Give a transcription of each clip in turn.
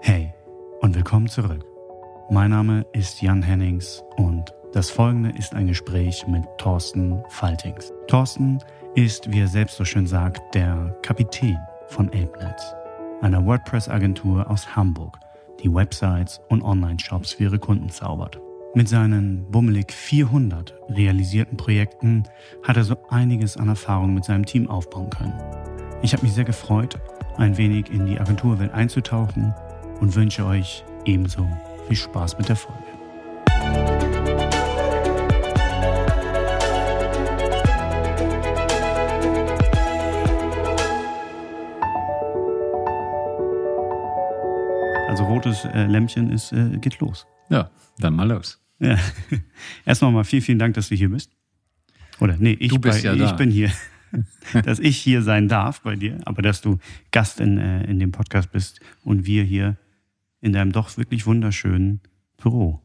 Hey und willkommen zurück. Mein Name ist Jan Hennings und das folgende ist ein Gespräch mit Thorsten Faltings. Thorsten ist, wie er selbst so schön sagt, der Kapitän von ApeNetz, einer WordPress-Agentur aus Hamburg, die Websites und Online-Shops für ihre Kunden zaubert. Mit seinen bummelig 400 realisierten Projekten hat er so einiges an Erfahrung mit seinem Team aufbauen können. Ich habe mich sehr gefreut, ein wenig in die Agenturwelt einzutauchen und wünsche euch ebenso viel Spaß mit der Folge. Also rotes äh, Lämpchen ist, äh, geht los. Ja, dann mal los. Ja. Erstmal mal vielen, vielen Dank, dass du hier bist. Oder nee, ich, Du bist bei, ja ich da. bin hier. dass ich hier sein darf bei dir, aber dass du Gast in, äh, in dem Podcast bist und wir hier in deinem doch wirklich wunderschönen Büro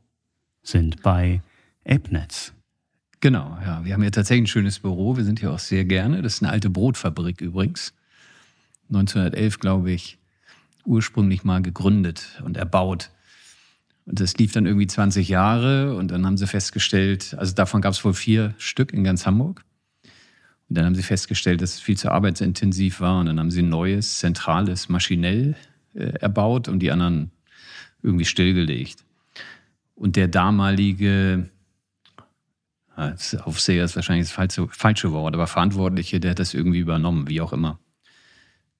sind bei ApeNetz. Genau, ja. Wir haben hier tatsächlich ein schönes Büro. Wir sind hier auch sehr gerne. Das ist eine alte Brotfabrik übrigens. 1911, glaube ich, ursprünglich mal gegründet und erbaut. Und das lief dann irgendwie 20 Jahre und dann haben sie festgestellt, also davon gab es wohl vier Stück in ganz Hamburg. Und dann haben sie festgestellt, dass es viel zu arbeitsintensiv war und dann haben sie ein neues, zentrales, maschinell äh, erbaut und die anderen irgendwie stillgelegt. Und der damalige das Aufseher ist wahrscheinlich das falsche, falsche Wort, aber Verantwortliche, der hat das irgendwie übernommen, wie auch immer.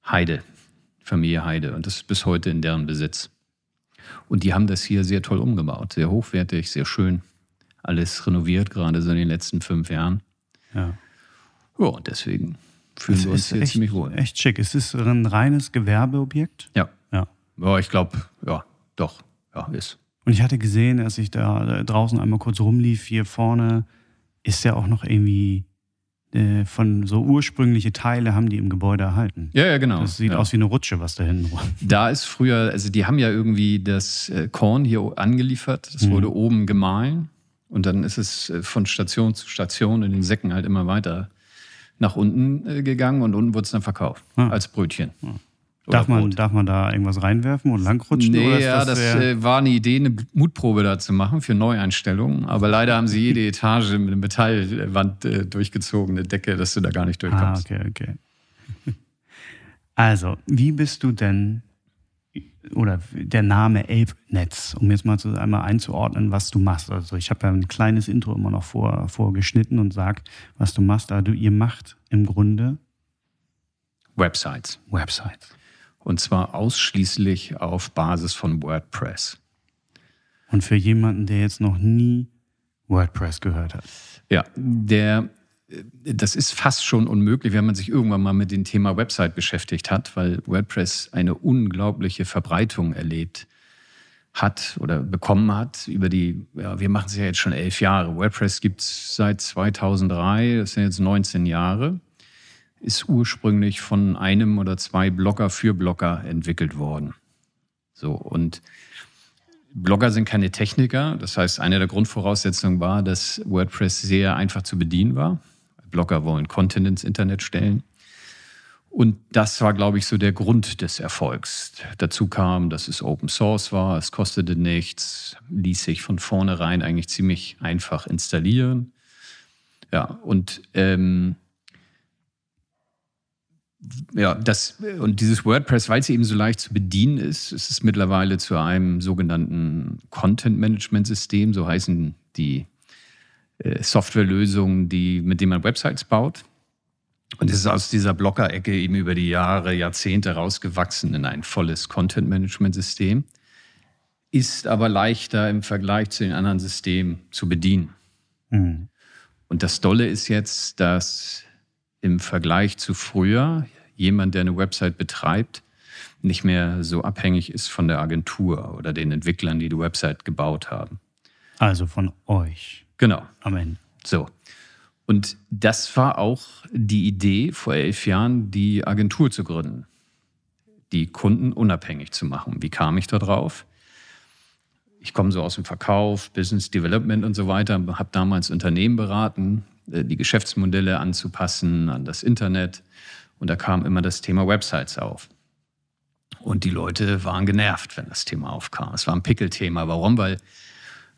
Heide, Familie Heide. Und das ist bis heute in deren Besitz. Und die haben das hier sehr toll umgebaut, sehr hochwertig, sehr schön. Alles renoviert, gerade so in den letzten fünf Jahren. Ja. Ja, und deswegen fühlen Es wir uns hier echt, ziemlich wohl. echt schick. Es ist ein reines Gewerbeobjekt. Ja. Ja. Ja, ich glaube, ja, doch, ja, ist. Und ich hatte gesehen, als ich da draußen einmal kurz rumlief, hier vorne ist ja auch noch irgendwie äh, von so ursprüngliche Teile haben die im Gebäude erhalten. Ja, ja, genau. Das sieht ja. aus wie eine Rutsche, was da hinten rum. Da ist früher, also die haben ja irgendwie das äh, Korn hier angeliefert. Das Mhm. wurde oben gemahlen. Und dann ist es äh, von Station zu Station in den Säcken halt immer weiter nach unten äh, gegangen und unten wurde es dann verkauft. Ah. Als Brötchen. Oder Darf man, Brot. darf man da irgendwas reinwerfen und langrutschen? Nee, ja, das, sehr- äh, war eine Idee, eine Mutprobe da zu machen für Neueinstellungen. Aber leider haben sie jede Etage mit einer Metallwand äh, durchgezogene Decke, dass du da gar nicht ah, durchkommst. okay, okay. Also, wie bist du denn, oder der Name ApeNetz, um jetzt mal so einmal einzuordnen, was du machst. Also ich habe ja ein kleines Intro immer noch vor, vorgeschnitten und sag, was du machst. Also ihr macht im Grunde Websites. Websites. Und zwar ausschließlich auf Basis von WordPress. Und für jemanden, der jetzt noch nie WordPress gehört hat. Ja, der, das ist fast schon unmöglich, wenn man sich irgendwann mal mit dem Thema Website beschäftigt hat, weil WordPress eine unglaubliche Verbreitung erlebt hat oder bekommen hat über die, ja, wir machen es ja jetzt schon elf Jahre. WordPress gibt es seit 2003, das sind jetzt 19 Jahre, ist ursprünglich von einem oder zwei Blogger für Blogger entwickelt worden. So, und Blogger sind keine Techniker. Das heißt, eine der Grundvoraussetzungen war, dass WordPress sehr einfach zu bedienen war. Blogger wollen Content ins Internet stellen. Und das war, glaube ich, so der Grund des Erfolgs. Dazu kam, dass es Open Source war, es kostete nichts, ließ sich von vornherein eigentlich ziemlich einfach installieren. Ja, und ähm, ja, das und dieses WordPress, weil es eben so leicht zu bedienen ist, ist es mittlerweile zu einem sogenannten Content-Management-System, so heißen die Softwarelösungen, die, mit denen man Websites baut. Und es ist aus dieser Blocker-Ecke eben über die Jahre, Jahrzehnte rausgewachsen in ein volles Content-Management-System, ist aber leichter im Vergleich zu den anderen Systemen zu bedienen. Mhm. Und das Dolle ist jetzt, dass im Vergleich zu früher jemand, der eine Website betreibt, nicht mehr so abhängig ist von der Agentur oder den Entwicklern, die die Website gebaut haben. Also von euch Genau. am Ende. So. Und das war auch die Idee vor elf Jahren, die Agentur zu gründen, die Kunden unabhängig zu machen. Wie kam ich da drauf? Ich komme so aus dem Verkauf, Business Development und so weiter, habe damals Unternehmen beraten, äh, die Geschäftsmodelle anzupassen an das Internet. Und da kam immer das Thema Websites auf. Und die Leute waren genervt, wenn das Thema aufkam. Es war ein Pickelthema. Warum? Weil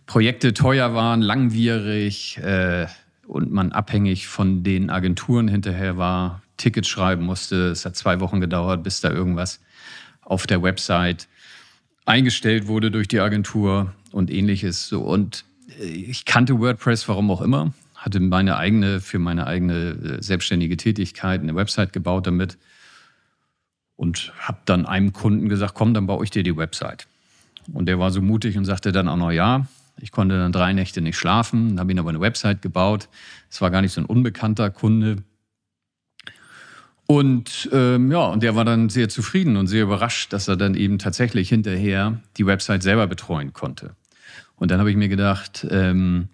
Projekte teuer waren, langwierig äh, und man abhängig von den Agenturen hinterher war, Tickets schreiben musste. Es hat zwei Wochen gedauert, bis da irgendwas auf der Website eingestellt wurde durch die Agentur und ähnliches. So. Und äh, ich kannte WordPress, warum auch immer, hatte meine eigene, für meine eigene äh, selbstständige Tätigkeit eine Website gebaut damit und habe dann einem Kunden gesagt, komm, dann baue ich dir die Website. Und der war so mutig und sagte dann auch noch ja. Ich konnte dann drei Nächte nicht schlafen, habe ihn aber eine Website gebaut. Es war gar nicht so ein unbekannter Kunde. Und ähm, ja, und der war dann sehr zufrieden und sehr überrascht, dass er dann eben tatsächlich hinterher die Website selber betreuen konnte. Und dann habe ich mir gedacht, ähm,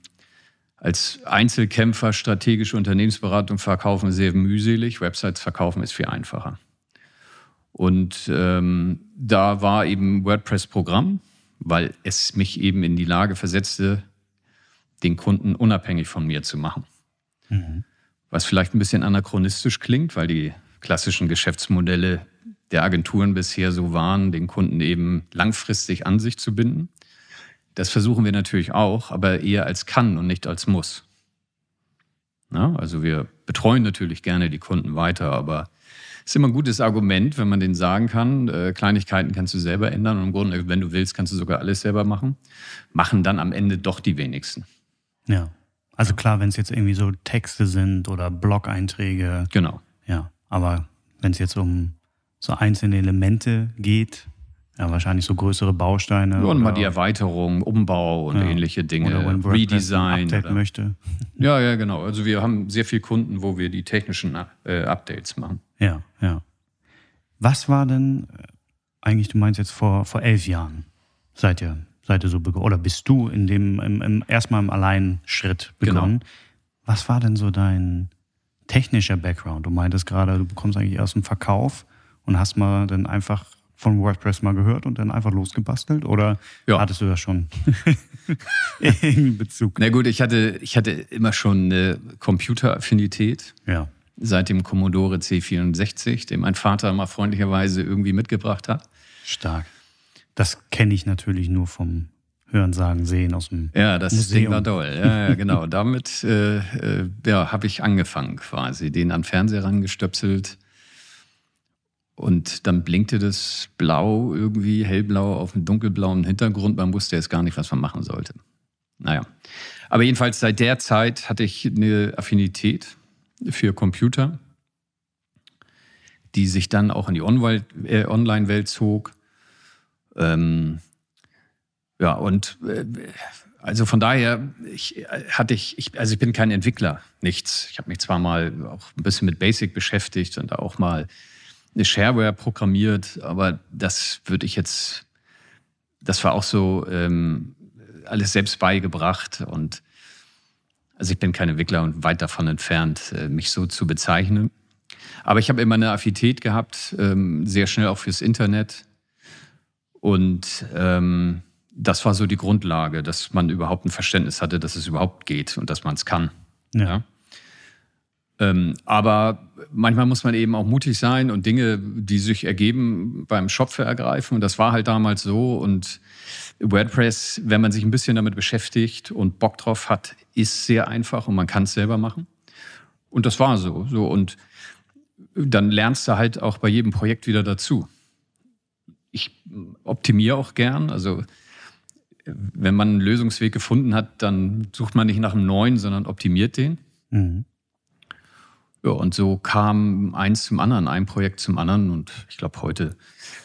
als Einzelkämpfer strategische Unternehmensberatung verkaufen ist sehr mühselig, Websites verkaufen ist viel einfacher. Und ähm, da war eben WordPress Programm, weil es mich eben in die Lage versetzte, den Kunden unabhängig von mir zu machen. Mhm. Was vielleicht ein bisschen anachronistisch klingt, weil die klassischen Geschäftsmodelle der Agenturen bisher so waren, den Kunden eben langfristig an sich zu binden. Das versuchen wir natürlich auch, aber eher als kann und nicht als muss. Na, also wir betreuen natürlich gerne die Kunden weiter, aber ist immer ein gutes Argument, wenn man denen sagen kann, äh, Kleinigkeiten kannst du selber ändern und im Grunde, wenn du willst, kannst du sogar alles selber machen. Machen dann am Ende doch die wenigsten. Ja. Also klar, wenn es jetzt irgendwie so Texte sind oder Blog-Einträge. Genau. Ja. Aber wenn es jetzt um so einzelne Elemente geht, ja, wahrscheinlich so größere Bausteine. Ja, und mal die Erweiterung, Umbau und ja. ähnliche Dinge. Oder wenn Redesign. Update oder, möchte. Ja, ja, genau. Also wir haben sehr viele Kunden, wo wir die technischen äh, Updates machen. Ja, ja. Was war denn äh, eigentlich, du meinst jetzt vor, vor elf Jahren, seid ihr, seid ihr so begonnen, oder bist du in dem, im, im, erstmal im Alleinschritt begonnen? Genau. Was war denn so dein technischer Background? Du meintest gerade, du bekommst eigentlich aus dem Verkauf und hast mal dann einfach von WordPress mal gehört und dann einfach losgebastelt? Oder ja. hattest du das schon in Bezug? Na gut, ich hatte, ich hatte immer schon eine Computeraffinität. Ja seit dem Commodore C64, den mein Vater mal freundlicherweise irgendwie mitgebracht hat. Stark. Das kenne ich natürlich nur vom Hören, Sagen, Sehen aus dem Ja, das Museum. Ding war toll. Ja, ja genau. Damit äh, äh, ja, habe ich angefangen quasi. Den an Fernseher rangestöpselt. Und dann blinkte das blau irgendwie, hellblau auf einem dunkelblauen Hintergrund. Man wusste jetzt gar nicht, was man machen sollte. Naja. Aber jedenfalls seit der Zeit hatte ich eine Affinität für Computer, die sich dann auch in die äh, Online-Welt zog. Ähm, ja, und äh, also von daher ich, hatte ich, ich, also ich bin kein Entwickler, nichts. Ich habe mich zwar mal auch ein bisschen mit Basic beschäftigt und auch mal eine Shareware programmiert, aber das würde ich jetzt, das war auch so ähm, alles selbst beigebracht und also ich bin kein Entwickler und weit davon entfernt, äh, mich so zu bezeichnen. Aber ich habe immer eine Affinität gehabt, ähm, sehr schnell auch fürs Internet. Und ähm, das war so die Grundlage, dass man überhaupt ein Verständnis hatte, dass es überhaupt geht und dass man es kann. Ja. ja? Ähm, aber manchmal muss man eben auch mutig sein und Dinge, die sich ergeben, beim Schopfe ergreifen. Und das war halt damals so. Und WordPress, wenn man sich ein bisschen damit beschäftigt und Bock drauf hat, ist sehr einfach und man kann es selber machen. Und das war so. so. Und dann lernst du halt auch bei jedem Projekt wieder dazu. Ich optimiere auch gern. Also wenn man einen Lösungsweg gefunden hat, dann sucht man nicht nach einem neuen, sondern optimiert den. Mhm. Ja, und so kam eins zum anderen, ein Projekt zum anderen. Und ich glaube, heute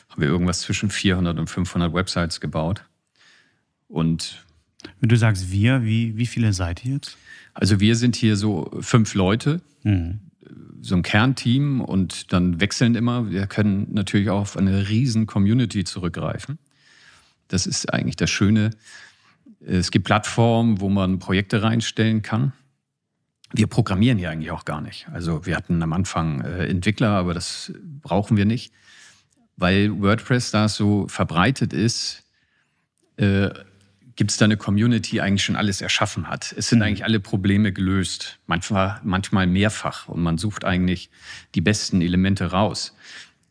haben wir irgendwas zwischen 400 und 500 Websites gebaut. Und wenn du sagst wir, wie, wie viele seid ihr jetzt? Also wir sind hier so fünf Leute, mhm. so ein Kernteam und dann wechseln immer. Wir können natürlich auch auf eine riesen Community zurückgreifen. Das ist eigentlich das Schöne. Es gibt Plattformen, wo man Projekte reinstellen kann. Wir programmieren hier eigentlich auch gar nicht. Also wir hatten am Anfang äh, Entwickler, aber das brauchen wir nicht, weil WordPress da so verbreitet ist. Äh, gibt es da eine Community, die eigentlich schon alles erschaffen hat. Es sind mhm. eigentlich alle Probleme gelöst, manchmal, manchmal mehrfach und man sucht eigentlich die besten Elemente raus.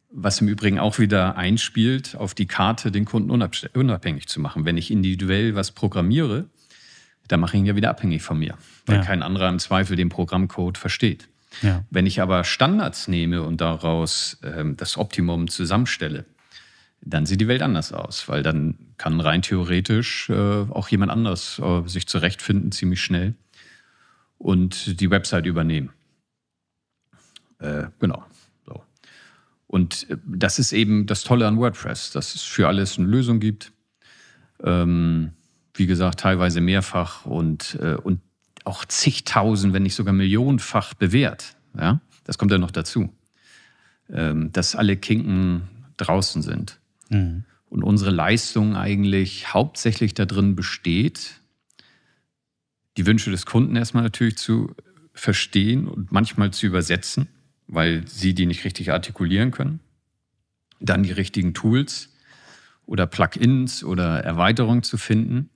Was im Übrigen auch wieder einspielt, auf die Karte den Kunden unabhängig zu machen. Wenn ich individuell was programmiere, dann mache ich ihn ja wieder abhängig von mir, weil ja. kein anderer im Zweifel den Programmcode versteht. Ja. Wenn ich aber Standards nehme und daraus ähm, das Optimum zusammenstelle, dann sieht die Welt anders aus, weil dann kann rein theoretisch äh, auch jemand anders äh, sich zurechtfinden, ziemlich schnell und die Website übernehmen. Äh, genau. So. Und äh, das ist eben das Tolle an WordPress, dass es für alles eine Lösung gibt. Ähm, wie gesagt, teilweise mehrfach und, äh, und auch zigtausend, wenn nicht sogar millionenfach bewährt. Ja? Das kommt ja noch dazu. Ähm, dass alle Kinken draußen sind. Mhm. Und unsere Leistung eigentlich hauptsächlich darin besteht, die Wünsche des Kunden erstmal natürlich zu verstehen und manchmal zu übersetzen, weil sie die nicht richtig artikulieren können. Dann die richtigen Tools oder Plugins oder Erweiterungen zu finden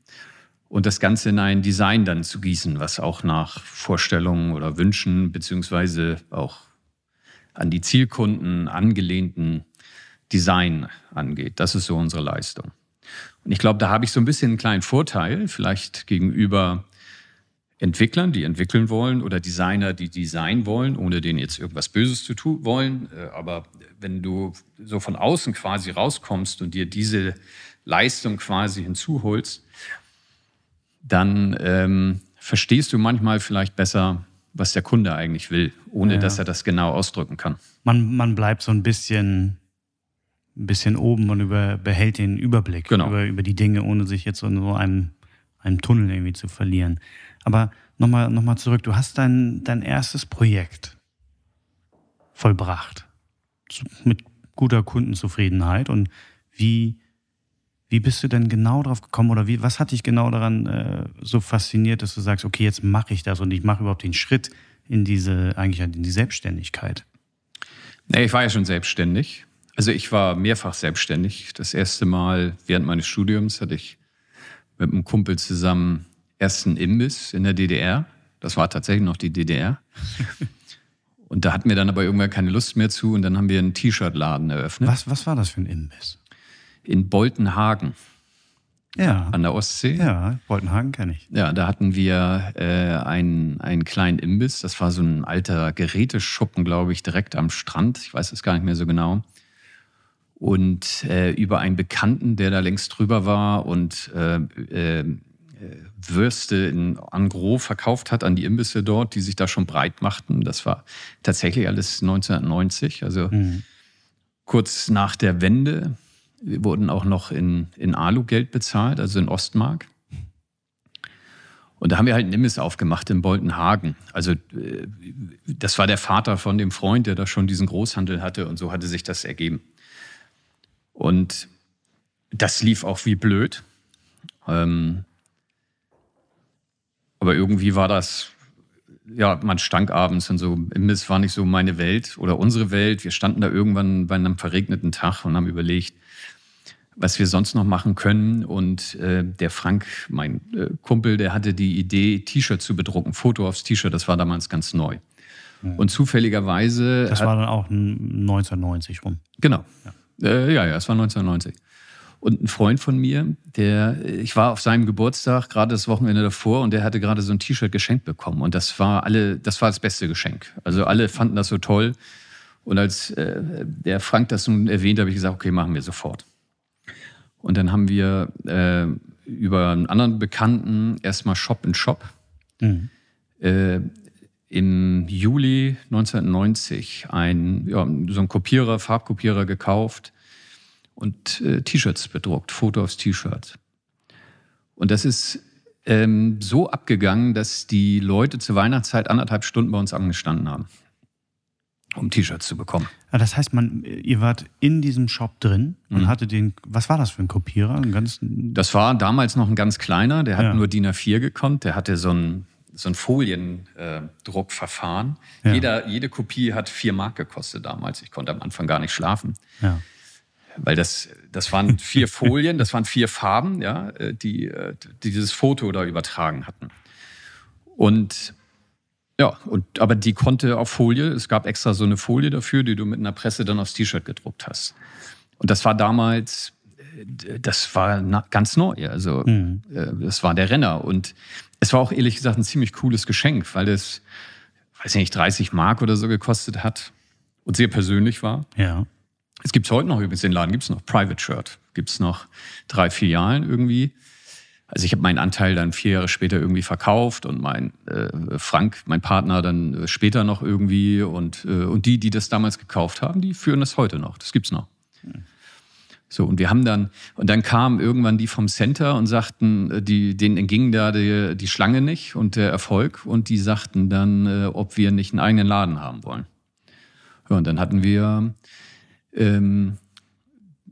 und das Ganze in ein Design dann zu gießen, was auch nach Vorstellungen oder Wünschen beziehungsweise auch an die Zielkunden angelehnten Design angeht. Das ist so unsere Leistung. Und ich glaube, da habe ich so ein bisschen einen kleinen Vorteil, vielleicht gegenüber Entwicklern, die entwickeln wollen, oder Designer, die designen wollen, ohne denen jetzt irgendwas Böses zu tun wollen. Äh, aber wenn du so von außen quasi rauskommst und dir diese Leistung quasi hinzuholst, dann ähm, verstehst du manchmal vielleicht besser, was der Kunde eigentlich will, ohne ja. dass er das genau ausdrücken kann. Man, man bleibt so ein bisschen, ein bisschen oben und über, behält den Überblick genau. über, über die Dinge, ohne sich jetzt in so einem, einem Tunnel irgendwie zu verlieren. Aber nochmal noch mal zurück, du hast dein, dein erstes Projekt vollbracht. Mit guter Kundenzufriedenheit. Und wie, wie bist du denn genau drauf gekommen oder wie, was hat dich genau daran äh, so fasziniert, dass du sagst, okay, jetzt mache ich das und ich mache überhaupt den Schritt in diese, eigentlich in die Selbstständigkeit? Nee, ich war ja schon selbstständig. Also ich war mehrfach selbstständig. Das erste Mal während meines Studiums hatte ich mit einem Kumpel zusammen ersten Imbiss in der DDR. Das war tatsächlich noch die DDR. Und da hatten wir dann aber irgendwann keine Lust mehr zu und dann haben wir einen T-Shirt-Laden eröffnet. Was, was war das für ein Imbiss? In Boltenhagen. Ja. An der Ostsee. Ja, Boltenhagen kenne ich. Ja, da hatten wir äh, einen, einen kleinen Imbiss. Das war so ein alter Geräteschuppen, glaube ich, direkt am Strand. Ich weiß es gar nicht mehr so genau. Und äh, über einen Bekannten, der da längst drüber war und äh, äh Würste in Angro verkauft hat an die Imbisse dort, die sich da schon breit machten. Das war tatsächlich alles 1990, also mhm. kurz nach der Wende. Wir wurden auch noch in, in Alu-Geld bezahlt, also in Ostmark. Und da haben wir halt einen Imbiss aufgemacht in Boltenhagen. Also äh, das war der Vater von dem Freund, der da schon diesen Großhandel hatte und so hatte sich das ergeben. Und das lief auch wie blöd. Ähm, aber irgendwie war das, ja, man stank abends und so. Imbiss war nicht so meine Welt oder unsere Welt. Wir standen da irgendwann bei einem verregneten Tag und haben überlegt, was wir sonst noch machen können. Und äh, der Frank, mein äh, Kumpel, der hatte die Idee, T-Shirt zu bedrucken, Foto aufs T-Shirt. Das war damals ganz neu. Ja. Und zufälligerweise. Das war dann auch 1990 rum. Genau. Ja, äh, ja, ja, es war 1990. Und ein Freund von mir, der, ich war auf seinem Geburtstag gerade das Wochenende davor und der hatte gerade so ein T-Shirt geschenkt bekommen. Und das war alle, das war das beste Geschenk. Also alle fanden das so toll. Und als äh, der Frank das nun erwähnt, habe ich gesagt, okay, machen wir sofort. Und dann haben wir äh, über einen anderen Bekannten erstmal Shop in Shop mhm. äh, im Juli 1990 ein, ja, so einen Kopierer, Farbkopierer gekauft und äh, T-Shirts bedruckt, Foto aufs T-Shirt. Und das ist ähm, so abgegangen, dass die Leute zur Weihnachtszeit anderthalb Stunden bei uns angestanden haben um T-Shirts zu bekommen. Ja, das heißt, man, ihr wart in diesem Shop drin und mhm. hatte den, was war das für ein Kopierer? Ein ganz, das war damals noch ein ganz kleiner, der hat ja. nur DIN A4 gekonnt, der hatte so ein, so ein Foliendruckverfahren. Ja. Jeder, jede Kopie hat vier Mark gekostet damals. Ich konnte am Anfang gar nicht schlafen. Ja. Weil das, das waren vier Folien, das waren vier Farben, ja, die, die dieses Foto da übertragen hatten. Und Ja, und, aber die konnte auf Folie, es gab extra so eine Folie dafür, die du mit einer Presse dann aufs T-Shirt gedruckt hast. Und das war damals, äh, das war ganz neu. Also mhm. Äh, das war der Renner. Und es war auch ehrlich gesagt ein ziemlich cooles Geschenk, weil es, weiß ich nicht, 30 Mark oder so gekostet hat und sehr persönlich war. Ja. Es gibt es heute noch übrigens, den Laden gibt es noch, Private Shirt. Gibt es noch drei Filialen irgendwie. Also ich habe meinen Anteil dann vier Jahre später irgendwie verkauft und mein äh, Frank, mein Partner, dann äh, später noch irgendwie und, äh, und die, die das damals gekauft haben, die führen das heute noch. Das gibt's noch. So, und wir haben dann, und dann kamen irgendwann die vom Center und sagten, äh, die, denen entging da die, die Schlange nicht und der Erfolg und die sagten dann, äh, ob wir nicht einen eigenen Laden haben wollen. Ja, und dann hatten wir ähm,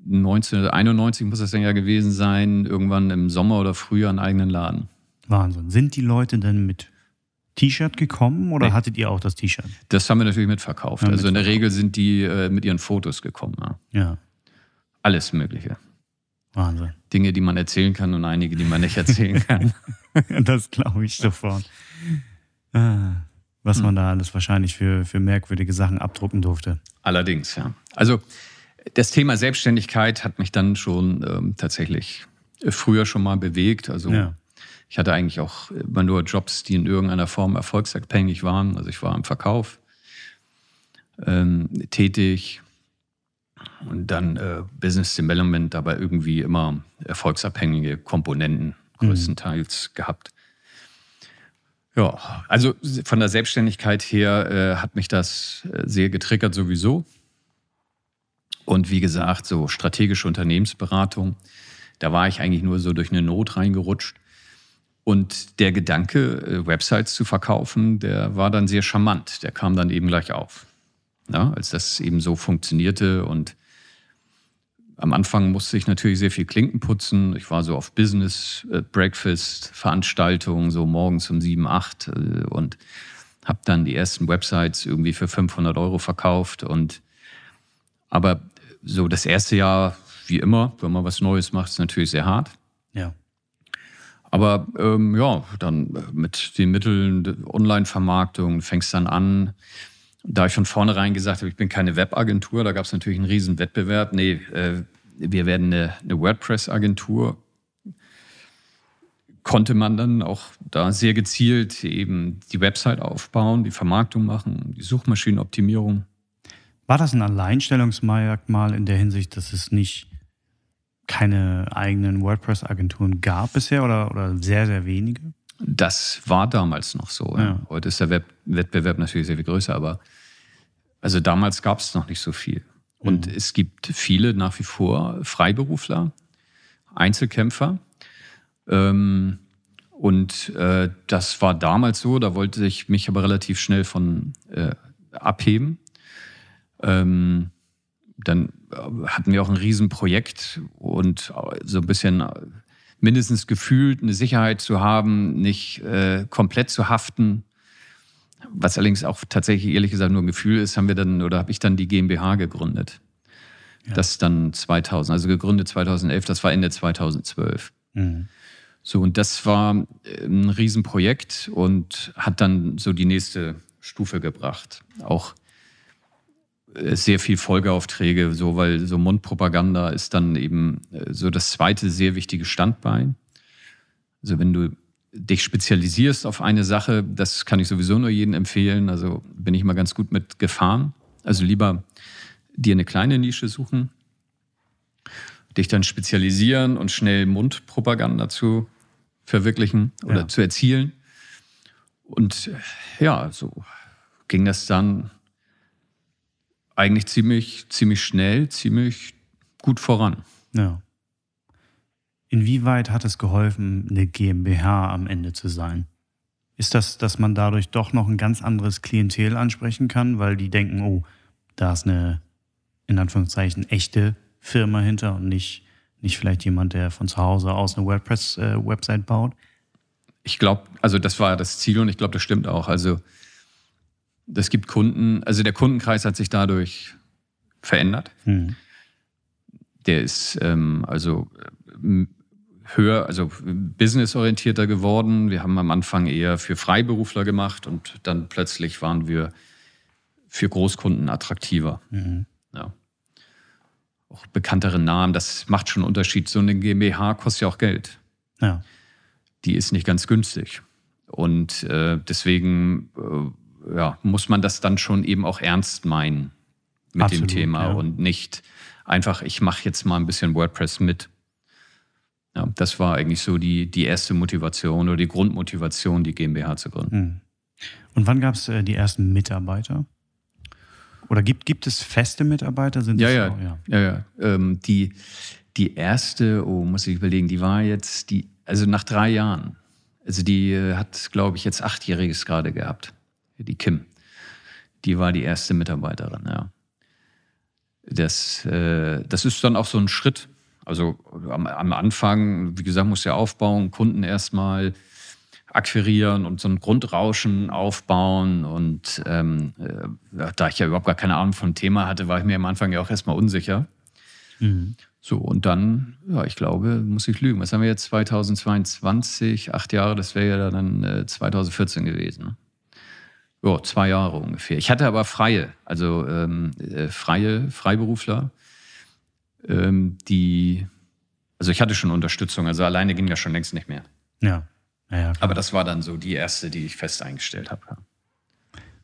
1991 muss das dann ja gewesen sein, irgendwann im Sommer oder Frühjahr einen eigenen Laden. Wahnsinn. Sind die Leute denn mit T-Shirt gekommen oder nee. hattet ihr auch das T-Shirt? Das haben wir natürlich mitverkauft. Ja, also in der Regel sind die äh, mit ihren Fotos gekommen. Ja. ja. Alles Mögliche. Wahnsinn. Dinge, die man erzählen kann und einige, die man nicht erzählen kann. das glaube ich sofort. Ah, was hm. man da alles wahrscheinlich für, für merkwürdige Sachen abdrucken durfte. Allerdings, ja. Also das Thema Selbstständigkeit hat mich dann schon ähm, tatsächlich früher schon mal bewegt. Also ja. ich hatte eigentlich auch immer nur Jobs, die in irgendeiner Form erfolgsabhängig waren. Also ich war im Verkauf ähm, tätig und dann äh, Business Development, aber irgendwie immer erfolgsabhängige Komponenten mhm. größtenteils mhm. gehabt. Ja, also von der Selbstständigkeit her äh, hat mich das äh, sehr getriggert sowieso. Und wie gesagt, so strategische Unternehmensberatung, da war ich eigentlich nur so durch eine Not reingerutscht. Und der Gedanke, äh, Websites zu verkaufen, der war dann sehr charmant. Der kam dann eben gleich auf. Ja, als das eben so funktionierte. Und am Anfang musste ich natürlich sehr viel Klinken putzen. Ich war so auf Business, äh, Breakfast, Veranstaltungen, so morgens um sieben, acht äh, und habe dann die ersten Websites irgendwie für 500 Euro verkauft. Und aber so das erste Jahr, wie immer, wenn man was Neues macht, ist natürlich sehr hart. Ja. Aber ähm, ja, dann mit den Mitteln Online-Vermarktung fängst dann an. Da ich von vornherein gesagt habe, ich bin keine Webagentur, da gab es natürlich einen riesen Wettbewerb. Nee, äh, wir werden eine, eine WordPress-Agentur. Konnte man dann auch da sehr gezielt eben die Website aufbauen, die Vermarktung machen, die Suchmaschinenoptimierung. War das ein Alleinstellungsmerkmal in der Hinsicht, dass es nicht keine eigenen WordPress-Agenturen gab bisher oder, oder sehr, sehr wenige? Das war damals noch so. Ja. Heute ist der Web Wettbewerb natürlich sehr viel größer, aber also damals gab es noch nicht so viel. Und mhm. es gibt viele nach wie vor Freiberufler, Einzelkämpfer. Ähm, und äh, das war damals so, da wollte ich mich aber relativ schnell von äh, abheben. Ähm, dann äh, hatten wir auch ein Riesenprojekt und äh, so ein bisschen äh, mindestens gefühlt eine Sicherheit zu haben, nicht äh, komplett zu haften. Was allerdings auch tatsächlich ehrlich gesagt nur ein Gefühl ist, haben wir dann oder habe ich dann die GmbH gegründet. Ja. Das dann 2000, also gegründet 2011, das war Ende 2012. Mhm. So, und das war ein Riesenprojekt und hat dann so die nächste Stufe gebracht. Auch sehr viel Folgeaufträge, so weil so Mundpropaganda ist dann eben äh, so das zweite sehr wichtige Standbein. Also wenn du dich spezialisierst auf eine Sache, das kann ich sowieso nur jedem empfehlen. Also bin ich mal ganz gut mit gefahren. Also lieber dir eine kleine Nische suchen, dich dann spezialisieren und schnell Mundpropaganda zu verwirklichen oder ja. zu erzielen. Und ja, so ging das dann eigentlich ziemlich, ziemlich schnell, ziemlich gut voran. Ja. Inwieweit hat es geholfen, eine GmbH am Ende zu sein? Ist das, dass man dadurch doch noch ein ganz anderes Klientel ansprechen kann, weil die denken, oh, da ist eine, in Anführungszeichen, echte Firma hinter und nicht, nicht vielleicht jemand, der von zu Hause aus eine WordPress-Website äh, baut? Ich glaube, also das war das Ziel und ich glaube, das stimmt auch. Also das gibt Kunden, also der Kundenkreis hat sich dadurch verändert. Mhm. Der ist ähm, also höher, also businessorientierter geworden. Wir haben am Anfang eher für Freiberufler gemacht und dann plötzlich waren wir für Großkunden attraktiver. Mhm. Ja. Auch bekanntere Namen, das macht schon einen Unterschied. So eine GmbH kostet ja auch Geld. Ja. Die ist nicht ganz günstig. Und äh, deswegen äh, ja, muss man das dann schon eben auch ernst meinen mit Absolut, dem Thema ja. und nicht einfach, ich mache jetzt mal ein bisschen WordPress mit. Ja, das war eigentlich so die, die erste Motivation oder die Grundmotivation, die GmbH zu gründen. Hm. Und wann gab es äh, die ersten Mitarbeiter? Oder gibt, gibt es feste Mitarbeiter? Sind ja, ja, ja, ja, ja. Ähm, die, die erste, oh, muss ich überlegen, die war jetzt, die, also nach drei Jahren. Also die äh, hat, glaube ich, jetzt achtjähriges gerade gehabt. Die Kim. Die war die erste Mitarbeiterin, ja. Das, äh, das ist dann auch so ein Schritt. Also am, am Anfang, wie gesagt, muss ja aufbauen, Kunden erstmal akquirieren und so ein Grundrauschen aufbauen. Und ähm, äh, da ich ja überhaupt gar keine Ahnung vom Thema hatte, war ich mir am Anfang ja auch erstmal unsicher. Mhm. So, und dann, ja, ich glaube, muss ich lügen. Was haben wir jetzt 2022? Acht Jahre, das wäre ja dann äh, 2014 gewesen. Ja, zwei Jahre ungefähr. Ich hatte aber freie, also ähm, äh, freie Freiberufler, ähm, die, also ich hatte schon Unterstützung, also alleine ging das schon längst nicht mehr. Ja. ja, ja aber das war dann so die erste, die ich fest eingestellt habe.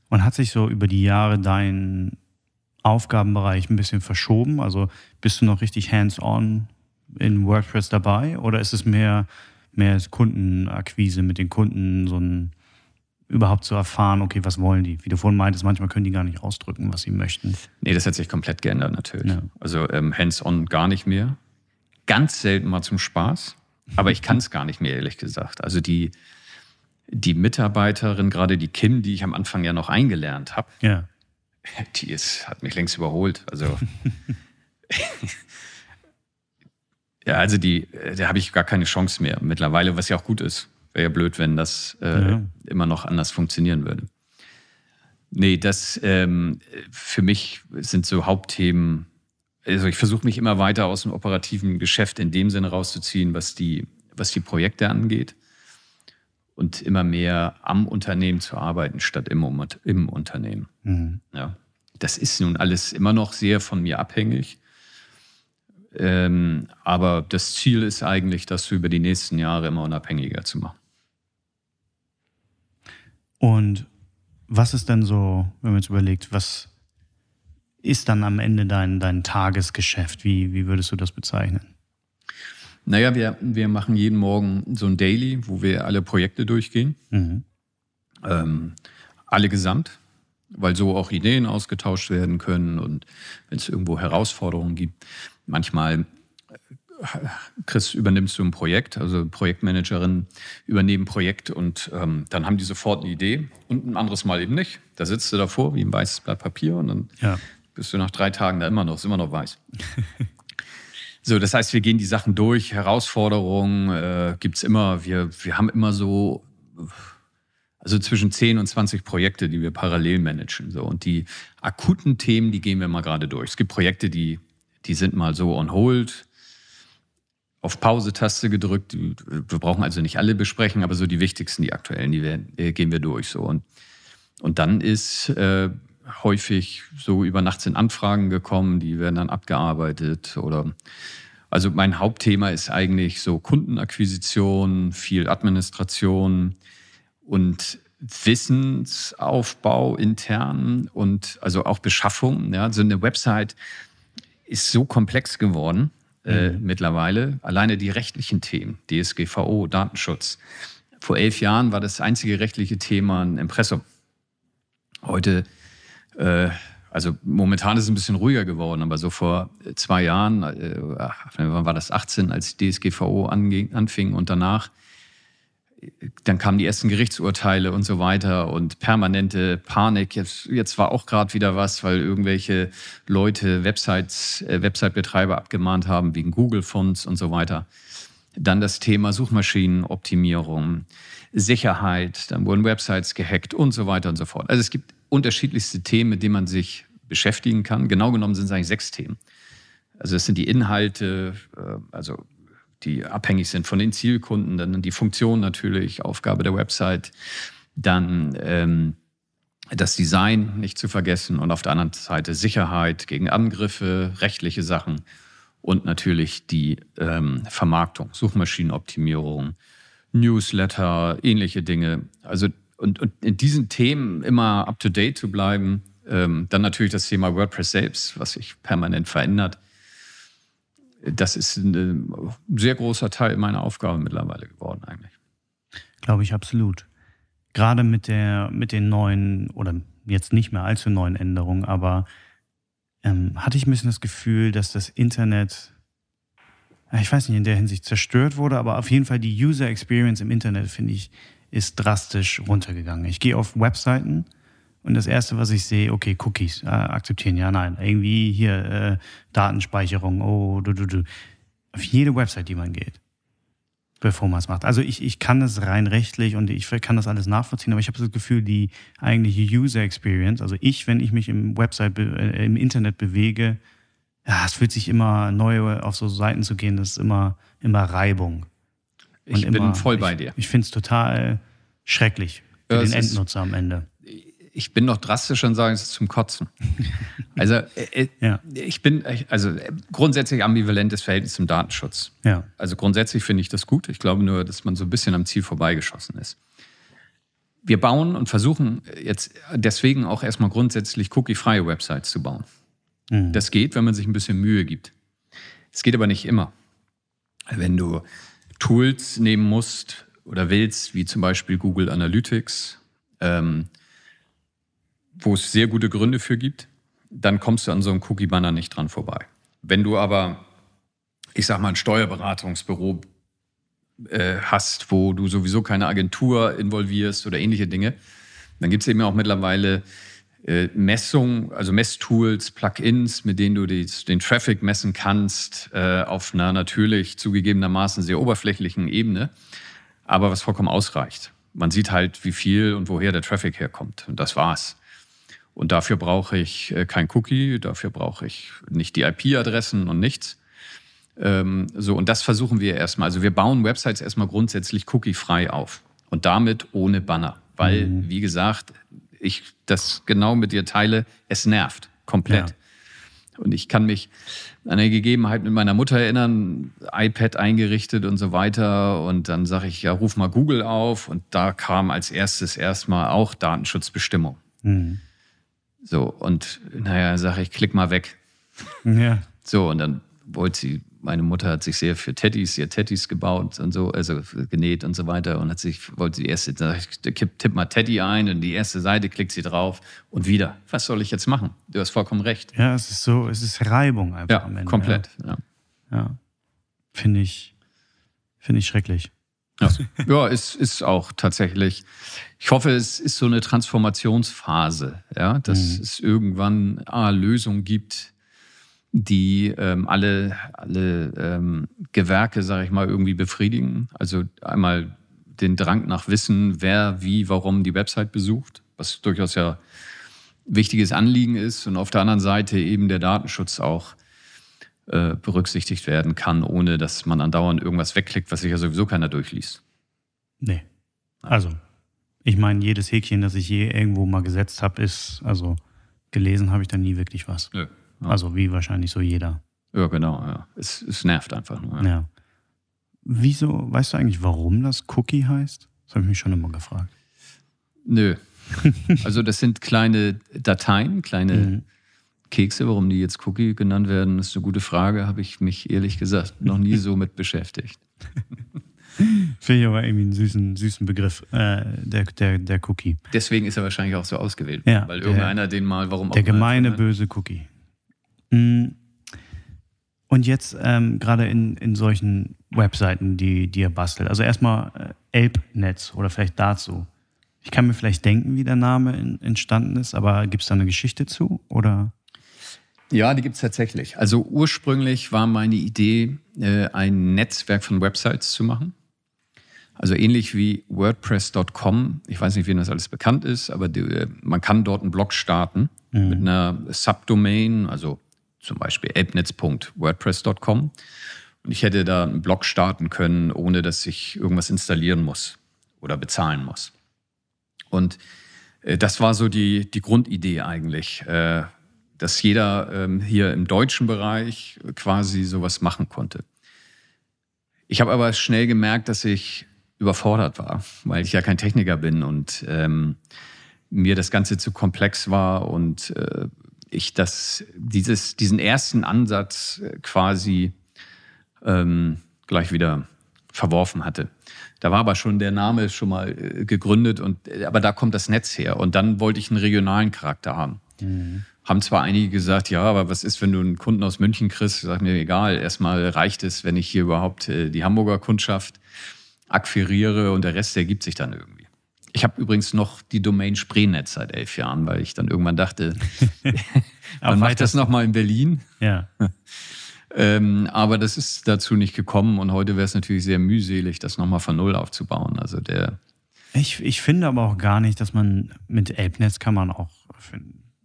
Und hat sich so über die Jahre dein Aufgabenbereich ein bisschen verschoben? Also bist du noch richtig hands-on in WordPress dabei oder ist es mehr, mehr Kundenakquise mit den Kunden, so ein überhaupt zu erfahren, okay, was wollen die? Wie du vorhin meintest, manchmal können die gar nicht ausdrücken, was sie möchten. Nee, das hat sich komplett geändert natürlich. Ja. Also ähm, hands-on gar nicht mehr. Ganz selten mal zum Spaß, aber ich kann es gar nicht mehr, ehrlich gesagt. Also die, die Mitarbeiterin, gerade die Kim, die ich am Anfang ja noch eingelernt habe, ja. die ist, hat mich längst überholt. Also ja, also die, da habe ich gar keine Chance mehr mittlerweile, was ja auch gut ist. Wäre ja blöd, wenn das äh, ja. immer noch anders funktionieren würde. Nee, das ähm, für mich sind so Hauptthemen. Also ich versuche mich immer weiter aus dem operativen Geschäft in dem Sinne rauszuziehen, was die, was die Projekte angeht. Und immer mehr am Unternehmen zu arbeiten, statt im, im Unternehmen. Mhm. Ja. Das ist nun alles immer noch sehr von mir abhängig. Ähm, aber das Ziel ist eigentlich, das über die nächsten Jahre immer unabhängiger zu machen. Und was ist denn so, wenn man jetzt überlegt, was ist dann am Ende dein, dein Tagesgeschäft? Wie, wie würdest du das bezeichnen? Naja, wir, wir machen jeden Morgen so ein Daily, wo wir alle Projekte durchgehen. Mhm. Ähm, alle gesamt, weil so auch Ideen ausgetauscht werden können und wenn es irgendwo Herausforderungen gibt. Manchmal Chris, übernimmst du ein Projekt, also Projektmanagerin übernehmen Projekt und ähm, dann haben die sofort eine Idee und ein anderes Mal eben nicht. Da sitzt du davor wie ein weißes Blatt Papier und dann ja. bist du nach drei Tagen da immer noch, ist immer noch weiß. so, das heißt, wir gehen die Sachen durch, Herausforderungen äh, gibt es immer. Wir, wir haben immer so, also zwischen 10 und 20 Projekte, die wir parallel managen. So. Und die akuten Themen, die gehen wir mal gerade durch. Es gibt Projekte, die, die sind mal so on hold auf Pause-Taste gedrückt. Wir brauchen also nicht alle besprechen, aber so die wichtigsten, die aktuellen, die werden, äh, gehen wir durch. So. Und, und dann ist äh, häufig so über Nacht sind Anfragen gekommen, die werden dann abgearbeitet oder also mein Hauptthema ist eigentlich so Kundenakquisition, viel Administration und Wissensaufbau intern und also auch Beschaffung. Ja, so eine Website ist so komplex geworden äh, mhm. mittlerweile. Alleine die rechtlichen Themen, DSGVO, Datenschutz. Vor elf Jahren war das einzige rechtliche Thema ein Impressum. Heute, äh, also momentan ist es ein bisschen ruhiger geworden, aber so vor zwei Jahren, äh, wann war das 18, als DSGVO anfing und danach dann kamen die ersten Gerichtsurteile und so weiter und permanente Panik. Jetzt, jetzt war auch gerade wieder was, weil irgendwelche Leute Websites, äh, Website-Betreiber abgemahnt haben wegen Google-Fonds und so weiter. Dann das Thema Suchmaschinenoptimierung, Sicherheit, dann wurden Websites gehackt und so weiter und so fort. Also es gibt unterschiedlichste Themen, mit denen man sich beschäftigen kann. Genau genommen sind es eigentlich sechs Themen. Also es sind die Inhalte, äh, also die abhängig sind von den Zielkunden, dann die Funktion natürlich, Aufgabe der Website, dann ähm, das Design nicht zu vergessen und auf der anderen Seite Sicherheit gegen Angriffe, rechtliche Sachen und natürlich die ähm, Vermarktung, Suchmaschinenoptimierung, Newsletter, ähnliche Dinge. Also und, und in diesen Themen immer up to date zu bleiben. Ähm, dann natürlich das Thema WordPress selbst, was sich permanent verändert. Das ist ein sehr großer Teil meiner Aufgabe mittlerweile geworden, eigentlich. Glaube ich absolut gerade mit der, mit den neuen oder jetzt nicht mehr allzu neuen Änderungen, aber ähm, hatte ich ein bisschen das Gefühl, dass das Internet, ich weiß nicht, in der Hinsicht zerstört wurde, aber auf jeden Fall die User Experience im Internet, finde ich, ist drastisch runtergegangen. Ich gehe auf Webseiten und das erste, was ich sehe, okay, Cookies, äh, akzeptieren, ja, nein. Irgendwie hier äh, Datenspeicherung, oh, du, du, du. Auf jede Website, die man geht bevor man es macht. Also ich, ich kann es rein rechtlich und ich kann das alles nachvollziehen, aber ich habe das Gefühl, die eigentliche User Experience, also ich, wenn ich mich im Website, äh, im Internet bewege, ja, es fühlt sich immer neu auf so Seiten zu gehen, das ist immer, immer Reibung. ich immer, bin voll bei dir. Ich, ich finde es total schrecklich für ja, den Endnutzer am Ende ich bin noch drastisch und sage, es ist zum Kotzen. Also äh, äh, ja. ich bin also äh, grundsätzlich ambivalentes Verhältnis zum Datenschutz. Ja. Also grundsätzlich finde ich das gut. Ich glaube nur, dass man so ein bisschen am Ziel vorbeigeschossen ist. Wir bauen und versuchen jetzt deswegen auch erstmal grundsätzlich cookie-freie Websites zu bauen. Mhm. Das geht, wenn man sich ein bisschen Mühe gibt. Es geht aber nicht immer. Wenn du Tools nehmen musst oder willst, wie zum Beispiel Google Analytics, ähm, wo es sehr gute Gründe für gibt, dann kommst du an so einem Cookie-Banner nicht dran vorbei. Wenn du aber, ich sag mal, ein Steuerberatungsbüro äh, hast, wo du sowieso keine Agentur involvierst oder ähnliche Dinge, dann gibt es eben auch mittlerweile äh, Messungen, also Messtools, Plugins, mit denen du die, den Traffic messen kannst, äh, auf einer natürlich zugegebenermaßen sehr oberflächlichen Ebene, aber was vollkommen ausreicht. Man sieht halt, wie viel und woher der Traffic herkommt. Und das war's. Und dafür brauche ich äh, kein Cookie, dafür brauche ich nicht die IP-Adressen und nichts. Ähm, so, und das versuchen wir erstmal. Also wir bauen Websites erstmal grundsätzlich cookie-frei auf und damit ohne Banner. Weil, mhm. wie gesagt, ich das genau mit dir teile, es nervt komplett. Ja. Und ich kann mich an eine Gegebenheit mit meiner Mutter erinnern, iPad eingerichtet und so weiter. Und dann sage ich, ja, ruf mal Google auf. Und da kam als erstes erstmal auch Datenschutzbestimmung. Mhm. So, und naja, sage ich, klick mal weg. Ja. So, und dann wollte sie, meine Mutter hat sich sehr für Teddys, hat Teddys gebaut und so, also genäht und so weiter und hat sich, wollte die erste, sag ich, tipp mal Teddy ein und die erste Seite klickt sie drauf und wieder. Was soll ich jetzt machen? Du hast vollkommen recht. Ja, es ist so, es ist Reibung einfach ja, am Ende. Komplett, ja. ja. ja. Finde ich, finde ich schrecklich. Ja, ja es ist auch tatsächlich. Ich hoffe, es ist so eine Transformationsphase, ja, dass mhm. es irgendwann ah, Lösungen gibt, die ähm, alle, alle ähm, Gewerke, sage ich mal, irgendwie befriedigen. Also einmal den Drang nach Wissen, wer, wie, warum die Website besucht, was durchaus ja wichtiges Anliegen ist. Und auf der anderen Seite eben der Datenschutz auch äh, berücksichtigt werden kann, ohne dass man andauernd irgendwas wegklickt, was sich ja sowieso keiner durchliest. Nee. Also, ich meine, jedes Häkchen, das ich je irgendwo mal gesetzt habe, ist, also gelesen habe ich da nie wirklich was. Ja, ja. Also wie wahrscheinlich so jeder. Ja, genau, ja. Es, es nervt einfach nur. Ja. ja. Wieso, weißt du eigentlich, warum das Cookie heißt? Das habe ich mich schon immer gefragt. Nö. also das sind kleine Dateien, kleine mhm. Kekse, warum die jetzt Cookie genannt werden, ist eine gute Frage. Habe ich mich ehrlich gesagt noch nie so mit beschäftigt. Finde ich aber irgendwie einen süßen, süßen Begriff, äh, der, der, der Cookie. Deswegen ist er wahrscheinlich auch so ausgewählt, ja, weil irgendeiner den mal, warum auch Der gemeine, ne? böse Cookie. Mm. Und jetzt ähm, gerade in, in solchen Webseiten, die, die ihr bastelt. Also erstmal äh, Elbnetz oder vielleicht dazu. Ich kann mir vielleicht denken, wie der Name in, entstanden ist, aber gibt es da eine Geschichte zu? Oder? Ja, die gibt es tatsächlich. Also ursprünglich war meine Idee, äh, ein Netzwerk von Websites zu machen. Also ähnlich wie WordPress.com. Ich weiß nicht, wem das alles bekannt ist, aber die, äh, man kann dort einen Blog starten mhm. mit einer Subdomain, also zum Beispiel elbnetz.wordpress.com. Und ich hätte da einen Blog starten können, ohne dass ich irgendwas installieren muss oder bezahlen muss. Und äh, das war so die, die Grundidee eigentlich, dass jeder ähm, hier im deutschen Bereich quasi sowas machen konnte. Ich habe aber schnell gemerkt, dass ich überfordert war, weil ich ja kein Techniker bin und ähm, mir das Ganze zu komplex war und äh, ich das, dieses, diesen ersten Ansatz quasi ähm, gleich wieder verworfen hatte. Da war aber schon der Name schon mal äh, gegründet und äh, aber da kommt das Netz her. Und dann wollte ich einen regionalen Charakter haben. Mhm. Haben zwar einige gesagt, ja, aber was ist, wenn du einen Kunden aus München kriegst? Sage mir, egal, erstmal reicht es, wenn ich hier überhaupt äh, die Hamburger Kundschaft akquiriere und der Rest ergibt sich dann irgendwie. Ich habe übrigens noch die Domain Spreenetz seit elf Jahren, weil ich dann irgendwann dachte, man macht das nochmal in Berlin. Ja. Ähm, aber das ist dazu nicht gekommen und heute wäre es natürlich sehr mühselig, das nochmal von Null aufzubauen. Also der. Ich, ich finde aber auch gar nicht, dass man mit Elbnetz kann man auch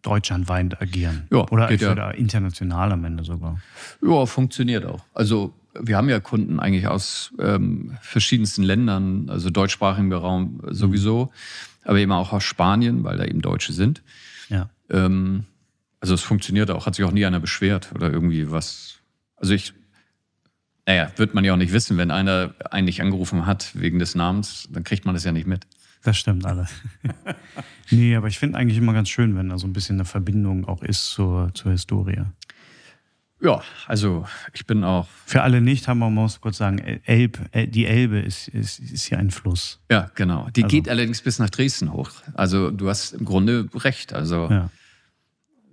deutschlandweit agieren. Ja, Oder geht ja. international am Ende sogar. Ja, funktioniert auch. Also wir haben ja Kunden eigentlich aus ähm, verschiedensten Ländern, also deutschsprachigen Raum sowieso, mhm. aber eben auch aus Spanien, weil da eben Deutsche sind. Ja. Ähm, also es funktioniert auch, hat sich auch nie einer beschwert oder irgendwie was also ich, naja, wird man ja auch nicht wissen, wenn einer eigentlich angerufen hat wegen des Namens, dann kriegt man das ja nicht mit. Das stimmt alles. nee, aber ich finde eigentlich immer ganz schön, wenn da so ein bisschen eine Verbindung auch ist zur, zur Historie. Ja, also ich bin auch. Für alle nicht, haben wir muss kurz sagen, Elb, die Elbe ist, ist, ist hier ein Fluss. Ja, genau. Die also. geht allerdings bis nach Dresden hoch. Also du hast im Grunde recht. Also ja.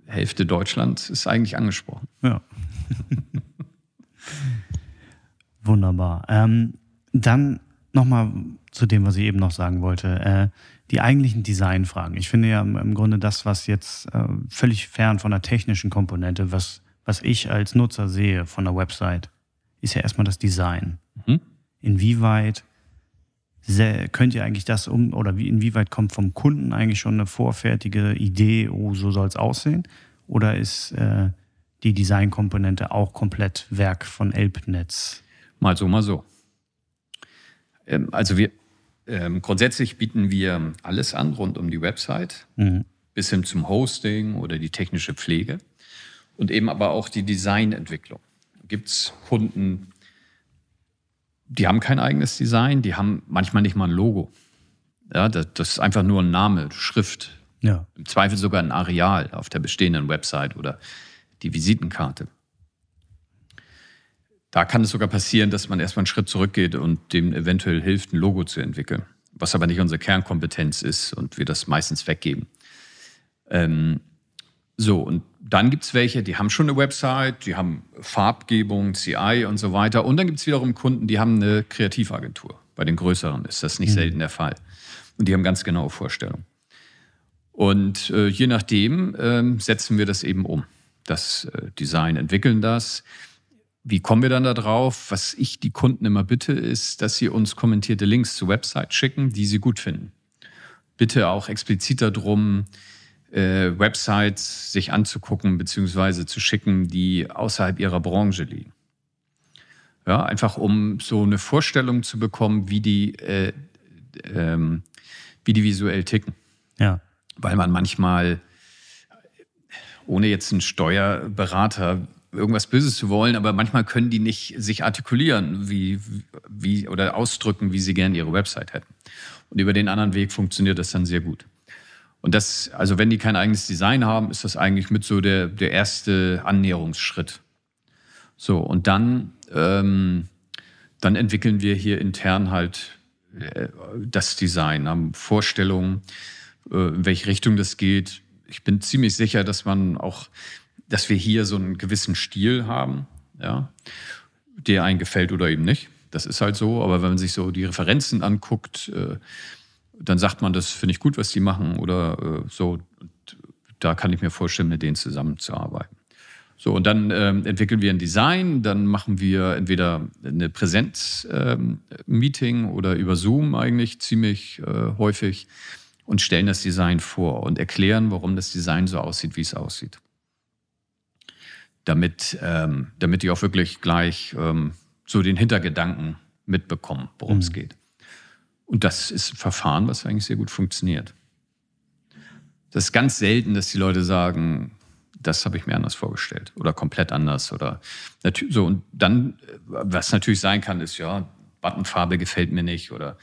Hälfte Deutschland ist eigentlich angesprochen. Ja. Wunderbar. Ähm, dann nochmal zu dem, was ich eben noch sagen wollte. Äh, die eigentlichen Designfragen. Ich finde ja im Grunde das, was jetzt äh, völlig fern von der technischen Komponente, was, was ich als Nutzer sehe von der Website, ist ja erstmal das Design. Mhm. Inwieweit könnt ihr eigentlich das um, oder wie, inwieweit kommt vom Kunden eigentlich schon eine vorfertige Idee, oh, so soll es aussehen? Oder ist äh, die Designkomponente auch komplett Werk von Elbnetz? Mal so, mal so. Ähm, also wir ähm, grundsätzlich bieten wir alles an rund um die Website, mhm. bis hin zum Hosting oder die technische Pflege und eben aber auch die Designentwicklung. Gibt es Kunden, die haben kein eigenes Design, die haben manchmal nicht mal ein Logo. Ja, das, das ist einfach nur ein Name, Schrift. Ja. Im Zweifel sogar ein Areal auf der bestehenden Website oder die Visitenkarte. Da kann es sogar passieren, dass man erstmal einen Schritt zurückgeht und dem eventuell hilft, ein Logo zu entwickeln, was aber nicht unsere Kernkompetenz ist und wir das meistens weggeben. Ähm, so, und dann gibt es welche, die haben schon eine Website, die haben Farbgebung, CI und so weiter. Und dann gibt es wiederum Kunden, die haben eine Kreativagentur. Bei den größeren ist das nicht mhm. selten der Fall. Und die haben ganz genaue Vorstellungen. Und äh, je nachdem äh, setzen wir das eben um das äh, Design entwickeln das. Wie kommen wir dann da drauf? Was ich die Kunden immer bitte, ist, dass sie uns kommentierte Links zur Website schicken, die sie gut finden. Bitte auch explizit darum, äh, Websites sich anzugucken bzw. zu schicken, die außerhalb ihrer Branche liegen. Ja, einfach um so eine Vorstellung zu bekommen, wie die, äh, ähm, wie die visuell ticken. Ja. Weil man manchmal ohne jetzt einen Steuerberater irgendwas Böses zu wollen, aber manchmal können die nicht sich artikulieren wie, wie, oder ausdrücken, wie sie gerne ihre Website hätten. Und über den anderen Weg funktioniert das dann sehr gut. Und das, also wenn die kein eigenes Design haben, ist das eigentlich mit so der, der erste Annäherungsschritt. So, und dann, ähm, dann entwickeln wir hier intern halt äh, das Design, haben Vorstellungen, äh, in welche Richtung das geht, ich bin ziemlich sicher, dass man auch, dass wir hier so einen gewissen Stil haben, ja, der einen gefällt oder eben nicht. Das ist halt so. Aber wenn man sich so die Referenzen anguckt, äh, dann sagt man, das finde ich gut, was die machen oder äh, so. Da kann ich mir vorstellen, mit denen zusammenzuarbeiten. So, und dann ähm, entwickeln wir ein Design, dann machen wir entweder eine Präsenz-Meeting ähm, oder über Zoom eigentlich ziemlich äh, häufig und stellen das Design vor und erklären, warum das Design so aussieht, wie es aussieht. Damit, ähm, damit die auch wirklich gleich ähm, so den Hintergedanken mitbekommen, worum es mhm. geht. Und das ist ein Verfahren, was eigentlich sehr gut funktioniert. Das ist ganz selten, dass die Leute sagen, das habe ich mir anders vorgestellt oder komplett anders oder so. Und dann, was natürlich sein kann, ist ja, Buttonfarbe gefällt mir nicht oder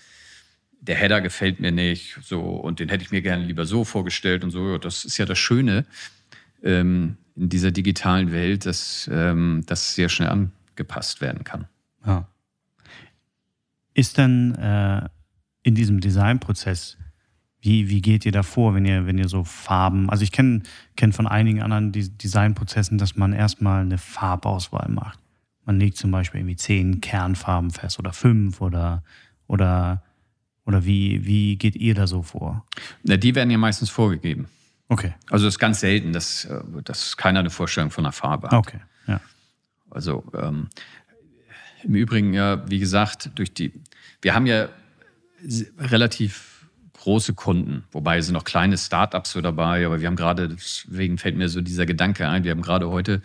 der Header gefällt mir nicht, so und den hätte ich mir gerne lieber so vorgestellt und so. Das ist ja das Schöne ähm, in dieser digitalen Welt, dass ähm, das sehr schnell angepasst werden kann. Ja. Ist denn äh, in diesem Designprozess wie, wie geht ihr da vor, wenn ihr, wenn ihr so Farben, also ich kenne kenn von einigen anderen Designprozessen, dass man erstmal eine Farbauswahl macht. Man legt zum Beispiel irgendwie zehn Kernfarben fest oder fünf oder, oder, oder wie, wie geht ihr da so vor? Na, die werden ja meistens vorgegeben. Okay. Also es ist ganz selten, dass, äh, dass keiner eine Vorstellung von einer Farbe hat. Okay, ja. Also ähm, im Übrigen ja, wie gesagt, durch die, wir haben ja relativ große Kunden, wobei sind noch kleine Startups so dabei, aber wir haben gerade, deswegen fällt mir so dieser Gedanke ein, wir haben gerade heute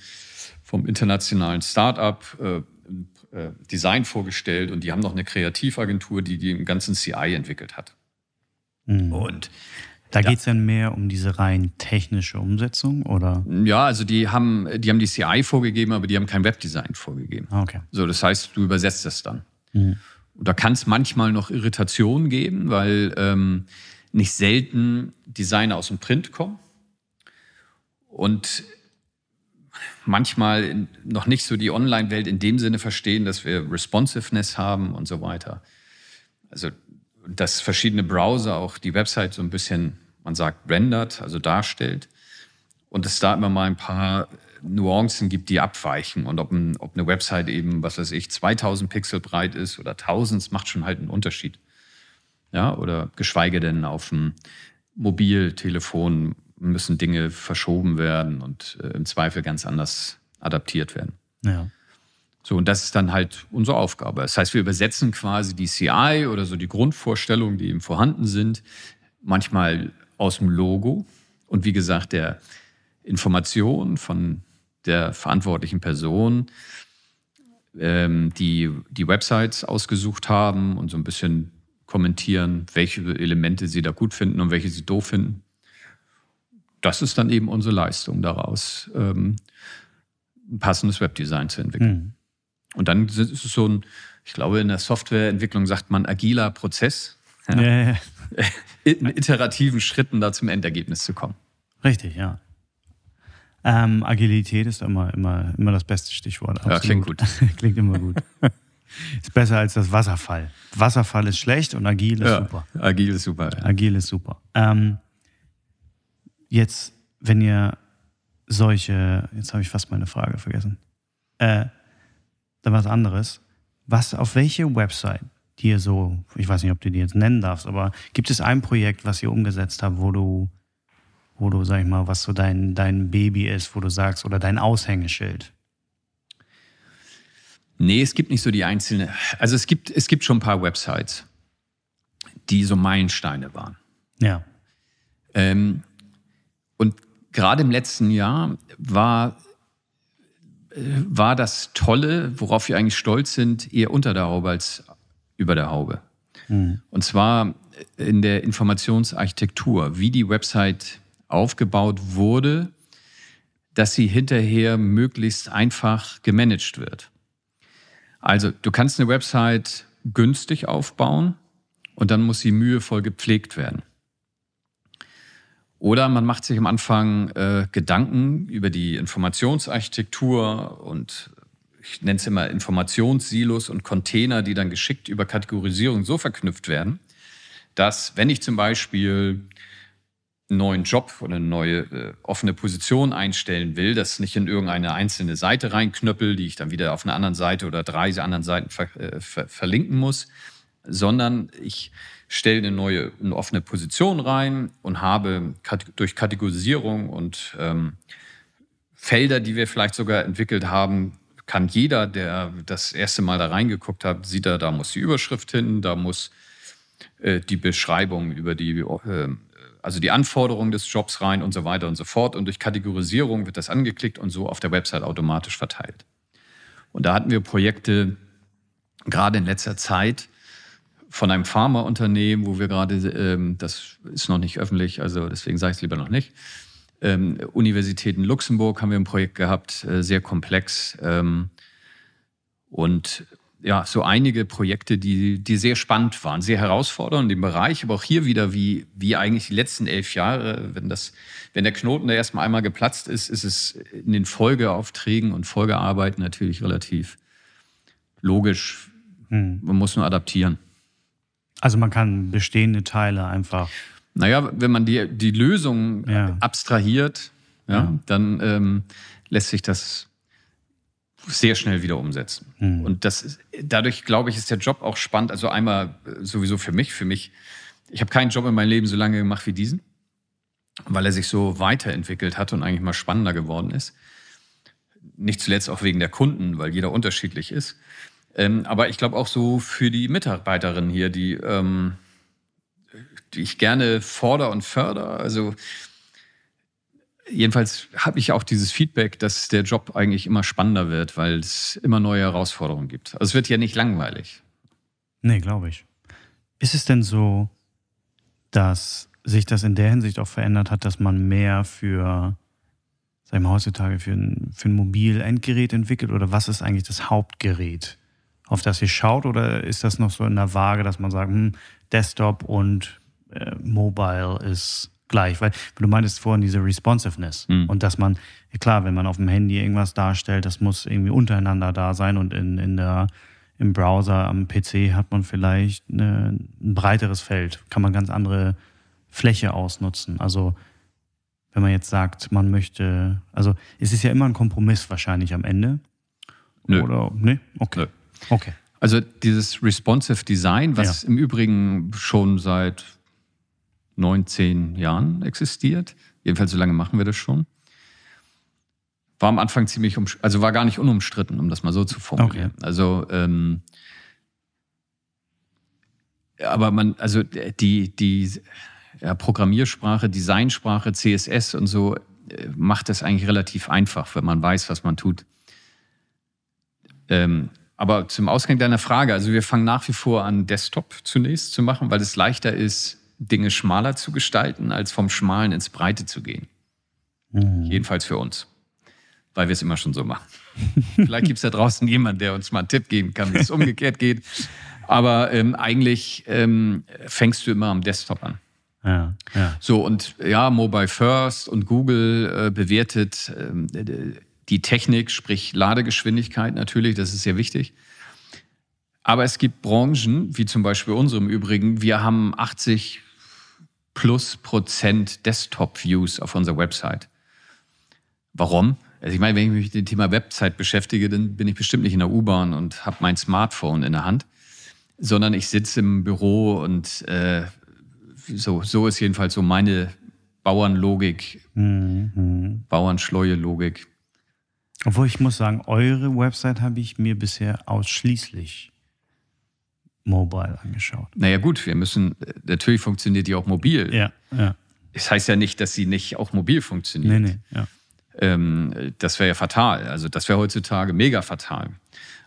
vom internationalen Startup äh, äh, Design vorgestellt und die haben noch eine Kreativagentur, die den ganzen CI entwickelt hat. Mhm. Und da geht es dann mehr um diese rein technische Umsetzung, oder? Ja, also die haben, die haben die CI vorgegeben, aber die haben kein Webdesign vorgegeben. Ah, okay. So, das heißt, du übersetzt das dann. Mhm. Und da kann es manchmal noch Irritationen geben, weil ähm, nicht selten Designer aus dem Print kommen und manchmal noch nicht so die Online-Welt in dem Sinne verstehen, dass wir Responsiveness haben und so weiter. Also, dass verschiedene Browser auch die Website so ein bisschen, man sagt, rendert, also darstellt. Und es da immer mal ein paar Nuancen gibt, die abweichen. Und ob, ein, ob eine Website eben, was weiß ich, 2000 Pixel breit ist oder 1000, macht schon halt einen Unterschied. Ja, oder geschweige denn auf dem Mobiltelefon müssen Dinge verschoben werden und äh, im Zweifel ganz anders adaptiert werden. Ja. So, und das ist dann halt unsere Aufgabe. Das heißt, wir übersetzen quasi die CI oder so die Grundvorstellungen, die eben vorhanden sind, manchmal aus dem Logo. Und wie gesagt, der Information von der verantwortlichen Person, ähm, die die Websites ausgesucht haben und so ein bisschen kommentieren, welche Elemente sie da gut finden und welche sie doof finden. Das ist dann eben unsere Leistung daraus, ähm, ein passendes Webdesign zu entwickeln. Und dann ist es so ein, ich glaube, in der Softwareentwicklung sagt man agiler Prozess. Ja. Ja, ja. in iterativen Schritten da zum Endergebnis zu kommen. Richtig, ja. Ähm, Agilität ist immer, immer, immer das beste Stichwort. Absolut. Ja, klingt gut. klingt immer gut. ist besser als das Wasserfall. Wasserfall ist schlecht und agil ist ja, super. Agil ist super. Ja. Agil ist super. Ähm, jetzt, wenn ihr solche, jetzt habe ich fast meine Frage vergessen. Äh, dann was anderes. Was, auf welche Website, die ihr so, ich weiß nicht, ob du die jetzt nennen darfst, aber gibt es ein Projekt, was ihr umgesetzt habt, wo du wo du, sag ich mal, was so dein, dein Baby ist, wo du sagst, oder dein Aushängeschild? Nee, es gibt nicht so die einzelne. Also es gibt, es gibt schon ein paar Websites, die so Meilensteine waren. Ja. Ähm, und gerade im letzten Jahr war, war das Tolle, worauf wir eigentlich stolz sind, eher unter der Haube als über der Haube. Mhm. Und zwar in der Informationsarchitektur, wie die Website aufgebaut wurde, dass sie hinterher möglichst einfach gemanagt wird. Also du kannst eine Website günstig aufbauen und dann muss sie mühevoll gepflegt werden. Oder man macht sich am Anfang äh, Gedanken über die Informationsarchitektur und ich nenne es immer Informationssilos und Container, die dann geschickt über Kategorisierung so verknüpft werden, dass wenn ich zum Beispiel neuen Job oder eine neue äh, offene Position einstellen will, das nicht in irgendeine einzelne Seite reinknöppel, die ich dann wieder auf einer anderen Seite oder drei anderen Seiten ver äh, ver verlinken muss, sondern ich stelle eine neue, eine offene Position rein und habe durch Kategorisierung und ähm, Felder, die wir vielleicht sogar entwickelt haben, kann jeder, der das erste Mal da reingeguckt hat, sieht er, da muss die Überschrift hin, da muss äh, die Beschreibung über die äh, also die Anforderungen des Jobs rein und so weiter und so fort. Und durch Kategorisierung wird das angeklickt und so auf der Website automatisch verteilt. Und da hatten wir Projekte, gerade in letzter Zeit von einem Pharmaunternehmen, wo wir gerade, ähm, das ist noch nicht öffentlich, also deswegen sage ich es lieber noch nicht. Ähm, Universität in Luxemburg haben wir ein Projekt gehabt, äh, sehr komplex. Ähm, und ja, so einige Projekte, die, die sehr spannend waren, sehr herausfordernd in dem Bereich, aber auch hier wieder wie, wie eigentlich die letzten elf Jahre, wenn das, wenn der Knoten da erstmal einmal geplatzt ist, ist es in den Folgeaufträgen und Folgearbeiten natürlich relativ logisch. Hm. Man muss nur adaptieren. Also man kann bestehende Teile einfach. Naja, wenn man die, die Lösung ja. abstrahiert, ja, ja. dann ähm, lässt sich das sehr schnell wieder umsetzen. Mhm. Und das ist, dadurch, glaube ich, ist der Job auch spannend. Also einmal äh, sowieso für mich, für mich. Ich habe keinen Job in meinem Leben so lange gemacht wie diesen, weil er sich so weiterentwickelt hat und eigentlich mal spannender geworden ist. Nicht zuletzt auch wegen der Kunden, weil jeder unterschiedlich ist. Ähm, aber ich glaube auch so für die Mitarbeiterinnen hier, die, ähm, die ich gerne fordere und fördere. Also jedenfalls habe ich auch dieses Feedback, dass der Job eigentlich immer spannender wird, weil es immer neue Herausforderungen gibt. Also es wird ja nicht langweilig. Nee, glaube ich. Ist es denn so, dass sich das in der Hinsicht auch verändert hat, dass man mehr für, sagen wir heutzutage, für ein, für ein Mobil-Endgerät entwickelt? Oder was ist eigentlich das Hauptgerät, auf das ihr schaut? Oder ist das noch so in der Waage, dass man sagt, hm, Desktop und äh, Mobile ist gleich, weil du meintest vorhin diese Responsiveness mhm. und dass man, klar, wenn man auf dem Handy irgendwas darstellt, das muss irgendwie untereinander da sein und in, in der, im Browser am PC hat man vielleicht eine, ein breiteres Feld, kann man ganz andere Fläche ausnutzen. Also wenn man jetzt sagt, man möchte, also es ist ja immer ein Kompromiss wahrscheinlich am Ende. Nö. Oder, nee? Okay. Nö. Okay. Also dieses Responsive Design, was ja. im Übrigen schon seit neun, zehn Jahren existiert. Jedenfalls so lange machen wir das schon. War am Anfang ziemlich, um, also war gar nicht unumstritten, um das mal so zu formulieren. Okay. Also, ähm, aber man, also die, die ja, Programmiersprache, Designsprache, CSS und so äh, macht das eigentlich relativ einfach, wenn man weiß, was man tut. Ähm, aber zum Ausgang deiner Frage, also wir fangen nach wie vor an, Desktop zunächst zu machen, weil es leichter ist, Dinge schmaler zu gestalten, als vom Schmalen ins Breite zu gehen. Mhm. Jedenfalls für uns, weil wir es immer schon so machen. Vielleicht gibt es da draußen jemanden, der uns mal einen Tipp geben kann, wie es umgekehrt geht. Aber ähm, eigentlich ähm, fängst du immer am Desktop an. Ja, ja. So, und ja, Mobile First und Google äh, bewertet äh, die Technik, sprich Ladegeschwindigkeit natürlich, das ist sehr wichtig. Aber es gibt Branchen, wie zum Beispiel unsere im Übrigen, wir haben 80 plus Prozent Desktop-Views auf unserer Website. Warum? Also ich meine, wenn ich mich mit dem Thema Website beschäftige, dann bin ich bestimmt nicht in der U-Bahn und habe mein Smartphone in der Hand, sondern ich sitze im Büro und äh, so, so ist jedenfalls so meine Bauernlogik, mhm. Bauernschleue-Logik. Obwohl ich muss sagen, eure Website habe ich mir bisher ausschließlich mobile angeschaut. Naja gut, wir müssen, natürlich funktioniert die auch mobil. Ja, ja. Es heißt ja nicht, dass sie nicht auch mobil funktioniert. Nee, nee, ja. Ähm, das wäre ja fatal. Also das wäre heutzutage mega fatal.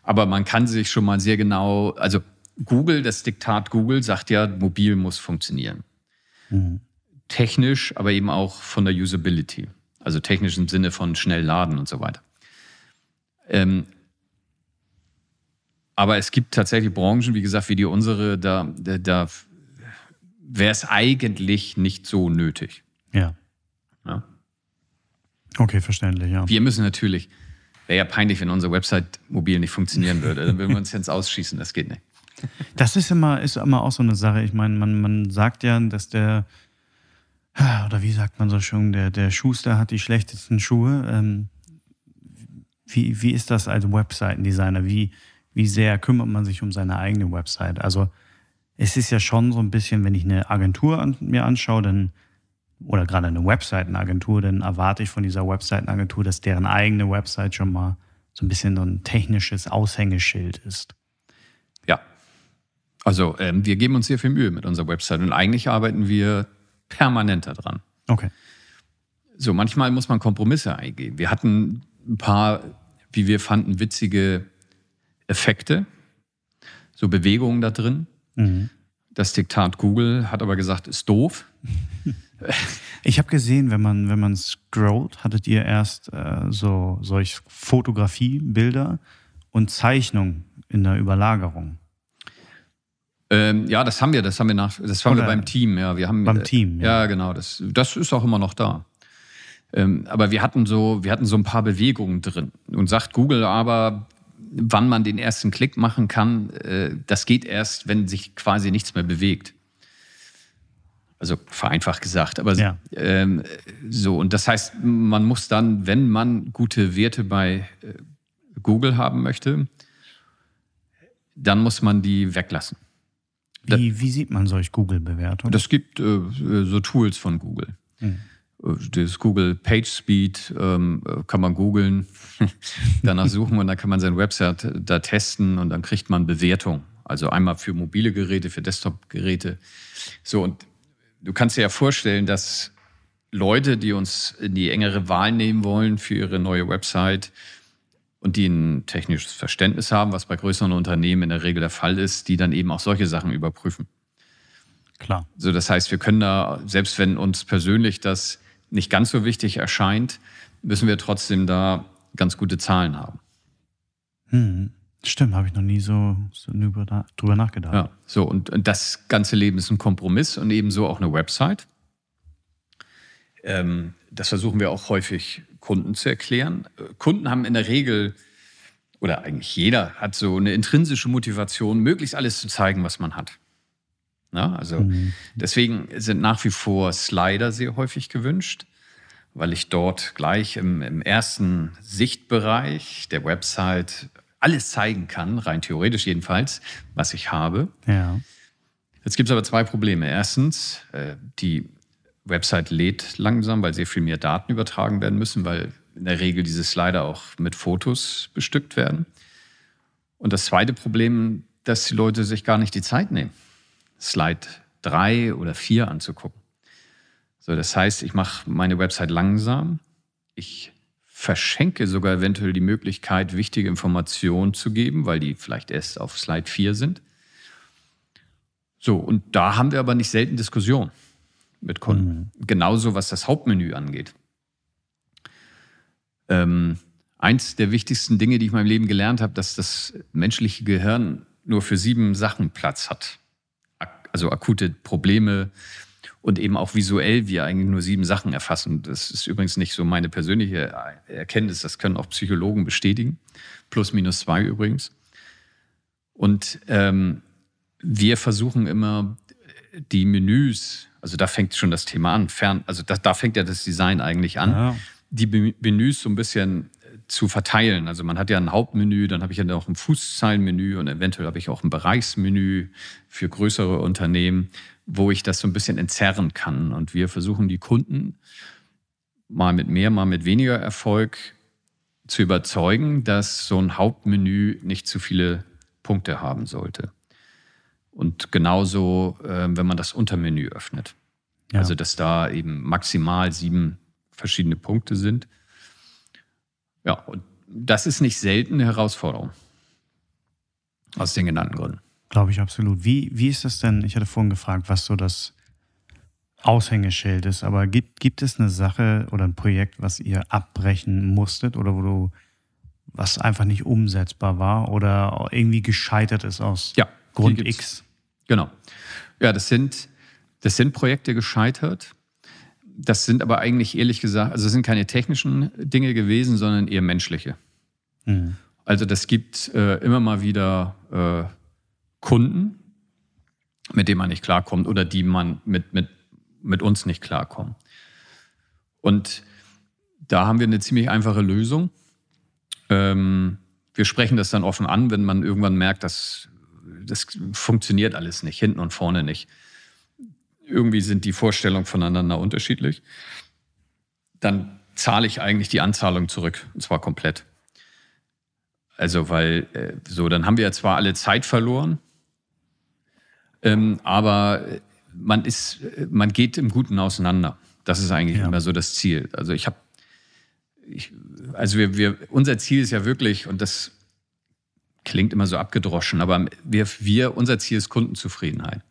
Aber man kann sich schon mal sehr genau, also Google, das Diktat Google sagt ja, mobil muss funktionieren. Mhm. Technisch, aber eben auch von der Usability. Also technisch im Sinne von schnell laden und so weiter. Ähm, aber es gibt tatsächlich Branchen, wie gesagt, wie die unsere, da, da, da wäre es eigentlich nicht so nötig. Ja. ja. Okay, verständlich, ja. Wir müssen natürlich, wäre ja peinlich, wenn unsere Website mobil nicht funktionieren würde. Dann würden wir uns jetzt ausschießen, das geht nicht. Das ist immer, ist immer auch so eine Sache. Ich meine, man, man sagt ja, dass der, oder wie sagt man so schon, der, der Schuster hat die schlechtesten Schuhe. Ähm, wie, wie ist das als Webseitendesigner? Wie, wie sehr kümmert man sich um seine eigene Website? Also es ist ja schon so ein bisschen, wenn ich eine Agentur an, mir anschaue, dann oder gerade eine Webseitenagentur, dann erwarte ich von dieser Webseitenagentur, dass deren eigene Website schon mal so ein bisschen so ein technisches Aushängeschild ist. Ja. Also ähm, wir geben uns sehr viel Mühe mit unserer Website und eigentlich arbeiten wir permanent daran. Okay. So, manchmal muss man Kompromisse eingehen. Wir hatten ein paar, wie wir fanden, witzige Effekte. so Bewegungen da drin. Mhm. Das Diktat Google hat aber gesagt, ist doof. Ich habe gesehen, wenn man, wenn man scrollt, hattet ihr erst äh, so solch Fotografiebilder und Zeichnung in der Überlagerung. Ähm, ja, das haben wir, das haben wir nach, das haben Oder wir beim Team, ja. Wir haben, beim äh, Team, ja. ja. genau. Das, das ist auch immer noch da. Ähm, aber wir hatten so, wir hatten so ein paar Bewegungen drin. Und sagt Google aber, wann man den ersten Klick machen kann, äh, das geht erst, wenn sich quasi nichts mehr bewegt. Also vereinfacht gesagt, aber ja. ähm, so. Und das heißt, man muss dann, wenn man gute Werte bei äh, Google haben möchte, dann muss man die weglassen. Wie, wie sieht man solch Google-Bewertungen? Das gibt äh, so Tools von Google. Hm. Das Google PageSpeed ähm, kann man googeln, danach suchen und dann kann man seine Website da testen und dann kriegt man Bewertung. Also einmal für mobile Geräte, für Desktop-Geräte. So, und du kannst dir ja vorstellen, dass Leute, die uns in die engere Wahl nehmen wollen für ihre neue Website und die ein technisches Verständnis haben, was bei größeren Unternehmen in der Regel der Fall ist, die dann eben auch solche Sachen überprüfen. Klar. So, das heißt, wir können da, selbst wenn uns persönlich das nicht ganz so wichtig erscheint, müssen wir trotzdem da ganz gute Zahlen haben. Hm. Stimmt, habe ich noch nie so, so drüber nachgedacht. Ja, so und, und, das ganze Leben ist ein Kompromiss und ebenso auch eine Website. Ähm, das versuchen wir auch häufig Kunden zu erklären. Kunden haben in der Regel, oder eigentlich jeder, hat so eine intrinsische Motivation, möglichst alles zu zeigen, was man hat. Na, also mhm. deswegen sind nach wie vor Slider sehr häufig gewünscht, weil ich dort gleich im, im ersten Sichtbereich der Website alles zeigen kann, rein theoretisch jedenfalls, was ich habe. Ja. Jetzt gibt es aber zwei Probleme. Erstens, äh, die Website lädt langsam, weil sehr viel mehr Daten übertragen werden müssen, weil in der Regel diese Slider auch mit Fotos bestückt werden. Und das zweite Problem, dass die Leute sich gar nicht die Zeit nehmen, Slide 3 oder 4 anzugucken. So, das heißt, ich mache meine Website langsam. Ich verschenke sogar eventuell die Möglichkeit, wichtige Informationen zu geben, weil die vielleicht erst auf Slide 4 sind. So, und da haben wir aber nicht selten Diskussionen mit Kunden. Mhm. Genauso was das Hauptmenü angeht. Ähm, eins der wichtigsten Dinge, die ich in meinem Leben gelernt habe, dass das menschliche Gehirn nur für sieben Sachen Platz hat. Also akute Probleme, und eben auch visuell wir eigentlich nur sieben Sachen erfassen. Das ist übrigens nicht so meine persönliche Erkenntnis, das können auch Psychologen bestätigen. Plus, minus zwei übrigens. Und ähm, wir versuchen immer die Menüs, also da fängt schon das Thema an, fern, also da, da fängt ja das Design eigentlich an, ja. die Menüs so ein bisschen zu verteilen. Also man hat ja ein Hauptmenü, dann habe ich ja noch ein Fußzeilenmenü und eventuell habe ich auch ein Bereichsmenü für größere Unternehmen wo ich das so ein bisschen entzerren kann. Und wir versuchen die Kunden mal mit mehr, mal mit weniger Erfolg zu überzeugen, dass so ein Hauptmenü nicht zu viele Punkte haben sollte. Und genauso, äh, wenn man das Untermenü öffnet. Ja. Also, dass da eben maximal sieben verschiedene Punkte sind. Ja, und das ist nicht selten eine Herausforderung. Aus den genannten Gründen. Glaube ich absolut. Wie, wie ist das denn? Ich hatte vorhin gefragt, was so das Aushängeschild ist, aber gibt, gibt es eine Sache oder ein Projekt, was ihr abbrechen musstet oder wo du was einfach nicht umsetzbar war oder irgendwie gescheitert ist aus ja, Grund X? Genau. Ja, das sind, das sind Projekte gescheitert. Das sind aber eigentlich ehrlich gesagt, also es sind keine technischen Dinge gewesen, sondern eher menschliche. Mhm. Also das gibt äh, immer mal wieder äh, Kunden, mit denen man nicht klarkommt oder die man mit, mit, mit uns nicht klarkommt. Und da haben wir eine ziemlich einfache Lösung. Ähm, wir sprechen das dann offen an, wenn man irgendwann merkt, dass das funktioniert alles nicht, hinten und vorne nicht. Irgendwie sind die Vorstellungen voneinander unterschiedlich. Dann zahle ich eigentlich die Anzahlung zurück, und zwar komplett. Also, weil äh, so, dann haben wir ja zwar alle Zeit verloren, ähm, aber man ist, man geht im Guten auseinander. Das ist eigentlich ja. immer so das Ziel. Also ich habe, also wir, wir, unser Ziel ist ja wirklich, und das klingt immer so abgedroschen, aber wir, wir, unser Ziel ist Kundenzufriedenheit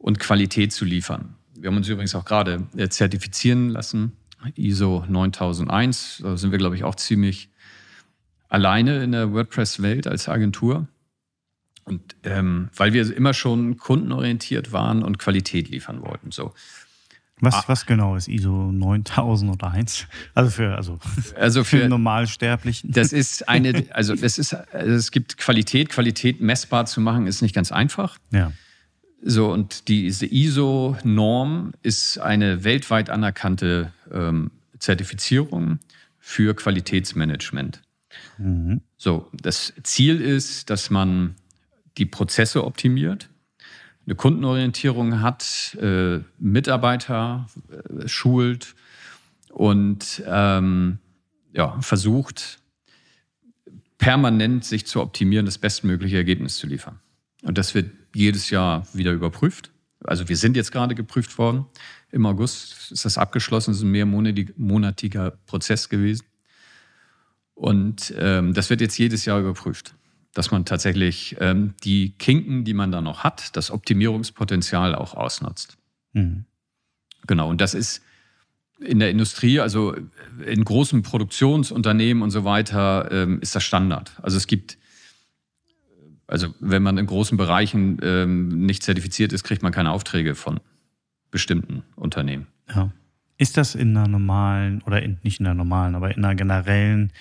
und Qualität zu liefern. Wir haben uns übrigens auch gerade äh, zertifizieren lassen, ISO 9001. Da sind wir, glaube ich, auch ziemlich alleine in der WordPress-Welt als Agentur. Und ähm, weil wir immer schon kundenorientiert waren und Qualität liefern wollten. So. Was, ah. was genau ist ISO 9001? Also für, also, also für, für Normalsterblichen. Das ist eine, also das ist, also es gibt Qualität. Qualität messbar zu machen ist nicht ganz einfach. Ja. So, und diese ISO-Norm ist eine weltweit anerkannte ähm, Zertifizierung für Qualitätsmanagement. Mhm. So, das Ziel ist, dass man die Prozesse optimiert, eine Kundenorientierung hat, äh, Mitarbeiter äh, schult und ähm, ja, versucht, permanent sich zu optimieren, das bestmögliche Ergebnis zu liefern. Und das wird jedes Jahr wieder überprüft. Also wir sind jetzt gerade geprüft worden. Im August ist das abgeschlossen. Es ist ein mehrmonatiger Prozess gewesen. Und ähm, das wird jetzt jedes Jahr überprüft, dass man tatsächlich ähm, die Kinken, die man da noch hat, das Optimierungspotenzial auch ausnutzt. Mhm. Genau, und das ist in der Industrie, also in großen Produktionsunternehmen und so weiter, ähm, ist das Standard. Also es gibt also wenn man in großen Bereichen ähm, nicht zertifiziert ist, kriegt man keine Aufträge von bestimmten Unternehmen. Ja. Ist das in einer normalen, oder in, nicht in einer normalen, aber in einer generellen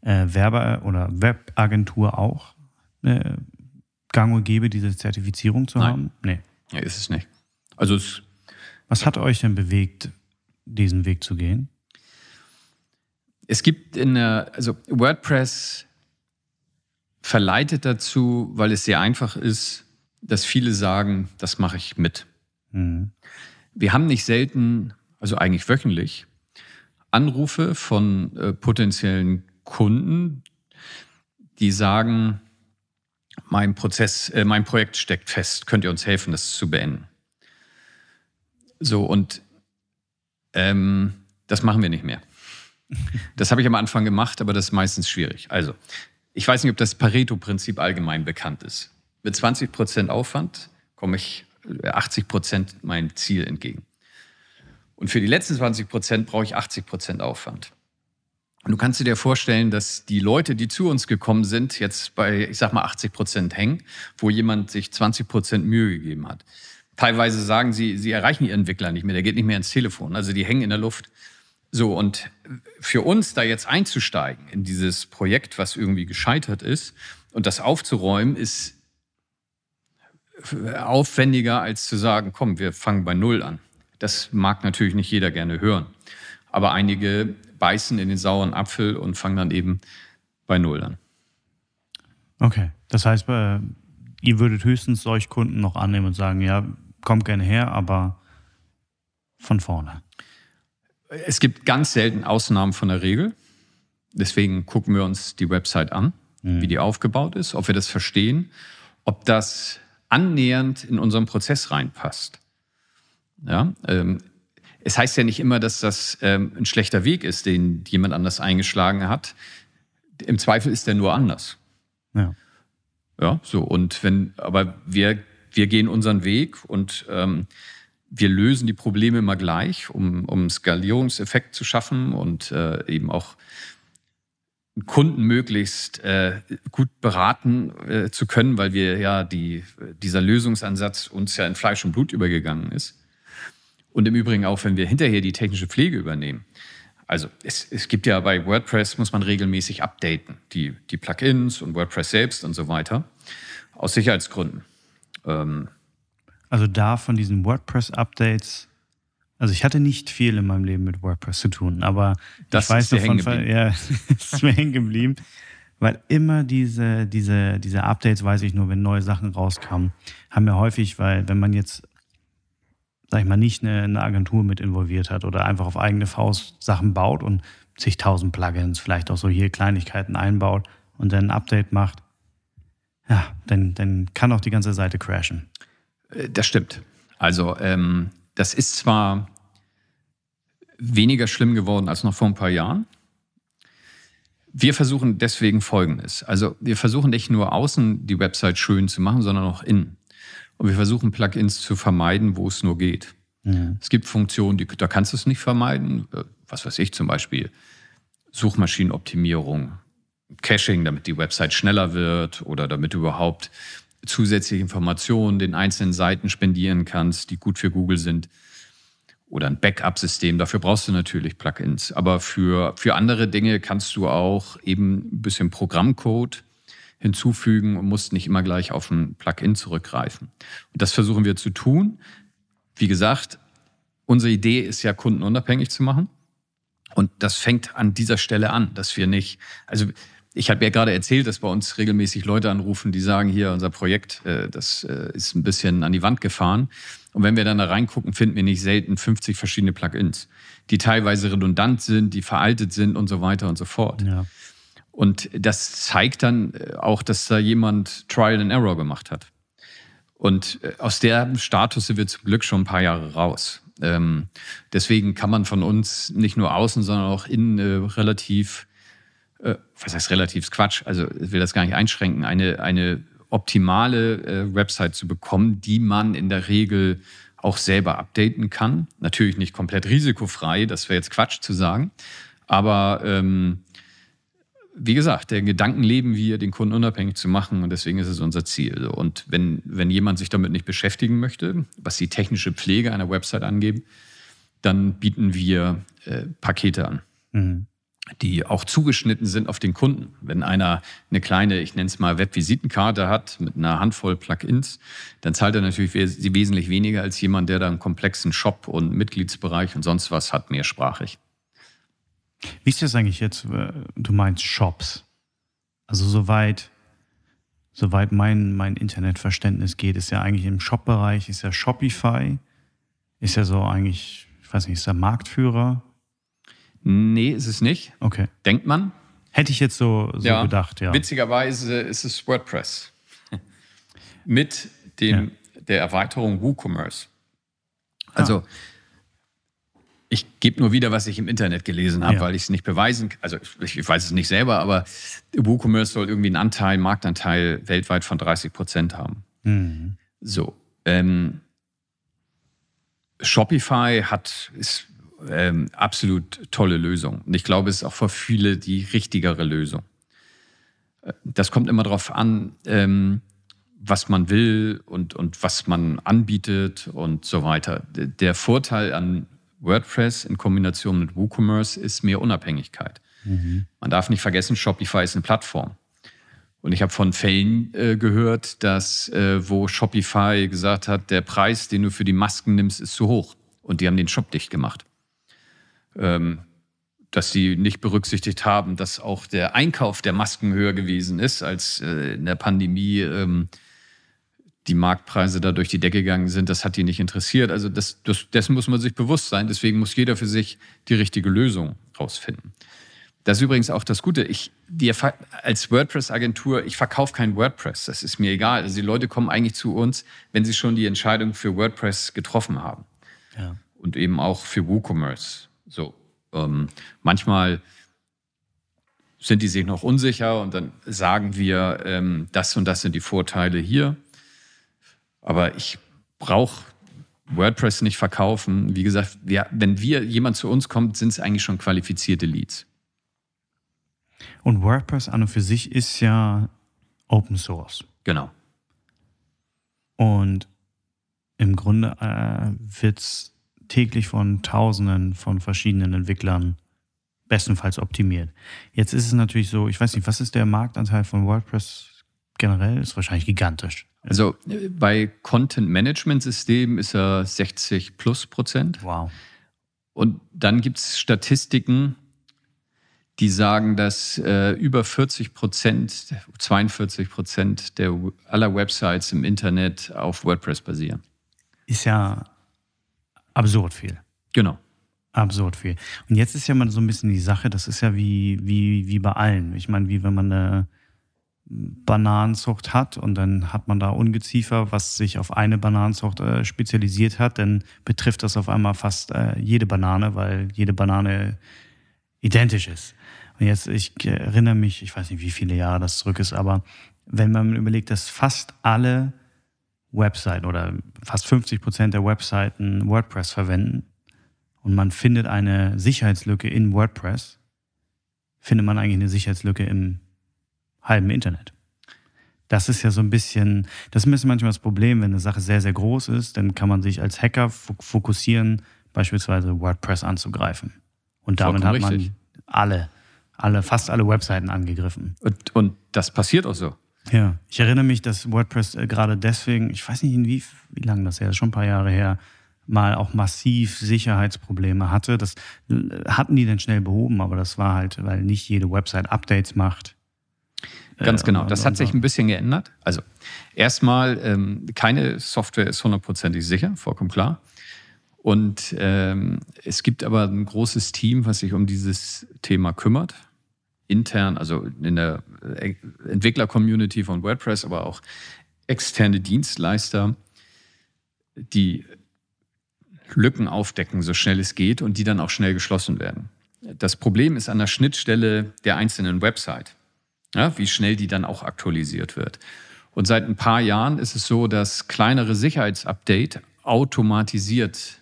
äh, Werbe- oder Webagentur auch äh, gang und gäbe, diese Zertifizierung zu Nein. haben? Nee. Ja, ist es nicht. Also es, Was hat euch denn bewegt, diesen Weg zu gehen? Es gibt in der, also WordPress verleitet dazu, weil es sehr einfach ist, dass viele sagen, das mache ich mit. Mhm. Wir haben nicht selten, also eigentlich wöchentlich, Anrufe von äh, potenziellen Kunden, die sagen, mein Prozess, äh, mein Projekt steckt fest, könnt ihr uns helfen, das zu beenden? So, und ähm, das machen wir nicht mehr. Das habe ich am Anfang gemacht, aber das ist meistens schwierig. Also, ich weiß nicht, ob das Pareto-Prinzip allgemein bekannt ist. Mit 20 Prozent Aufwand komme ich 80 äh, Prozent mein Ziel entgegen. Und für die letzten 20 Prozent brauche ich 80 Prozent Aufwand. Und du kannst dir vorstellen, dass die Leute, die zu uns gekommen sind, jetzt bei, ich sag mal, 80 Prozent hängen, wo jemand sich 20 Prozent Mühe gegeben hat. Teilweise sagen sie, sie erreichen ihren Entwickler nicht mehr, der geht nicht mehr ins Telefon. Also die hängen in der Luft. So, und für uns da jetzt einzusteigen in dieses Projekt, was irgendwie gescheitert ist, und das aufzuräumen, ist aufwendiger, als zu sagen, komm, wir fangen bei Null an. Das mag natürlich nicht jeder gerne hören. Aber einige beißen in den sauren Apfel und fangen dann eben bei Null an. Okay, das heißt, äh, ihr würdet höchstens solch Kunden noch annehmen und sagen, ja, kommt gerne her, aber von vorne. Es gibt ganz selten Ausnahmen von der Regel. Deswegen gucken wir uns die Website an, mhm. wie die aufgebaut ist, ob wir das verstehen, ob das annähernd in unseren Prozess reinpasst. Ja, ähm, es heißt ja nicht immer, dass das ähm, ein schlechter Weg ist, den jemand anders eingeschlagen hat. Im Zweifel ist der nur anders. Ja. Ja, so. Und wenn, aber wir, wir gehen unseren Weg und ähm, wir lösen die Probleme immer gleich, um, um Skalierungseffekt zu schaffen und äh, eben auch Kunden möglichst äh, gut beraten äh, zu können, weil wir ja die, dieser Lösungsansatz uns ja in Fleisch und Blut übergegangen ist. Und im Übrigen auch, wenn wir hinterher die technische Pflege übernehmen. Also es, es gibt ja bei WordPress, muss man regelmäßig updaten, die, die Plugins und WordPress selbst und so weiter, aus Sicherheitsgründen. Ähm, also da von diesen WordPress-Updates, also ich hatte nicht viel in meinem Leben mit WordPress zu tun, aber das ich weiß davon, ja, ist mir hängen geblieben. Weil immer diese, diese, diese Updates, weiß ich nur, wenn neue Sachen rauskamen, haben wir häufig, weil wenn man jetzt, sag ich mal, nicht eine, eine Agentur mit involviert hat oder einfach auf eigene Faust Sachen baut und zigtausend Plugins, vielleicht auch so hier Kleinigkeiten einbaut und dann ein Update macht, ja, dann, dann kann auch die ganze Seite crashen. Äh, das stimmt. Also ähm, das ist zwar weniger schlimm geworden als noch vor ein paar Jahren. wir versuchen deswegen Folgendes. Also wir versuchen nicht nur außen die Website schön zu machen, sondern auch innen. Und wir versuchen Plugins zu vermeiden, wo es nur geht. Mhm. Es gibt Funktionen, die, da kannst du es nicht vermeiden. Äh, was weiß ich zum Beispiel, Suchmaschinenoptimierung, Caching, damit die Website schneller wird oder damit überhaupt zusätzliche Informationen den einzelnen Seiten spendieren kannst, die gut für Google sind oder ein Backup-System. Dafür brauchst du natürlich Plugins. Aber für, für andere Dinge kannst du auch eben ein bisschen Programmcode hinzufügen und musst nicht immer gleich auf ein Plugin zurückgreifen. Und das versuchen wir zu tun. Wie gesagt, unsere Idee ist ja, kundenunabhängig zu machen. Und das fängt an dieser Stelle an, dass wir nicht, also ich habe ja gerade erzählt, dass bei uns regelmäßig Leute anrufen, die sagen, hier, unser Projekt, äh, das äh, ist ein bisschen an die Wand gefahren. Und wenn wir dann da reingucken, finden wir nicht selten 50 verschiedene Plugins, die teilweise redundant sind, die veraltet sind und so weiter und so fort. Ja. Und das zeigt dann äh, auch, dass da jemand Trial and Error gemacht hat. Und aus der Status sind wir zum Glück schon ein paar Jahre raus. Ähm, deswegen kann man von uns nicht nur außen, sondern auch innen relativ, äh, was heißt relativ Quatsch, also ich will das gar nicht einschränken, eine, eine optimale äh, Website zu bekommen, die man in der Regel auch selber updaten kann. Natürlich nicht komplett risikofrei, das wäre jetzt Quatsch zu sagen. Aber ähm, wie gesagt, der Gedanken leben wir, den Kunden unabhängig zu machen und deswegen ist es unser Ziel. Und wenn, wenn jemand sich damit nicht beschäftigen möchte, was die technische Pflege einer Website angeht, dann bieten wir äh, Pakete an. Mhm die auch zugeschnitten sind auf den Kunden. Wenn einer eine kleine, ich nenne es mal Webvisitenkarte hat mit einer Handvoll Plugins, dann zahlt er natürlich wesentlich weniger als jemand, der da einen komplexen Shop und Mitgliedsbereich und sonst was hat, mehrsprachig. Wie ist das eigentlich jetzt? Äh, du meinst Shops. Also soweit, soweit mein, mein Internetverständnis geht, ist ja eigentlich im Shop-Bereich, ist ja Shopify, ist ja so eigentlich, ich weiß nicht, ist der Marktführer Nee, ist es nicht. Okay. Denkt man. Hätte ich jetzt so, so ja. gedacht, ja. Witzigerweise ist es WordPress. Mit dem, ja. der Erweiterung WooCommerce. Also, ah. ich gebe nur wieder, was ich im Internet gelesen habe, ja. weil ich es nicht beweisen kann. Also, ich, ich, weiß es nicht selber, aber WooCommerce soll irgendwie einen Anteil, Marktanteil weltweit von 30 Prozent haben. Mhm. So. Ähm, Shopify hat, ist ähm, absolut tolle Lösung. Und ich glaube, es ist auch für viele die richtigere Lösung. Äh, das kommt immer darauf an, ähm, was man will und, und was man anbietet und so weiter. Der Vorteil an WordPress in Kombination mit WooCommerce ist mehr Unabhängigkeit. Mhm. Man darf nicht vergessen, Shopify ist eine Plattform. Und ich habe von Fällen äh, gehört, dass äh, wo Shopify gesagt hat, der Preis, den du für die Masken nimmst, ist zu hoch. Und die haben den Shop dicht gemacht ähm, dass sie nicht berücksichtigt haben, dass auch der Einkauf der Masken höher gewesen ist, als äh, in der Pandemie ähm, die Marktpreise da durch die Decke gegangen sind. Das hat die nicht interessiert. Also das, das, dessen muss man sich bewusst sein. Deswegen muss jeder für sich die richtige Lösung rausfinden. Das ist übrigens auch das Gute. Ich, die, als WordPress-Agentur, ich verkaufe kein WordPress. Das ist mir egal. Also die Leute kommen eigentlich zu uns, wenn sie schon die Entscheidung für WordPress getroffen haben. Ja. Und eben auch für WooCommerce. So, ähm, manchmal sind die sich noch unsicher und dann sagen wir, ähm, das und das sind die Vorteile hier. Aber ich brauche WordPress nicht verkaufen. Wie gesagt, wir, wenn wir jemand zu uns kommt, sind es eigentlich schon qualifizierte Leads. Und WordPress an und für sich ist ja Open Source. Genau. Und im Grunde äh, wird es täglich von Tausenden von verschiedenen Entwicklern bestenfalls optimiert. Jetzt ist es natürlich so, ich weiß nicht, was ist der Marktanteil von WordPress generell? Ist wahrscheinlich gigantisch. Also bei Content Management Systemen ist er 60 plus Prozent. Wow. Und dann gibt es Statistiken, die sagen, dass äh, über 40 Prozent, 42 Prozent der, aller Websites im Internet auf WordPress basieren. Ist ja absurd viel. Genau. Absurd viel. Und jetzt ist ja mal so ein bisschen die Sache, das ist ja wie, wie, wie bei allen. Ich meine, wie wenn man eine Bananenzucht hat und dann hat man da Ungeziefer, was sich auf eine Bananenzucht äh, spezialisiert hat, dann betrifft das auf einmal fast äh, jede Banane, weil jede Banane identisch ist. Und jetzt, ich erinnere mich, ich weiß nicht, wie viele Jahre das zurück ist, aber wenn man überlegt, dass fast alle Webseiten oder fast 50 Prozent der Webseiten WordPress verwenden und man findet eine Sicherheitslücke in WordPress, findet man eigentlich eine Sicherheitslücke im halben Internet. Das ist ja so ein bisschen, das ist manchmal das Problem, wenn eine Sache sehr, sehr groß ist, dann kann man sich als Hacker fokussieren, beispielsweise WordPress anzugreifen. Und damit hat man richtig. alle, alle, fast alle Webseiten angegriffen. Und, und das passiert auch so. Ja, ich erinnere mich, dass WordPress äh, gerade deswegen, ich weiß nicht, wie, wie lange das her ist, schon ein paar Jahre her, mal auch massiv Sicherheitsprobleme hatte. Das äh, hatten die dann schnell behoben, aber das war halt, weil nicht jede Website Updates macht. Ganz genau. Das hat sich ein bisschen geändert. Also erstmal, ähm, keine Software ist hundertprozentig sicher, vollkommen klar. Und ähm, es gibt aber ein großes Team, was sich um dieses Thema kümmert. Intern, also in der äh, Entwickler-Community von WordPress, aber auch externe Dienstleister, die Lücken aufdecken, so schnell es geht und die dann auch schnell geschlossen werden. Das Problem ist an der Schnittstelle der einzelnen Website ja, wie schnell die dann auch aktualisiert wird. Und seit ein paar Jahren ist es so, dass kleinere Sicherheitsupdate automatisiert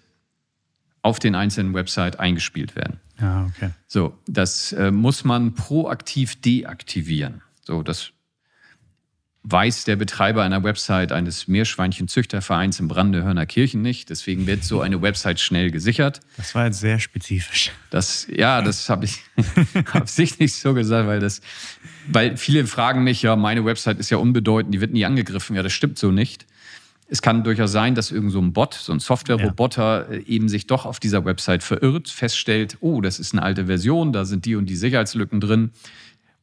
auf den einzelnen Website eingespielt werden. Ja, okay. So, das äh, muss man proaktiv deaktivieren. So, das weiß der Betreiber einer Website eines Meerschweinchenzüchtervereins im Brandehörner Kirchen nicht. Deswegen wird so eine Website schnell gesichert. Das war jetzt sehr spezifisch. Das, ja, das habe ich absichtlich so gesagt, weil das, weil viele fragen mich ja, meine Website ist ja unbedeutend, die wird nie angegriffen. Ja, das stimmt so nicht. Es kann durchaus sein, dass irgend so ein Bot, so ein Software-Roboter ja. Äh, eben sich doch auf dieser Website verirrt, feststellt, oh, das ist eine alte Version, da sind die und die Sicherheitslücken drin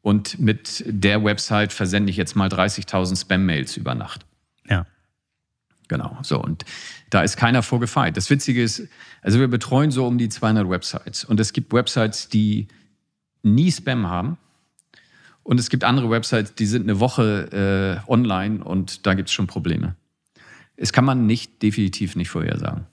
und mit der Website versende ich jetzt mal 30.000 Spam-Mails über Nacht. Ja. Genau, so. Und da ist keiner vorgefeit. Das Witzige ist, also wir betreuen so um die 200 Websites. Und es gibt Websites, die nie Spam haben. Und es gibt andere Websites, die sind eine Woche äh, online und da gibt es schon Probleme. Es kann man nicht, definitiv nicht vorhersagen.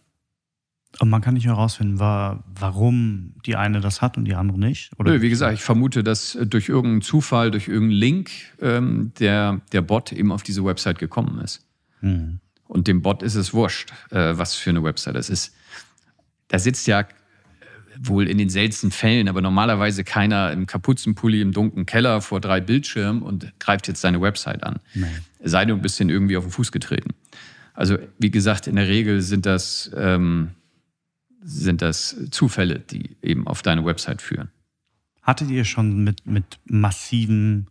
Und man kann nicht herausfinden, warum die eine das hat und die andere nicht? Oder Nö, wie gesagt, ich vermute, dass durch irgendeinen Zufall, durch irgendeinen Link ähm, der, der Bot eben auf diese Website gekommen ist. Hm. Und dem Bot ist es wurscht, äh, was für eine Website das ist. Da sitzt ja äh, wohl in den seltensten Fällen, aber normalerweise keiner im Kapuzenpulli im dunklen Keller vor drei Bildschirmen und greift jetzt seine Website an. Nee. Sei du ein bisschen irgendwie auf den Fuß getreten. Also, wie gesagt, in der Regel sind das ähm, sind das Zufälle, die eben auf deine Website führen. Hattet ihr schon mit, mit massiven,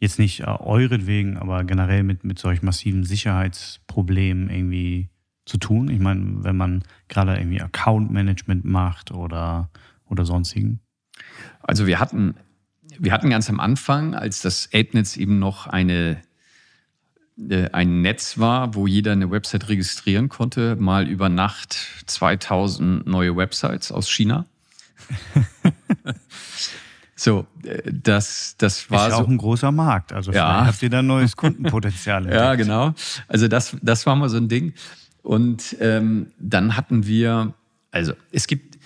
jetzt nicht äh, euretwegen, aber generell mit, mit solch massiven Sicherheitsproblemen irgendwie zu tun? Ich meine, wenn man gerade irgendwie Account-Management macht oder, oder sonstigen? Also wir hatten, wir hatten ganz am Anfang, als das AidNetz eben noch eine ein Netz war, wo jeder eine Website registrieren konnte, mal über Nacht 2000 neue Websites aus China. so, äh, das, das war ist ja so. auch ein großer Markt. Also ja. habt ihr da neues Kundenpotenzial. ja, genau. Also das, das war mal so ein Ding. Und ähm, dann hatten wir, also es gibt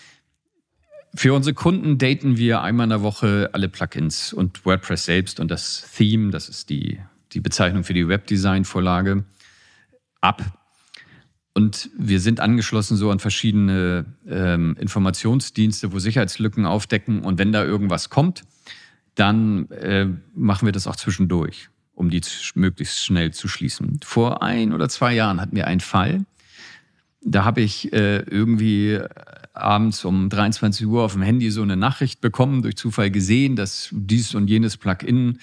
für unsere Kunden daten wir einmal in der Woche alle Plugins und WordPress selbst und das Theme, das ist die die Bezeichnung für die Webdesign-Vorlage ab. Und wir sind angeschlossen so an verschiedene ähm, Informationsdienste, wo Sicherheitslücken aufdecken. Und wenn da irgendwas kommt, dann äh, machen wir das auch zwischendurch, um die möglichst schnell zu schließen. Vor ein oder zwei Jahren hatten wir einen Fall. Da habe ich äh, irgendwie abends um 23 Uhr auf dem Handy so eine Nachricht bekommen, durch Zufall gesehen, dass dies und jenes Plugin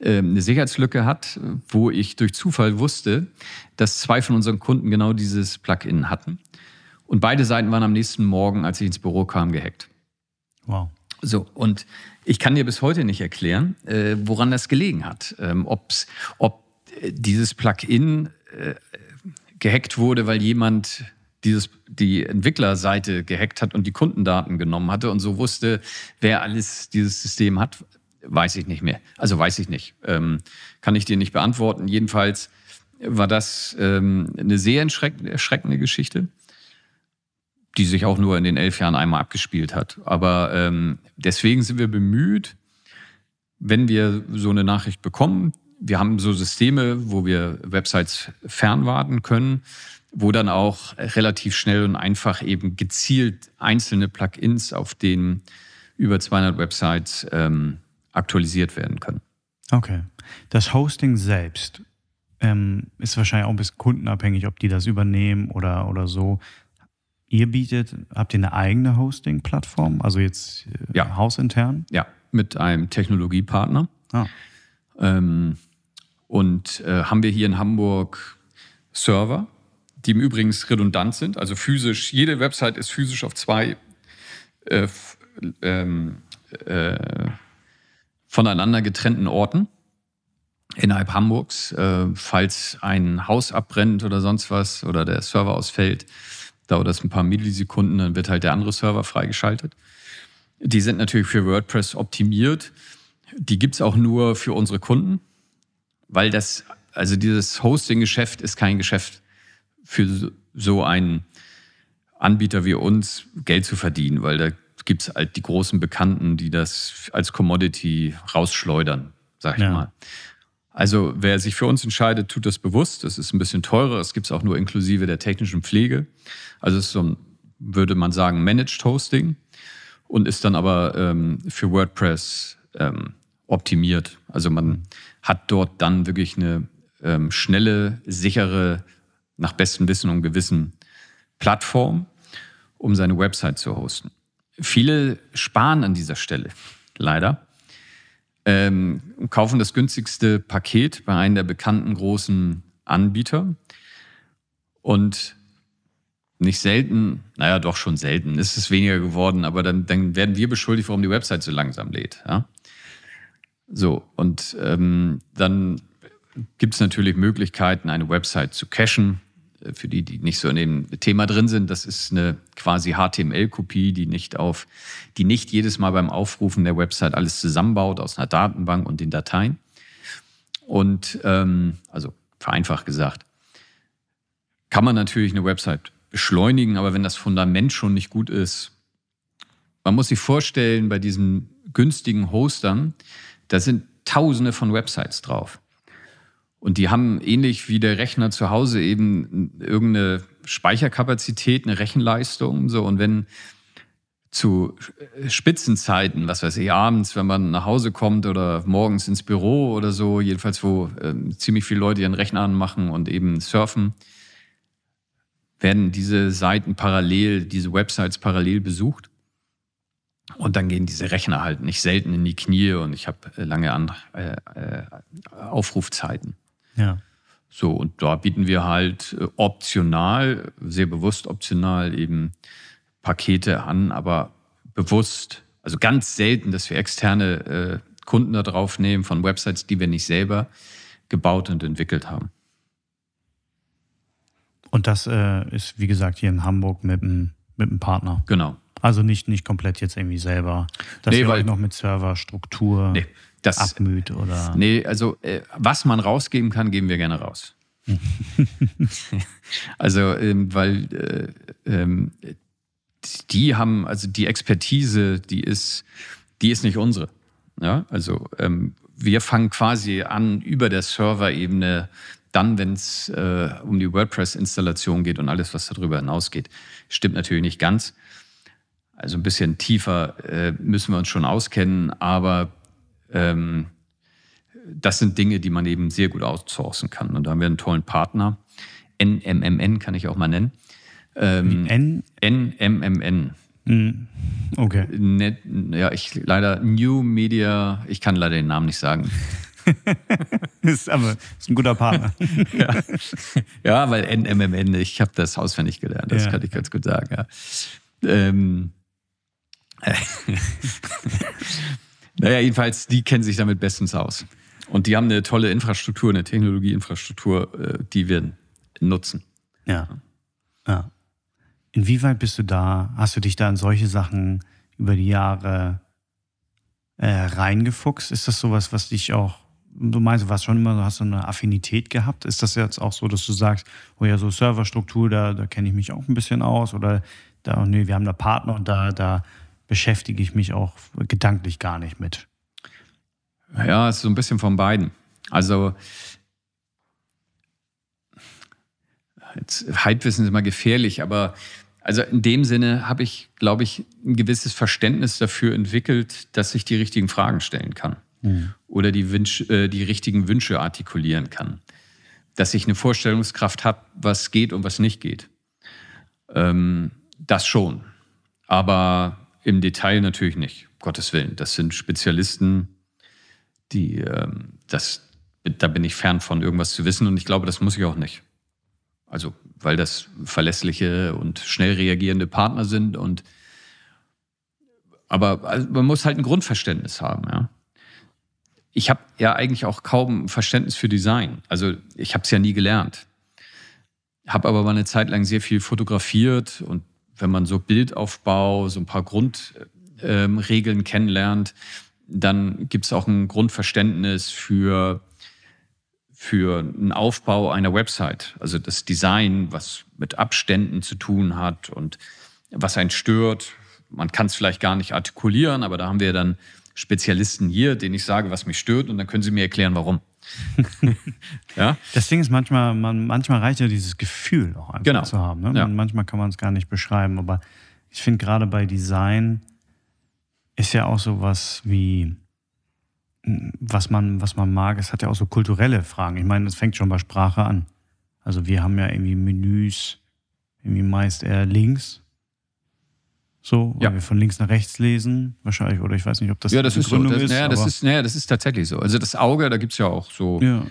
eine Sicherheitslücke hat, wo ich durch Zufall wusste, dass zwei von unseren Kunden genau dieses Plugin hatten. Und beide Seiten waren am nächsten Morgen, als ich ins Büro kam, gehackt. Wow. So, und ich kann dir bis heute nicht erklären, äh, woran das gelegen hat. Ähm, ob's, ob äh, dieses Plugin äh, gehackt wurde, weil jemand dieses, die Entwicklerseite gehackt hat und die Kundendaten genommen hatte und so wusste, wer alles dieses System hat, Weiß ich nicht mehr. Also weiß ich nicht. Ähm, kann ich dir nicht beantworten. Jedenfalls war das ähm, eine sehr erschreckende Geschichte, die sich auch nur in den elf Jahren einmal abgespielt hat. Aber ähm, deswegen sind wir bemüht, wenn wir so eine Nachricht bekommen, wir haben so Systeme, wo wir Websites fernwarten können, wo dann auch relativ schnell und einfach eben gezielt einzelne Plugins auf den über 200 Websites ähm, aktualisiert werden können. Okay. Das Hosting selbst ähm, ist wahrscheinlich auch ein bisschen kundenabhängig, ob die das übernehmen oder, oder so. Ihr bietet, habt ihr eine eigene Hosting-Plattform, also jetzt äh, ja. hausintern? Ja, mit einem Technologiepartner. Ah. Ähm, und äh, haben wir hier in Hamburg Server, die im Übrigen redundant sind, also physisch, jede Website ist physisch auf zwei äh, ähm, äh, voneinander getrennten Orten innerhalb Hamburgs. Äh, falls ein Haus abbrennt oder sonst was oder der Server ausfällt, dauert das ein paar Millisekunden, dann wird halt der andere Server freigeschaltet. Die sind natürlich für WordPress optimiert. Die gibt es auch nur für unsere Kunden, weil das, also dieses Hosting-Geschäft ist kein Geschäft für so einen Anbieter wie uns, Geld zu verdienen, weil da gibt es halt die großen Bekannten, die das als Commodity rausschleudern, sag ich ja. mal. Also wer sich für uns entscheidet, tut das bewusst. Es ist ein bisschen teurer. Es gibt es auch nur inklusive der technischen Pflege. Also es ist so ein, würde man sagen, Managed Hosting und ist dann aber ähm, für WordPress ähm, optimiert. Also man hat dort dann wirklich eine ähm, schnelle, sichere, nach bestem Wissen und Gewissen Plattform, um seine Website zu hosten. Viele sparen an dieser Stelle, leider ähm, kaufen das günstigste Paket bei einem der bekannten großen Anbieter. Und nicht selten, naja, doch schon selten, ist es weniger geworden, aber dann, dann werden wir beschuldigt, warum die Website so langsam lädt. Ja? So, und ähm, dann gibt es natürlich Möglichkeiten, eine Website zu cachen. Äh, für die, die nicht so in dem Thema drin sind, das ist eine quasi HTML-Kopie, die nicht auf, die nicht jedes Mal beim Aufrufen der Website alles zusammenbaut aus einer Datenbank und den Dateien. Und ähm, also vereinfacht gesagt, kann man natürlich eine Website beschleunigen, aber wenn das Fundament schon nicht gut ist, man muss sich vorstellen, bei diesen günstigen Hostern, da sind Tausende von Websites drauf. Und die haben ähnlich wie der Rechner zu Hause eben irgendeine Speicherkapazität, eine Rechenleistung. So. Und wenn zu Spitzenzeiten, was weiß ich, abends, wenn man nach Hause kommt oder morgens ins Büro oder so, jedenfalls wo äh, ziemlich viele Leute ihren Rechner anmachen und eben surfen, werden diese Seiten parallel, diese Websites parallel besucht. Und dann gehen diese Rechner halt nicht selten in die Knie und ich habe lange an, äh, äh, Aufrufzeiten. Ja. So, und da bieten wir halt äh, optional, sehr bewusst optional eben Pakete an, aber bewusst, also ganz selten, dass wir externe äh, Kunden da drauf nehmen von Websites, die wir nicht selber gebaut und entwickelt haben. Und das äh, ist, wie gesagt, hier in Hamburg mit einem mit Partner. Genau. Also nicht, nicht komplett jetzt irgendwie selber, dass nee, euch noch mit Serverstruktur. Nee das abmüht oder. Nee, also äh, was man rausgeben kann, geben wir gerne raus. also, ähm, weil äh, ähm, die haben, also die Expertise, die ist, die ist nicht unsere. Ja, also ähm, wir fangen quasi an über der Server-Ebene, dann, wenn es äh, um die WordPress-Installation geht und alles, was darüber hinausgeht. Stimmt natürlich nicht ganz. Also ein bisschen tiefer äh, müssen wir uns schon auskennen, aber ähm, das sind Dinge, die man eben sehr gut outsourcen kann. Und da haben wir einen tollen Partner. NMMN kann ich auch mal nennen. Ähm, N? NMMN. Hm, okay. Net, ja, ich leider New Media, ich kann leider den Namen nicht sagen. ist aber ist ein guter Partner. ja. ja, weil NMMN, ich habe das auswendig gelernt, das ja. kann ich ganz gut sagen. Ja. Ähm, naja, jedenfalls, die kennen sich damit bestens aus. Und die haben eine tolle Infrastruktur, eine Technologieinfrastruktur, äh, die wir nutzen. Ja. ja. Inwieweit bist du da, hast du dich da in solche Sachen über die Jahre äh, reingefuchst? Ist das sowas, was dich auch, du meinst, du warst schon immer, hast so eine Affinität gehabt. Ist das jetzt auch so, dass du sagst, oh ja, so Serverstruktur, da, da kenne ich mich auch ein bisschen aus oder da, oh nee, wir haben da Partner und da, da beschäftige ich mich auch gedanklich gar nicht mit. Ja, es ist so ein bisschen von beiden. Also jetzt, Halbwissen ist immer gefährlich, aber also in dem Sinne habe ich, glaube ich, ein gewisses Verständnis dafür entwickelt, dass ich die richtigen Fragen stellen kann mhm. oder die, Wünsch, äh, die richtigen Wünsche artikulieren kann. Dass ich eine Vorstellungskraft habe, was geht und was nicht geht. Ähm, das schon. Aber im Detail natürlich nicht. Gottes Willen. Das sind Spezialisten, die, ähm, das, da bin ich fern von irgendwas zu wissen und ich glaube, das muss ich auch nicht. Also, weil das verlässliche und schnell reagierende Partner sind und aber also man muss halt ein Grundverständnis haben, ja. Ich habe ja eigentlich auch kaum Verständnis für Design. Also ich habe es ja nie gelernt. Habe aber mal eine Zeit lang sehr viel fotografiert und wenn man so Bildaufbau, so ein paar Grundregeln ähm, kennenlernt, dann gibt es auch ein Grundverständnis für für einen Aufbau einer Website. Also das Design, was mit Abständen zu tun hat und was einen stört. Man kann es vielleicht gar nicht artikulieren, aber da haben wir dann Spezialisten hier, denen ich sage, was mich stört und dann können sie mir erklären, warum. ja? Das Ding ist manchmal, man, manchmal reicht ja dieses Gefühl auch einfach genau. zu haben. Ne? Ja. Manchmal kann man es gar nicht beschreiben, aber ich finde gerade bei Design ist ja auch sowas wie was man, was man mag, es hat ja auch so kulturelle Fragen. Ich meine, es fängt schon bei Sprache an. Also wir haben ja irgendwie Menüs, irgendwie meist eher links. So, ja. wir von links nach rechts lesen, wahrscheinlich, oder ich weiß nicht, ob das ja, das ist so. Das, ist. Naja, das ist, naja, das ist tatsächlich so. Also das Auge, da gibt es ja auch so, ja.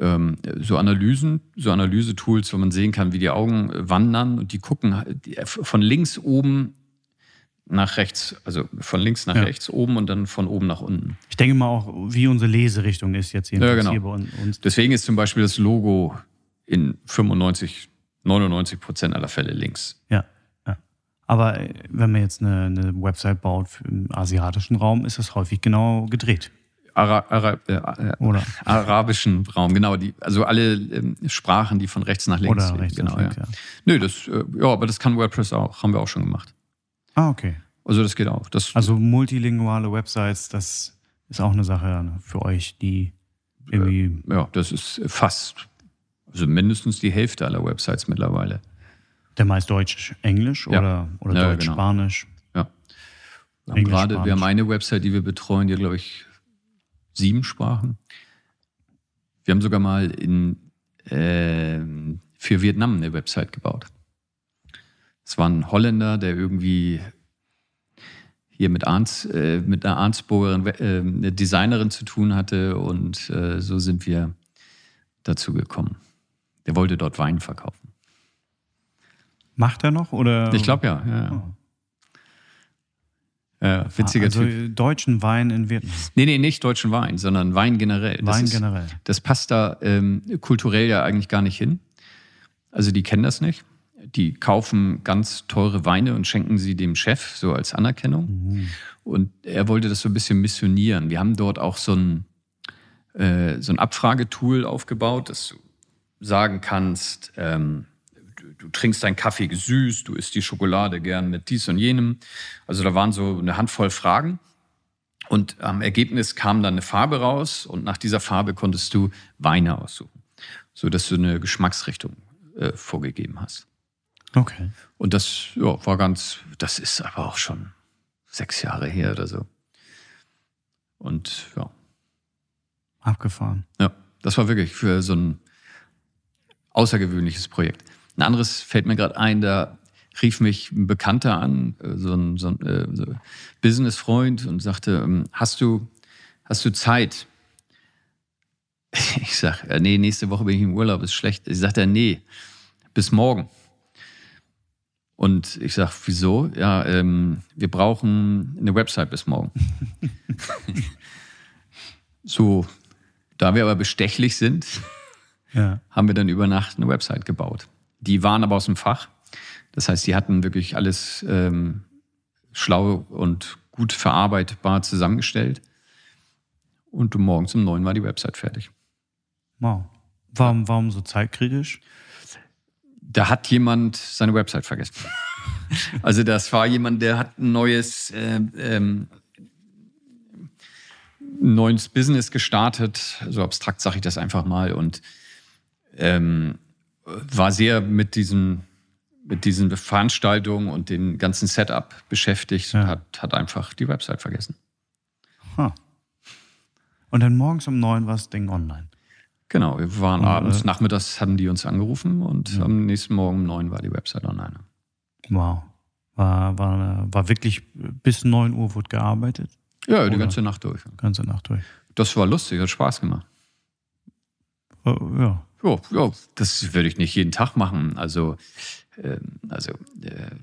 ähm, so Analysen, so Analysetools, wo man sehen kann, wie die Augen wandern und die gucken von links oben nach rechts, also von links nach ja. rechts oben und dann von oben nach unten. Ich denke mal auch, wie unsere Leserichtung ist jetzt ja, genau. hier bei uns. Deswegen ist zum Beispiel das Logo in 95, 99 Prozent aller Fälle links. Ja. Aber äh, wenn man jetzt eine, eine Website baut im asiatischen Raum, ist das häufig genau gedreht. Ara, Ara, äh, äh, Oder? arabischen Raum, genau. Die, also alle ähm, Sprachen, die von rechts nach links Oder rechts genau, nach links, ja. ja. Nö, das, äh, ja, aber das kann WordPress auch, haben wir auch schon gemacht. Ah, okay. Also das geht auch. Das also multilinguale Websites, das ist auch eine Sache für euch, die irgendwie. Ja, das ist fast, also mindestens die Hälfte aller Websites mittlerweile. Der meist Deutsch, Englisch ja. oder, oder ja, Deutsch, genau. Spanisch? Ja. Wir haben gerade, wir haben eine Website, die wir betreuen, die hat, glaube ich, sieben Sprachen. Wir haben sogar mal in, äh, für Vietnam eine Website gebaut. Es war ein Holländer, der irgendwie hier mit, Arns, äh, mit einer Arnsburgerin, äh, eine Designerin zu tun hatte und äh, so sind wir dazu gekommen. Der wollte dort Wein verkaufen. Macht er noch oder? Ich glaube ja. ja. Oh. Ja, witziger also typ. deutschen Wein in Vietnam. Nee, nee, nicht deutschen Wein, sondern Wein generell. Das Wein ist, generell. Das passt da ähm, kulturell ja eigentlich gar nicht hin. Also die kennen das nicht die kaufen ganz teure Weine und schenken sie dem Chef, so als Anerkennung. Mhm. Und er wollte das so ein bisschen missionieren. Wir haben dort auch so ein, äh, so ein Abfragetool aufgebaut, dass du sagen kannst, ähm, du, trinkst deinen Kaffee gesüßt, du isst die Schokolade gern mit dies und jenem. Also da waren so eine Handvoll Fragen. Und am Ergebnis kam dann eine Farbe raus und nach dieser Farbe konntest du Weine aussuchen, sodass du eine Geschmacksrichtung äh, vorgegeben hast. Okay. Und das ja, war ganz, das ist aber auch schon sechs Jahre her oder so. Und ja. Abgefahren. Ja, das war wirklich für so ein außergewöhnliches Projekt. Ein anderes fällt mir gerade ein, da rief mich ein Bekannter an, äh, so ein, so ein äh, so Businessfreund und sagte, ähm, hast du, hast du Zeit? Ich sag, nee, nächste Woche bin ich im Urlaub, ist schlecht. Ich sagte, nee, bis morgen. Und ich sage, wieso? Ja, ähm, wir brauchen eine Website bis morgen. so, da wir aber bestechlich sind, ja. haben wir dann über Nacht eine Website gebaut. Die waren aber aus dem Fach. Das heißt, die hatten wirklich alles ähm, schlau und gut verarbeitbar zusammengestellt. Und morgens um neun war die Website fertig. Wow. Warum, warum so zeitkritisch? da hat jemand seine Website vergessen. also das war jemand, der hat ein neues, äh, ähm, neues Business gestartet, so abstrakt sage ich das einfach mal, und ähm, war sehr mit diesen, mit diesen Veranstaltungen und dem ganzen Setup beschäftigt ja. und hat, hat einfach die Website vergessen. Huh. Und dann morgens um neun war das Ding online. Genau, wir waren und, abends, äh, nachmittags hatten die uns angerufen und ja. am nächsten Morgen um neun war die Website online. Wow. War, war, war wirklich bis 9 Uhr wurde gearbeitet? Ja, die ganze Nacht durch. Ganze Nacht durch. Das war lustig, hat Spaß gemacht. Uh, ja. Ja, ja, das würde ich nicht jeden Tag machen. Also, äh, also äh,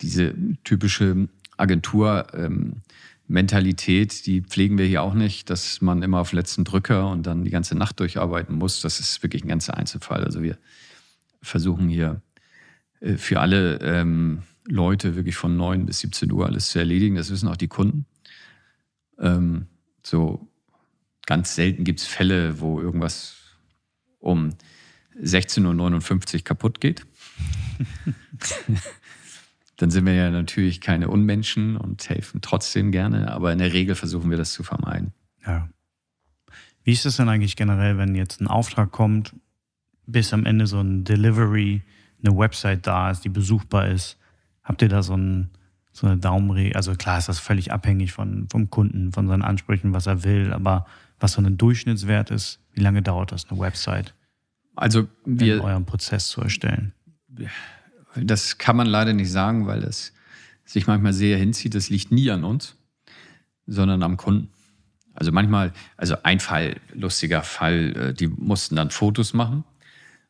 diese typische Agentur. Ähm, die pflegen wir hier auch nicht, dass man immer auf letzten Drücker und dann die ganze Nacht durcharbeiten muss. Das ist wirklich ein ganzer Einzelfall. Also wir versuchen hier äh, für alle ähm, Leute wirklich von 9 bis 17 Uhr alles zu erledigen. Das wissen auch die Kunden. Ähm, so ganz selten gibt es Fälle, wo irgendwas um 16.59 Uhr kaputt geht. Dann sind wir ja natürlich keine Unmenschen und helfen trotzdem gerne, aber in der Regel versuchen wir das zu vermeiden. Ja. Wie ist es denn eigentlich generell, wenn jetzt ein Auftrag kommt, bis am Ende so ein Delivery, eine Website da ist, die besuchbar ist? Habt ihr da so, ein, so eine Daumenregel? Also klar ist das völlig abhängig von, vom Kunden, von seinen Ansprüchen, was er will, aber was so ein Durchschnittswert ist, wie lange dauert das, eine Website? Also wir, in eurem Prozess zu erstellen? Das kann man leider nicht sagen, weil das sich manchmal sehr hinzieht. Das liegt nie an uns, sondern am Kunden. Also manchmal, also ein Fall, lustiger Fall, äh, die mussten dann Fotos machen.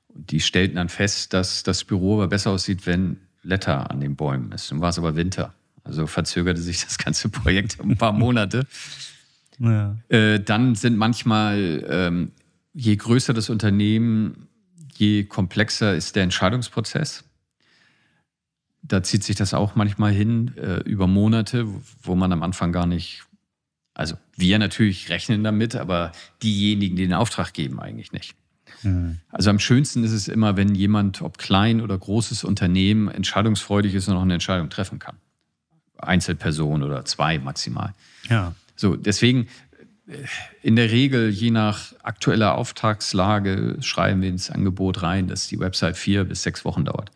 Die stellten dann fest, dass das Büro aber besser aussieht, wenn Blätter an den Bäumen ist. Nun war es aber Winter. Also verzögerte sich das ganze Projekt um ein paar Monate. Ja. Äh, dann sind manchmal, ähm, je größer das Unternehmen, je komplexer ist der Entscheidungsprozess. Da zieht sich das auch manchmal hin äh, über Monate, wo man am Anfang gar nicht, also wir natürlich rechnen damit, aber diejenigen, die den Auftrag geben, eigentlich nicht. Mhm. Also am schönsten ist es immer, wenn jemand, ob klein oder großes Unternehmen, entscheidungsfreudig ist und auch eine Entscheidung treffen kann. Einzelperson oder zwei maximal. Ja. So, deswegen äh, in der Regel, je nach aktueller Auftragslage, schreiben wir ins Angebot rein, dass die Website vier bis sechs Wochen dauert.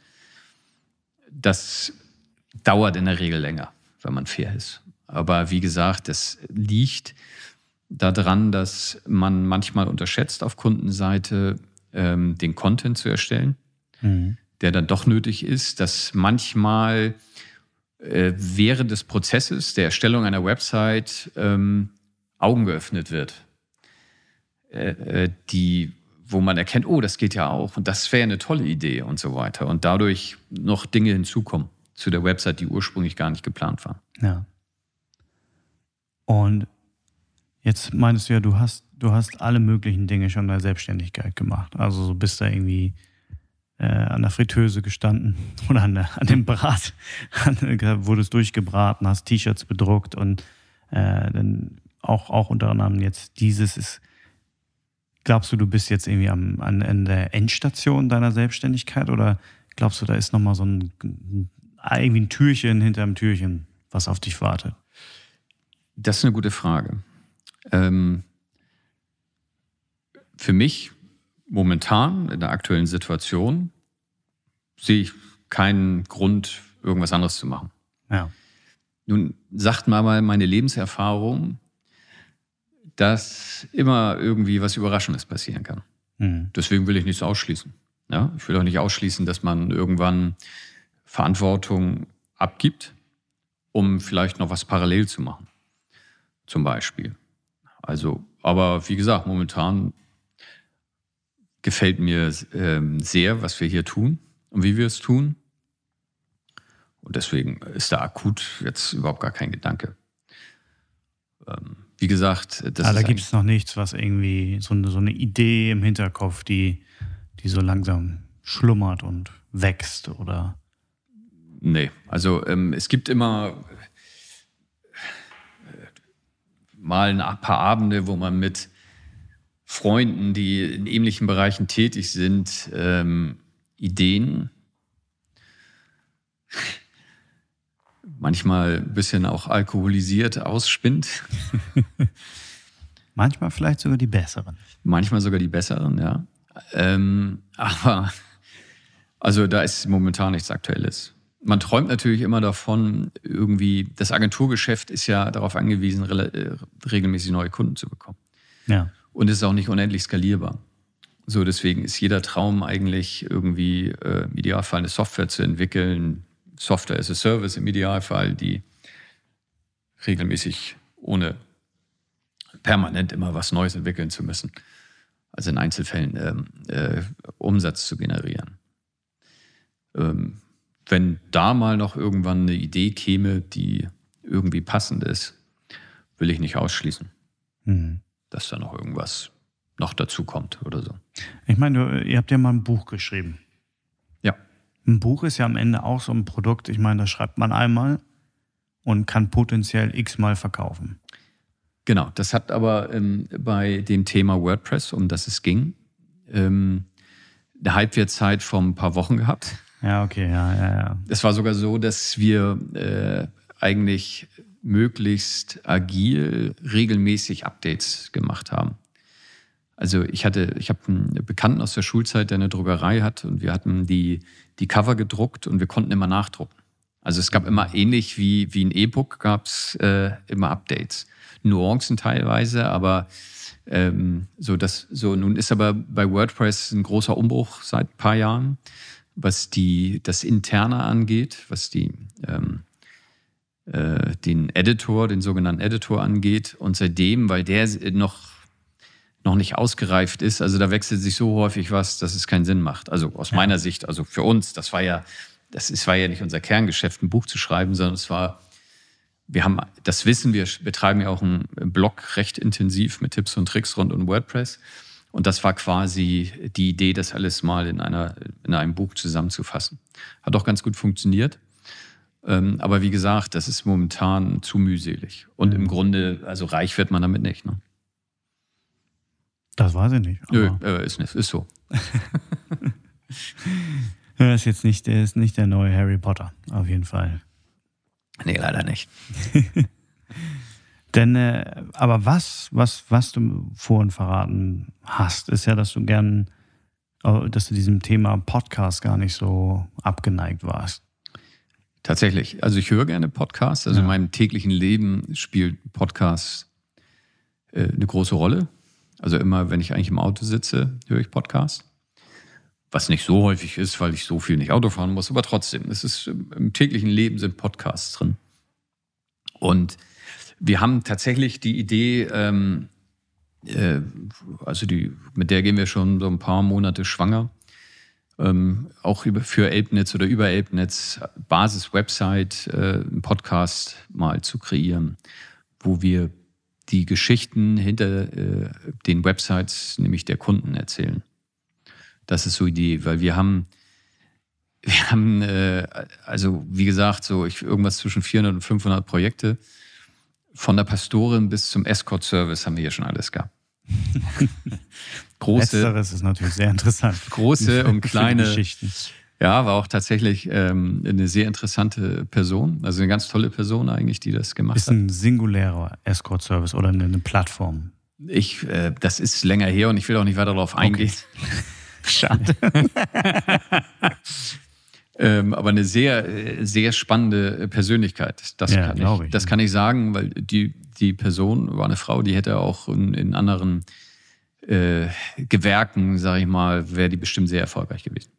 Das dauert in der Regel länger, wenn man fair ist. Aber wie gesagt, das liegt daran, dass man manchmal unterschätzt auf Kundenseite ähm, den Content zu erstellen, mhm. der dann doch nötig ist, dass manchmal während des Prozesses der Erstellung einer Website ähm, Augen geöffnet wird, äh, äh die wo man erkennt, oh, das geht ja auch und das wäre eine tolle Idee und so weiter. Und dadurch noch Dinge hinzukommen zu der Website, die ursprünglich gar nicht geplant waren. Ja. Und Jetzt meinst du ja, du hast, du hast alle möglichen Dinge schon in der Selbstständigkeit gemacht. Also so bist da irgendwie äh, an der Fritteuse gestanden oder an, der, an dem Brat, an, wurdest durchgebraten, hast T-Shirts bedruckt und äh, dann auch, auch unter anderem jetzt dieses ist. Glaubst du, du bist jetzt irgendwie am, an, an der Endstation deiner Selbstständigkeit oder glaubst du, da ist nochmal so ein, irgendwie ein Türchen hinter einem Türchen, was auf dich wartet? Das ist eine gute Frage. Ähm, für mich momentan in der aktuellen Situation sehe ich keinen Grund, irgendwas anderes zu machen. Ja. Nun sagt mal meine Lebenserfahrung, dass immer irgendwie was Überraschendes passieren kann. Mhm. Deswegen will ich nichts ausschließen. Ja? Ich will auch nicht ausschließen, dass man irgendwann Verantwortung abgibt, um vielleicht noch was parallel zu machen. Zum Beispiel. Also, aber wie gesagt, momentan gefällt mir ähm, sehr, was wir hier tun und wie wir es tun. Und deswegen ist da akut jetzt überhaupt gar kein Gedanke. Ähm, wie gesagt, das Aber da gibt es noch nichts, was irgendwie so eine, so eine Idee im Hinterkopf, die, die so langsam schlummert und wächst oder. Nee, also ähm, es gibt immer mal ein paar Abende, wo man mit Freunden, die in ähnlichen Bereichen tätig sind, ähm, Ideen, manchmal ein bisschen auch alkoholisiert ausspinnt. Manchmal vielleicht sogar die besseren. Manchmal sogar die besseren, ja. Ähm, aber also da ist momentan nichts Aktuelles. Man träumt natürlich immer davon, irgendwie, das Agenturgeschäft ist ja darauf angewiesen, äh, regelmäßig neue Kunden zu bekommen. Ja. Und es ist auch nicht unendlich skalierbar. So, deswegen ist jeder Traum eigentlich irgendwie äh, im Idealfall eine Software zu entwickeln, Software as a Service im Idealfall, die regelmäßig ohne permanent immer was Neues entwickeln zu müssen. Also in Einzelfällen ähm, äh, Umsatz zu generieren. Ähm, wenn da mal noch irgendwann eine Idee käme, die irgendwie passend ist, will ich nicht ausschließen, mhm. Dass da noch irgendwas noch dazu kommt oder so. Ich meine, ihr habt ja mal ein Buch geschrieben. Ja. Ein Buch ist ja am Ende auch so ein Produkt, ich meine, das schreibt man einmal und kann potenziell x-mal verkaufen. Genau, das hat aber ähm, bei dem Thema WordPress, um das es ging, ähm, eine Halbwertszeit von ein paar Wochen gehabt. Ja, okay, ja, ja, ja. Es war sogar so, dass wir äh, eigentlich möglichst agil regelmäßig Updates gemacht haben. Also ich hatte, ich habe einen Bekannten aus der Schulzeit, der eine Druckerei hat und wir hatten die, die Cover gedruckt und wir konnten immer nachdrucken. Also es gab immer ähnlich wie, wie ein E-Book gab es äh, immer Updates. Nuancen teilweise, aber ähm, so das so nun ist aber bei WordPress ein großer Umbruch seit ein paar Jahren, was die das interne angeht, was die ähm, äh, den Editor, den sogenannten Editor angeht und seitdem, weil der noch noch nicht ausgereift ist, also da wechselt sich so häufig was, dass es keinen Sinn macht. Also aus ja. meiner Sicht, also für uns, das war ja das ist, war ja nicht unser Kerngeschäft, ein Buch zu schreiben, sondern es war wir haben, das wissen wir, betreiben ja auch einen Blog recht intensiv mit Tipps und Tricks rund um WordPress. Und das war quasi die Idee, das alles mal in, einer, in einem Buch zusammenzufassen. Hat auch ganz gut funktioniert. Ähm, aber wie gesagt, das ist momentan zu mühselig. Und mhm. im Grunde, also reich wird man damit nicht. Ne? Das weiß ich nicht. Nö, äh, ist, ist so. Er ist jetzt nicht, ist nicht der neue Harry Potter, auf jeden Fall. Nee, leider nicht. Denn, äh, aber was, was, was du vorhin verraten hast, ist ja, dass du gern, äh, dass du diesem Thema Podcast gar nicht so abgeneigt warst. Tatsächlich. Also ich höre gerne Podcasts. Also ja. in meinem täglichen Leben spielt Podcast äh, eine große Rolle. Also immer, wenn ich eigentlich im Auto sitze, höre ich Podcasts was nicht so häufig ist, weil ich so viel nicht Auto fahren muss, aber trotzdem, es ist im täglichen Leben sind Podcasts drin. Und wir haben tatsächlich die Idee, ähm, äh, also die, mit der gehen wir schon so ein paar Monate schwanger, ähm, auch über, für Elbnetz oder über Elbnetz Basis-Website äh, einen Podcast mal zu kreieren, wo wir die Geschichten hinter äh, den Websites, nämlich der Kunden, erzählen. Das ist so die Idee, weil wir haben, wir haben, äh, also wie gesagt, so ich, irgendwas zwischen 400 und 500 Projekte. Von der Pastorin bis zum Escort-Service haben wir hier schon alles gehabt. große, Letzteres ist natürlich sehr interessant. Große und kleine Geschichten. Ja, war auch tatsächlich ähm, eine sehr interessante Person, also eine ganz tolle Person eigentlich, die das gemacht ist hat. Ist ein singulärer Escort-Service oder eine, eine Plattform? Ich, äh, das ist länger her und ich will auch nicht weiter darauf eingehen. Okay. Schade. ähm, aber eine sehr, sehr spannende Persönlichkeit. Das, ja, kann ich, ich, das kann ich sagen, weil die, die Person war eine Frau, die hätte auch in, in anderen äh, Gewerken, sage ich mal, wäre die bestimmt sehr erfolgreich gewesen.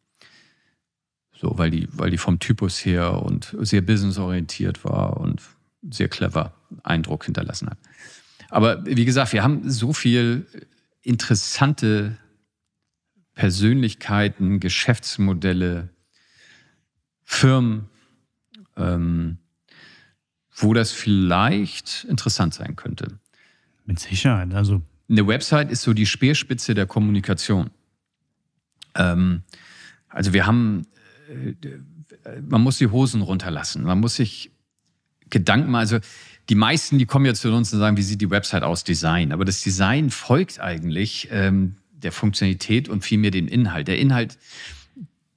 So, weil die, weil die vom Typus her und sehr businessorientiert war und sehr clever Eindruck hinterlassen hat. Aber wie gesagt, wir haben so viel interessante Persönlichkeiten, Geschäftsmodelle, Firmen, ähm, wo das vielleicht interessant sein könnte. Mit Sicherheit. Also eine Website ist so die Speerspitze der Kommunikation. Ähm, also wir haben, äh, man muss die Hosen runterlassen. Man muss sich Gedanken machen. Also die meisten, die kommen ja zu uns und sagen, wie sieht die Website aus? Design. Aber das Design folgt eigentlich ähm, der Funktionalität und vielmehr den Inhalt. Der Inhalt,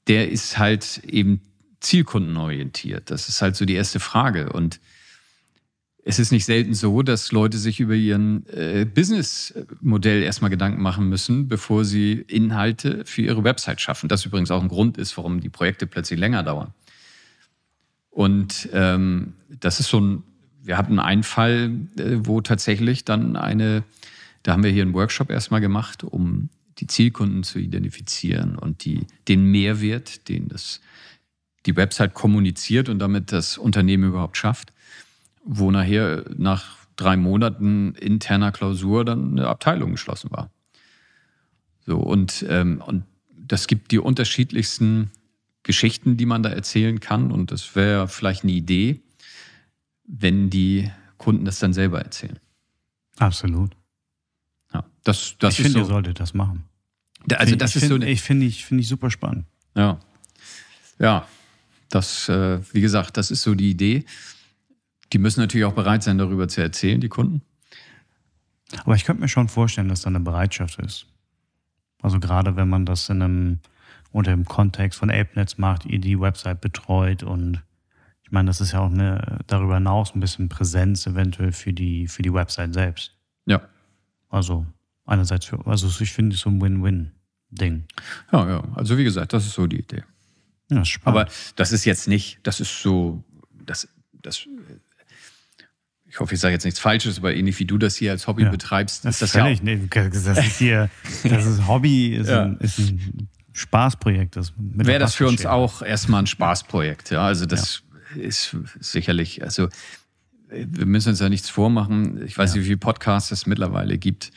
der ist halt eben zielkundenorientiert. Das ist halt so die erste Frage. Und es ist nicht selten so, dass Leute sich über ihren äh, Businessmodell erstmal Gedanken machen müssen, bevor sie Inhalte für ihre Website schaffen. Das übrigens auch ein Grund ist, warum die Projekte plötzlich länger dauern. Und ähm, das ist so ein, wir hatten einen Fall, äh, wo tatsächlich dann eine, da haben wir hier einen Workshop erstmal gemacht, um die Zielkunden zu identifizieren und die, den Mehrwert, den das, die Website kommuniziert und damit das Unternehmen überhaupt schafft wo nachher nach drei Monaten interner Klausur dann eine Abteilung geschlossen war. So, und, ähm, und das gibt die unterschiedlichsten Geschichten, die man da erzählen kann. Und das wäre vielleicht eine Idee, wenn die Kunden das dann selber erzählen. Absolut. Ja, das, das ich finde, so, ihr solltet das machen. also das ich ist find, so. Ich finde ich, find ich super spannend. Ja. Ja. Das, äh, wie gesagt, das ist so die Idee. Die müssen natürlich auch bereit sein, darüber zu erzählen, die Kunden. Aber ich könnte mir schon vorstellen, dass da eine Bereitschaft ist. Also gerade wenn man das in einem unter dem Kontext von ApeNetz macht, ihr die Website betreut und ich meine, das ist ja auch eine, darüber hinaus ein bisschen Präsenz eventuell für die, für die Website selbst. Ja. Also einerseits für, also ich finde es so ein Win-Win-Ding. Ja, ja. Also wie gesagt, das ist so die Idee. Ja, spannend. Aber das ist jetzt nicht, das ist so, das, das ich hoffe, ich sage jetzt nichts Falsches, aber ähnlich wie du das hier als Hobby ja, betreibst, das ist das völlig, ja. Nee, das ist hier, das ist Hobby, ist, ja. ein, ist ein Spaßprojekt. Das Wäre das für uns auch erstmal ein Spaßprojekt, ja. Also das ja. ist sicherlich, also wir müssen uns ja nichts vormachen. Ich weiß nicht, wie viele Podcasts es mittlerweile gibt.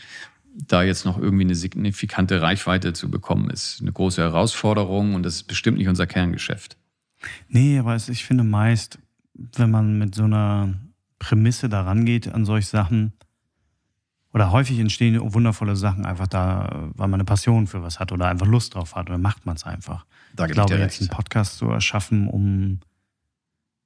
Da jetzt noch irgendwie eine signifikante Reichweite zu bekommen, ist eine große Herausforderung und das ist bestimmt nicht unser Kerngeschäft. Nee, aber ich finde meist, wenn man mit so einer Prämisse da rangeht an solche Sachen. Oder häufig entstehen wundervolle Sachen einfach da, weil man eine Passion für was hat oder einfach Lust drauf hat oder macht man es einfach. Da ich glaube, ich jetzt einen Podcast zu erschaffen, um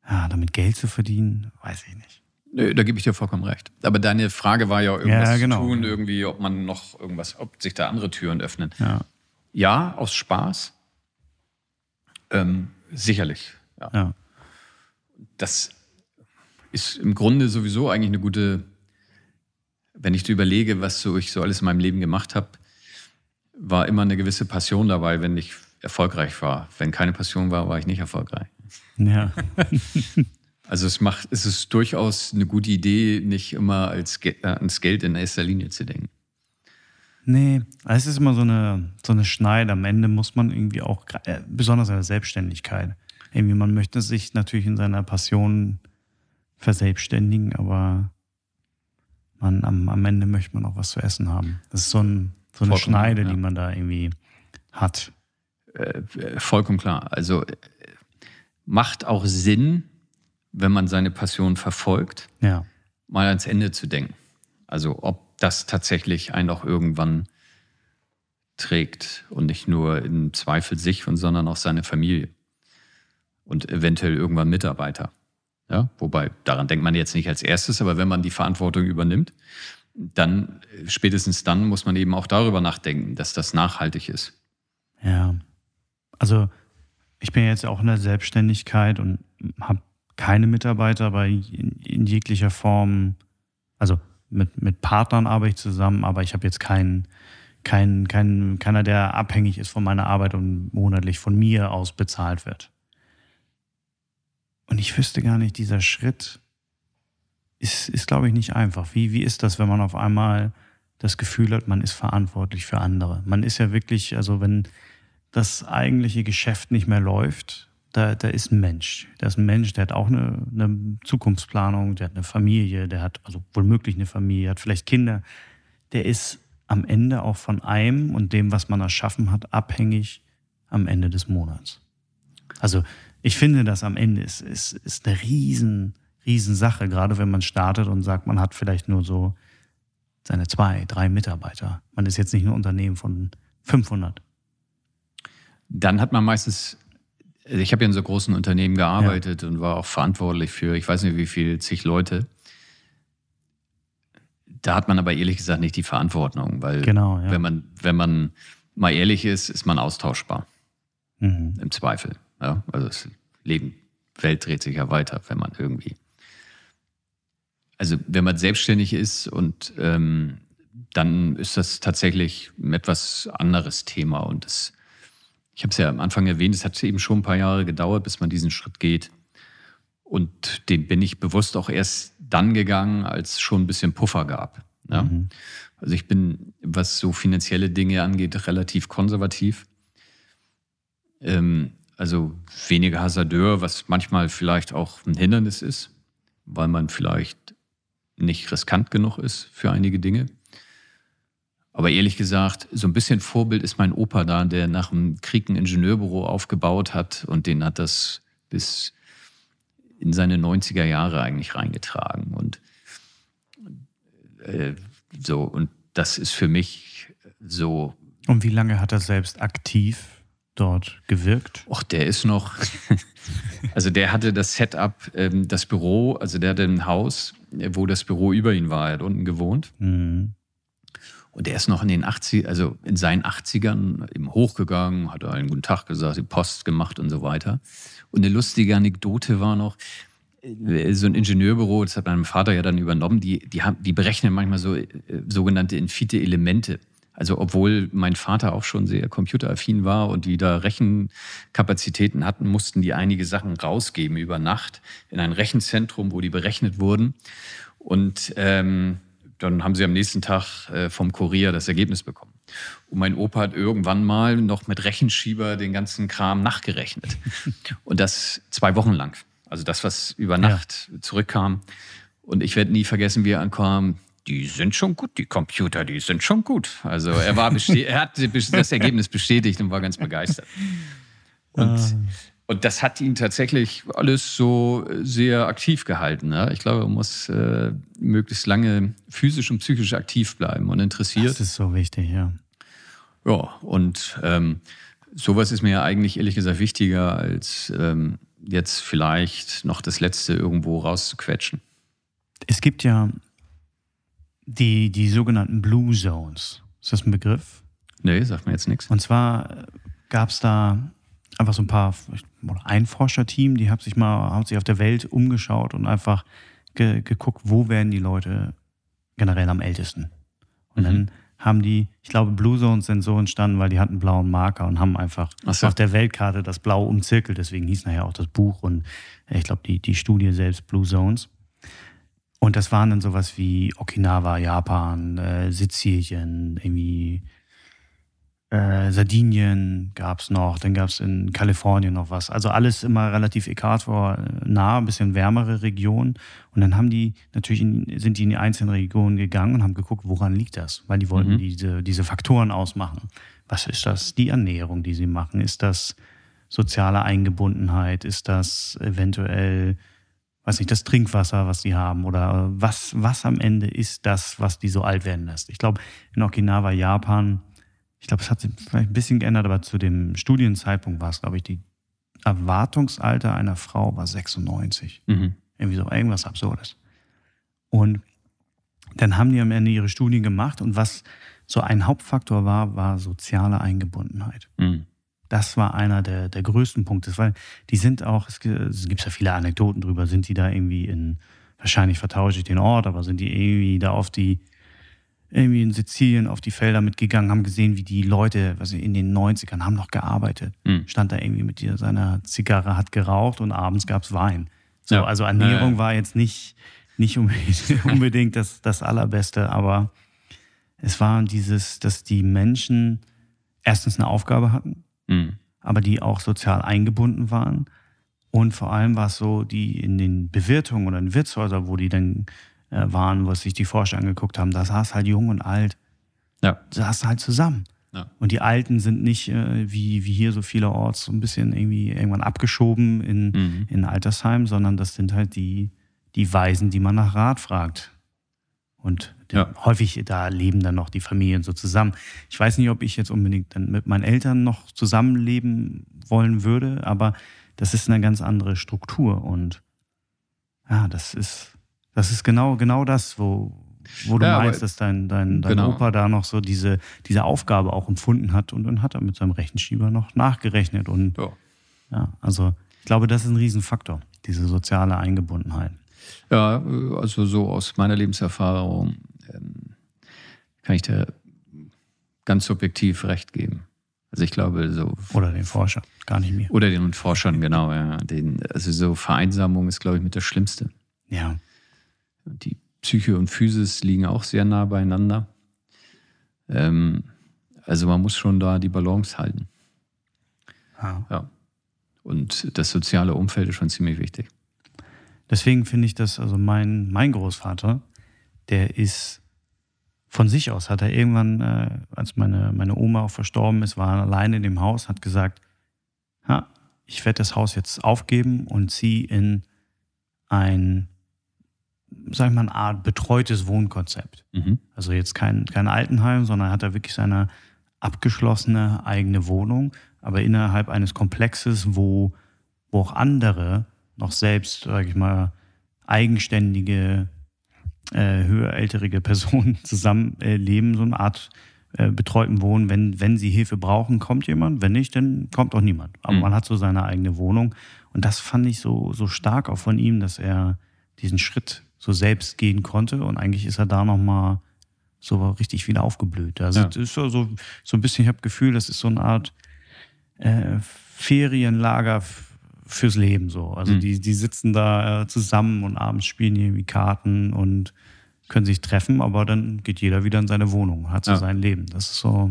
ja, damit Geld zu verdienen, weiß ich nicht. Nö, da gebe ich dir vollkommen recht. Aber deine Frage war ja, irgendwas ja, genau. zu tun, irgendwie, ob man noch irgendwas, ob sich da andere Türen öffnen. Ja, ja aus Spaß. Ähm, sicherlich. Ja. ja. Das ist im Grunde sowieso eigentlich eine gute, wenn ich überlege, was so ich so alles in meinem Leben gemacht habe, war immer eine gewisse Passion dabei, wenn ich erfolgreich war. Wenn keine Passion war, war ich nicht erfolgreich. Ja. also es macht, es ist durchaus eine gute Idee, nicht immer als, äh, ans Geld in erster Linie zu denken. Nee, es ist immer so eine, so eine Schneide. Am Ende muss man irgendwie auch, äh, besonders in der Selbstständigkeit, irgendwie, man möchte sich natürlich in seiner Passion verselbstständigen, aber man, am, am Ende möchte man auch was zu essen haben. Das ist so, ein, so eine vollkommen, Schneide, ja. die man da irgendwie hat. Äh, vollkommen klar. Also äh, macht auch Sinn, wenn man seine Passion verfolgt, ja. mal ans Ende zu denken. Also ob das tatsächlich einen auch irgendwann trägt und nicht nur im Zweifel sich, sondern auch seine Familie und eventuell irgendwann Mitarbeiter. Ja, wobei, daran denkt man jetzt nicht als erstes, aber wenn man die Verantwortung übernimmt, dann, spätestens dann muss man eben auch darüber nachdenken, dass das nachhaltig ist. Ja. Also, ich bin jetzt auch in der Selbstständigkeit und habe keine Mitarbeiter, aber in, jeglicher Form, also mit, mit Partnern arbeite ich zusammen, aber ich habe jetzt keinen, kein, kein, keiner, der abhängig ist von meiner Arbeit und monatlich von mir aus bezahlt wird. Und ich wüsste gar nicht, dieser Schritt ist, ist glaube ich, nicht einfach. Wie, wie ist das, wenn man auf einmal das Gefühl hat, man ist verantwortlich für andere? Man ist ja wirklich, also wenn das eigentliche Geschäft nicht mehr läuft, da, da ist ein Mensch. Da ist ein Mensch, der hat auch eine, eine Zukunftsplanung, der hat eine Familie, der hat also womöglich eine Familie, hat vielleicht Kinder. Der ist am Ende auch von einem und dem, was man erschaffen hat, abhängig am Ende des Monats. Also ich finde, das am Ende ist, ist, ist eine riesen, riesen Sache, gerade wenn man startet und sagt, man hat vielleicht nur so seine zwei, drei Mitarbeiter. Man ist jetzt nicht ein Unternehmen von 500. Dann hat man meistens, ich habe ja in so großen Unternehmen gearbeitet ja. und war auch verantwortlich für, ich weiß nicht wie viel, zig Leute. Da hat man aber ehrlich gesagt nicht die Verantwortung, weil genau, ja. wenn, man, wenn man mal ehrlich ist, ist man austauschbar. Mhm. Im Zweifel. Ja, also das Leben, Welt dreht sich ja weiter, wenn man irgendwie also wenn man selbstständig ist und ähm, dann ist das tatsächlich ein etwas anderes Thema. Und das, ich habe es ja am Anfang erwähnt, es hat eben schon ein paar Jahre gedauert, bis man diesen Schritt geht. Und den bin ich bewusst auch erst dann gegangen, als es schon ein bisschen Puffer gab. Ja? Mhm. Also ich bin, was so finanzielle Dinge angeht, relativ konservativ. Ähm, also weniger Hasardeur, was manchmal vielleicht auch ein Hindernis ist, weil man vielleicht nicht riskant genug ist für einige Dinge. Aber ehrlich gesagt, so ein bisschen Vorbild ist mein Opa da, der nach dem Krieg ein Ingenieurbüro aufgebaut hat und den hat das bis in seine 90er Jahre eigentlich reingetragen. Und äh, so, und das ist für mich so. Und wie lange hat er selbst aktiv dort gewirkt? Och, der ist noch, also der hatte das Setup, ähm, das Büro, also der hatte ein Haus, wo das Büro über ihn war, er hat unten gewohnt. Mhm. Und der ist noch in den 80 also in seinen 80ern eben hochgegangen, hat einen guten Tag gesagt, die Post gemacht und so weiter. Und eine lustige Anekdote war noch, äh, so ein Ingenieurbüro, das hat mein Vater ja dann übernommen, die, die, haben, die berechnen manchmal so äh, sogenannte infite Elemente. Also obwohl mein Vater auch schon sehr computeraffin war und die da Rechenkapazitäten hatten, mussten die einige Sachen rausgeben über Nacht in ein Rechenzentrum, wo die berechnet wurden. Und ähm, dann haben sie am nächsten Tag äh, vom Kurier das Ergebnis bekommen. Und mein Opa hat irgendwann mal noch mit Rechenschieber den ganzen Kram nachgerechnet. Und das zwei Wochen lang. Also das, was über Nacht ja. zurückkam. Und ich werde nie vergessen, wie er ankam die sind schon gut, die Computer, die sind schon gut. Also er war er hat das Ergebnis bestätigt und war ganz begeistert. Und, ah. Und das hat ihn tatsächlich alles so sehr aktiv gehalten. Ne? Ich glaube, man muss äh, möglichst lange physisch und psychisch aktiv bleiben und interessiert. Das ist so wichtig, ja. Ja, und ähm, sowas ist mir ja eigentlich ehrlich gesagt wichtiger, als ähm, jetzt vielleicht noch das Letzte irgendwo rauszuquetschen. Es gibt ja die, die sogenannten Blue Zones. Ist das ein Begriff? Nee, sagt mir jetzt nichts. Und zwar gab es da einfach so ein paar, ein Forscherteam, die haben sich mal, haben sich auf der Welt umgeschaut und einfach ge, geguckt, wo werden die Leute generell am ältesten. Und mhm. dann haben die, ich glaube, Blue Zones sind so entstanden, weil die hatten blauen Marker und haben einfach so. auf der Weltkarte das Blau umzirkelt. Deswegen hieß nachher auch das Buch und ich glaube, die, die Studie selbst Blue Zones. Und das waren dann sowas wie Okinawa, Japan, äh, Sizilien, irgendwie äh, Sardinien gab es noch, dann gab es in Kalifornien noch was. Also alles immer relativ äquator nah, ein bisschen wärmere Regionen. Und dann haben die natürlich in, sind die in die einzelnen Regionen gegangen und haben geguckt, woran liegt das? Weil die wollten mhm. diese, diese Faktoren ausmachen. Was ist das? Die Ernährung, die sie machen? Ist das soziale Eingebundenheit? Ist das eventuell weiß nicht, das Trinkwasser, was sie haben oder was, was am Ende ist das, was die so alt werden lässt. Ich glaube, in Okinawa, Japan, ich glaube, es hat sich vielleicht ein bisschen geändert, aber zu dem Studienzeitpunkt war es, glaube ich, die Erwartungsalter einer Frau war 96. Mhm. Irgendwie so, irgendwas Absurdes. Und dann haben die am Ende ihre Studien gemacht und was so ein Hauptfaktor war, war soziale Eingebundenheit. Mhm. Das war einer der, der größten Punkte, weil die sind auch, es gibt ja viele Anekdoten drüber, sind die da irgendwie in, wahrscheinlich vertausche ich den Ort, aber sind die irgendwie da auf die, irgendwie in Sizilien auf die Felder mitgegangen, haben gesehen, wie die Leute, was in den 90ern haben noch gearbeitet. Mhm. Stand da irgendwie mit seiner Zigarre, hat geraucht und abends gab es Wein. So, ja. also Ernährung ja. war jetzt nicht, nicht unbedingt, unbedingt das, das Allerbeste, aber es war dieses, dass die Menschen erstens eine Aufgabe hatten, mhm. aber die auch sozial eingebunden waren. Und vor allem war es so, die in den Bewirtungen oder in Wirtshäusern, wo die dann waren, wo sich die Forscher angeguckt haben, da saß halt jung und alt, ja. saß halt zusammen. Ja. Und die Alten sind nicht äh, wie, wie hier so vielerorts so ein bisschen irgendwie irgendwann abgeschoben in, mhm. in Altersheim, sondern das sind halt die, die Weisen, die man nach Rat fragt. Und ja. häufig, da leben dann noch die Familien so zusammen. Ich weiß nicht, ob ich jetzt unbedingt dann mit meinen Eltern noch zusammenleben wollen würde, aber das ist eine ganz andere Struktur. Und ja, das ist, das ist genau, genau das, wo, wo du ja, meinst, dass dein, dein, dein genau. Opa da noch so diese, diese Aufgabe auch empfunden hat und dann hat er mit seinem Rechenschieber noch nachgerechnet. Und ja, ja also ich glaube, das ist ein Riesenfaktor, diese soziale Eingebundenheit. Ja, also so aus meiner Lebenserfahrung ähm, kann ich dir ganz subjektiv recht geben. Also ich glaube so. Oder den Forscher, gar nicht mehr. Oder den Forschern, genau, ja. Den, also so Vereinsamung ist, glaube ich, mit das Schlimmste. Ja. Die Psyche und Physis liegen auch sehr nah beieinander. Ähm, also man muss schon da die Balance halten. ja. Ja. Und das soziale Umfeld ist schon ziemlich wichtig. Deswegen finde ich das, also mein, mein Großvater, der ist von sich aus, hat er irgendwann, äh, als meine, meine Oma auch verstorben ist, war er alleine in dem Haus, hat gesagt, ha, ich werde das Haus jetzt aufgeben und ziehe in ein, sag ich mal, eine Art betreutes Wohnkonzept. Mhm. Also jetzt kein, kein Altenheim, sondern hat er wirklich seine abgeschlossene eigene Wohnung, aber innerhalb eines Komplexes, wo, wo auch andere noch selbst, sage ich mal, eigenständige, äh, höher älterige Personen zusammenleben, äh, leben, so eine Art äh, betreuten Wohnen. Wenn, wenn sie Hilfe brauchen, kommt jemand, wenn nicht, dann kommt auch niemand. Aber Mhm. man hat so seine eigene Wohnung. Und das fand ich so, so stark auch von ihm, dass er diesen Schritt so selbst gehen konnte. Und eigentlich ist er da nochmal so richtig wieder aufgeblüht. Also Ja. es ist so, so, so ein bisschen, ich habe Gefühl, das ist so eine Art äh, Ferienlager fürs Leben so. Also Mhm. die, die sitzen da äh, zusammen und abends spielen irgendwie Karten und können sich treffen, aber dann geht jeder wieder in seine Wohnung, hat so Ja. sein Leben. Das ist so.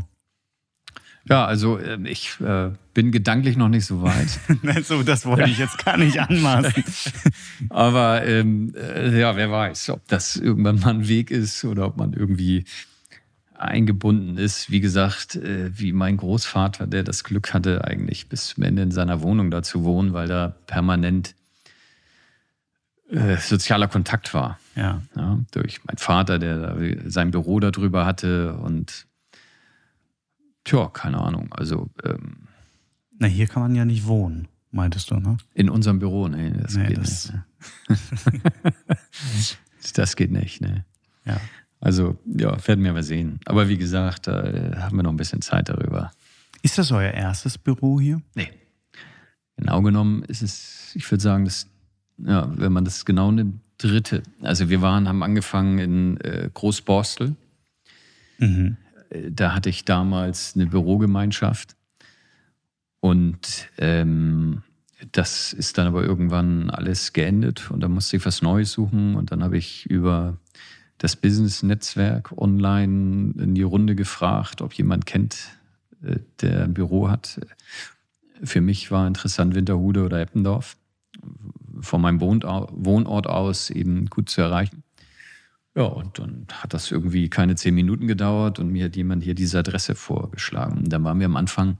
Ja, also ähm, ich äh, bin gedanklich noch nicht so weit. so das wollte ich jetzt gar nicht anmaßen. Aber ähm, äh, ja, wer weiß, ob das irgendwann mal ein Weg ist oder ob man irgendwie eingebunden ist. Wie gesagt, äh, wie mein Großvater, der das Glück hatte, eigentlich bis zum Ende in seiner Wohnung da zu wohnen, weil da permanent äh, sozialer Kontakt war. ja. Ja, durch meinen Vater, der sein Büro darüber hatte und tja, keine Ahnung. Also ähm, Na, hier kann man ja nicht wohnen, meintest du, ne? in unserem Büro, nee, das Nee, geht das- nicht. Das geht nicht, ne. Ja. Also, ja, werden wir mal sehen. Aber wie gesagt, da äh, haben wir noch ein bisschen Zeit darüber. Ist das euer erstes Büro hier? Nee. Genau genommen ist es, ich würde sagen, das, ja, wenn man das genau nimmt, dritte. Also wir waren, haben angefangen in äh, Großborstel. Mhm. Da hatte ich damals eine Bürogemeinschaft. Und ähm, das ist dann aber irgendwann alles geendet und da musste ich was Neues suchen. Und dann habe ich über das Business-Netzwerk online in die Runde gefragt, ob jemand kennt, äh, der ein Büro hat. Für mich war interessant Winterhude oder Eppendorf. Von meinem Wohnort aus eben gut zu erreichen. Ja, und dann hat das irgendwie keine zehn Minuten gedauert und mir hat jemand hier diese Adresse vorgeschlagen. Und dann waren wir am Anfang